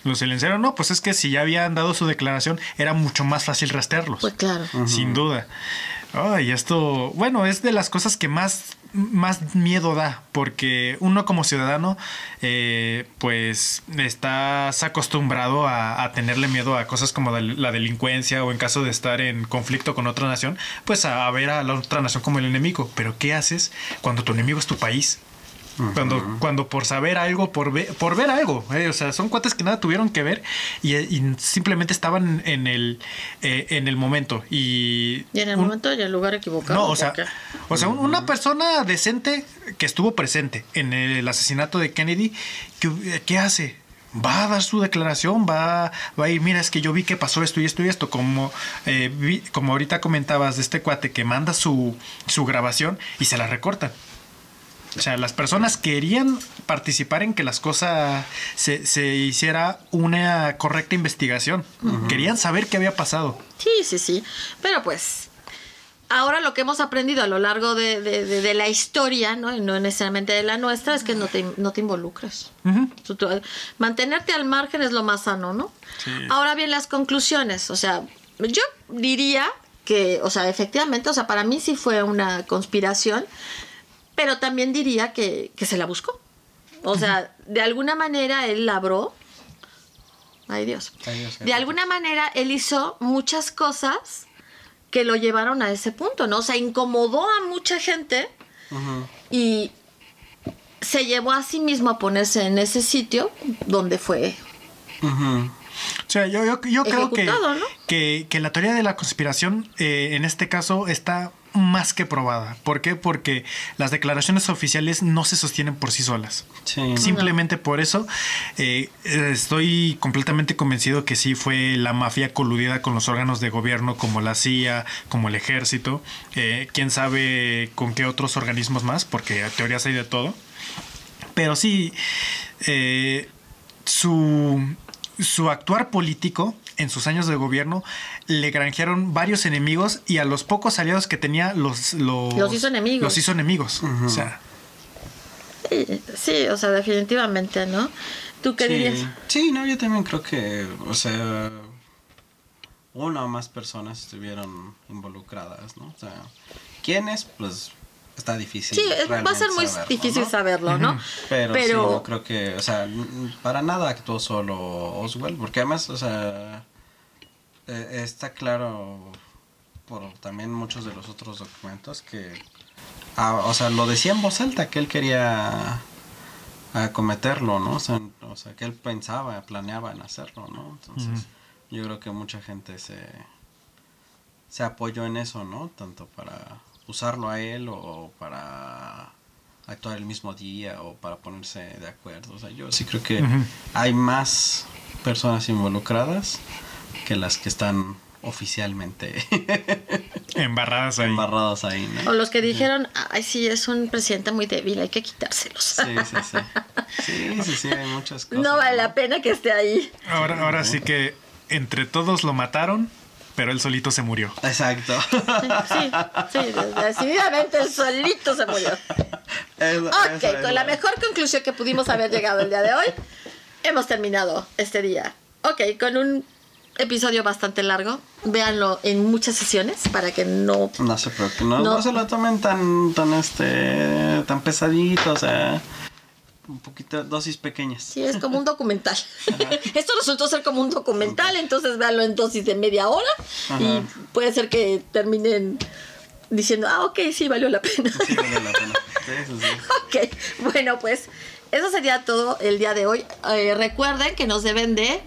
Ujú. Lo silenciaron, no, pues es que si ya habían dado su declaración, era mucho más fácil rastrearlos. Pues claro. Sin duda. Ay, esto, bueno, es de las cosas que más, más miedo da, porque uno como ciudadano, eh, pues estás acostumbrado a, a tenerle miedo a cosas como la delincuencia o en caso de estar en conflicto con otra nación, pues a, a ver a la otra nación como el enemigo. Pero ¿qué haces cuando tu enemigo es tu país? Cuando, cuando por saber algo, por ver, por ver algo, eh, o sea, son cuates que nada tuvieron que ver y, y simplemente estaban en el, eh, en el momento. Y, Y en el un- momento y el lugar equivocado. no, o sea, o sea, un- una persona decente que estuvo presente en el asesinato de Kennedy, ¿qué, qué hace? Va a dar su declaración, va, va a ir, mira, es que yo vi que pasó esto y esto y esto, como, eh, vi- como ahorita comentabas de este cuate que manda su, su grabación y se la recortan. O sea, las personas querían participar en que las cosas se, se hiciera una correcta investigación. Querían saber qué había pasado. Sí, sí, sí. Pero pues, ahora lo que hemos aprendido a lo largo de, de- de- de la historia, ¿no? Y no necesariamente de la nuestra, es que no te, no te involucres. Mantenerte al margen es lo más sano, ¿no? Sí. Ahora bien, las conclusiones. O sea, yo diría que, o sea, efectivamente, o sea, para mí sí fue una conspiración, pero también diría que, que se la buscó. O sea, de alguna manera él labró. Ay Dios. Ay, Dios, De alguna manera él hizo muchas cosas que lo llevaron a ese punto, ¿no? O sea, incomodó a mucha gente y se llevó a sí mismo a ponerse en ese sitio donde fue. O sea, yo, yo, yo creo que, Ejecutado, ¿no? que, que la teoría de la conspiración eh, en este caso está más que probada. ¿Por qué? Porque las declaraciones oficiales no se sostienen por sí solas. Sí. Simplemente por eso eh, estoy completamente convencido que sí fue la mafia coludida con los órganos de gobierno como la CIA, como el ejército, eh, quién sabe con qué otros organismos más, porque teorías hay de todo. Pero sí, eh, su, su actuar político en sus años de gobierno le granjearon varios enemigos y a los pocos aliados que tenía los, los, Los hizo enemigos. Los hizo enemigos. O sea, Sí, sí, o sea, definitivamente, ¿no? ¿Tú qué dirías? Sí. Sí, no, yo también creo que, o sea, una o más personas estuvieron involucradas, ¿no? O sea, ¿quiénes? Pues está difícil. Sí, es- va a ser muy saberlo, difícil ¿no? saberlo, ¿no? Pero, sí, no creo que, o sea, para nada actuó solo Oswald, porque además, o sea, eh, está claro por también muchos de los otros documentos que, ah, o sea, lo decía en voz alta que él quería acometerlo, ¿no? O sea, o sea, que él pensaba, planeaba en hacerlo, ¿no? Entonces, yo creo que mucha gente se, se apoyó en eso, ¿no? Tanto para usarlo a él o para actuar el mismo día o para ponerse de acuerdo. O sea, yo sí creo que hay más personas involucradas que las que están oficialmente Embarradas ahí. embarradas ahí, ¿no? O los que dijeron, ay, sí, es un presidente muy débil, hay que quitárselos. Sí, sí, sí. Sí, sí, sí, hay muchas cosas. no vale la pena que esté ahí. Ahora, ahora sí que entre todos lo mataron, pero él solito se murió. Exacto. Sí, sí, decididamente el solito se murió. Eso- Ok, eso es con la mejor conclusión que pudimos haber llegado el día de hoy, hemos terminado este día. Ok, con un episodio bastante largo. Véanlo en muchas sesiones para que no... No se preocupen, no, No. no se lo tomen tan, tan, este, tan pesadito, o sea, un poquito, dosis pequeñas. Sí, es como un documental. Esto resultó ser como un documental, entonces véanlo en dosis de media hora y puede ser que terminen diciendo, ah, ok, sí, valió la pena. Sí, vale la pena. Sí, sí, sí. ok, bueno, pues eso sería todo el día de hoy. Eh, recuerden que nos deben de...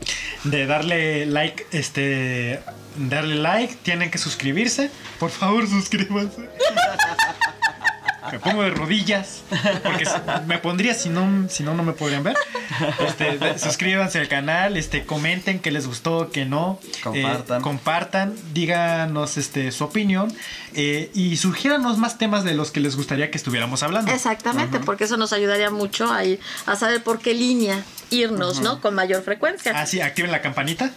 De darle like, este. Darle like, tienen que suscribirse. Por favor, suscríbanse. Me pongo de rodillas. Porque me pondría si no, si no, no me podrían ver. Este, de- suscríbanse al canal, este, comenten que les gustó, que no. Compartan. Eh, compartan, díganos este, su opinión. eh, y sugiéranos más temas de los que les gustaría que estuviéramos hablando. Exactamente, porque eso nos ayudaría mucho a, ir- a saber por qué línea irnos, ¿no? Con mayor frecuencia. Ah, sí, activen la campanita.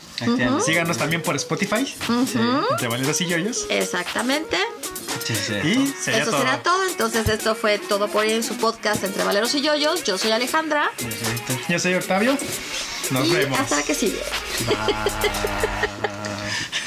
Síganos también por Spotify. Sí, Entre Valeros y Yoyos. Exactamente. Sí, sí. Y sería Eso todo. será todo. Entonces, esto fue todo por hoy en su podcast entre Valeros y Yoyos. Yo soy Alejandra. Yo soy Octavio. Nos y vemos. hasta la que sigue. Bye.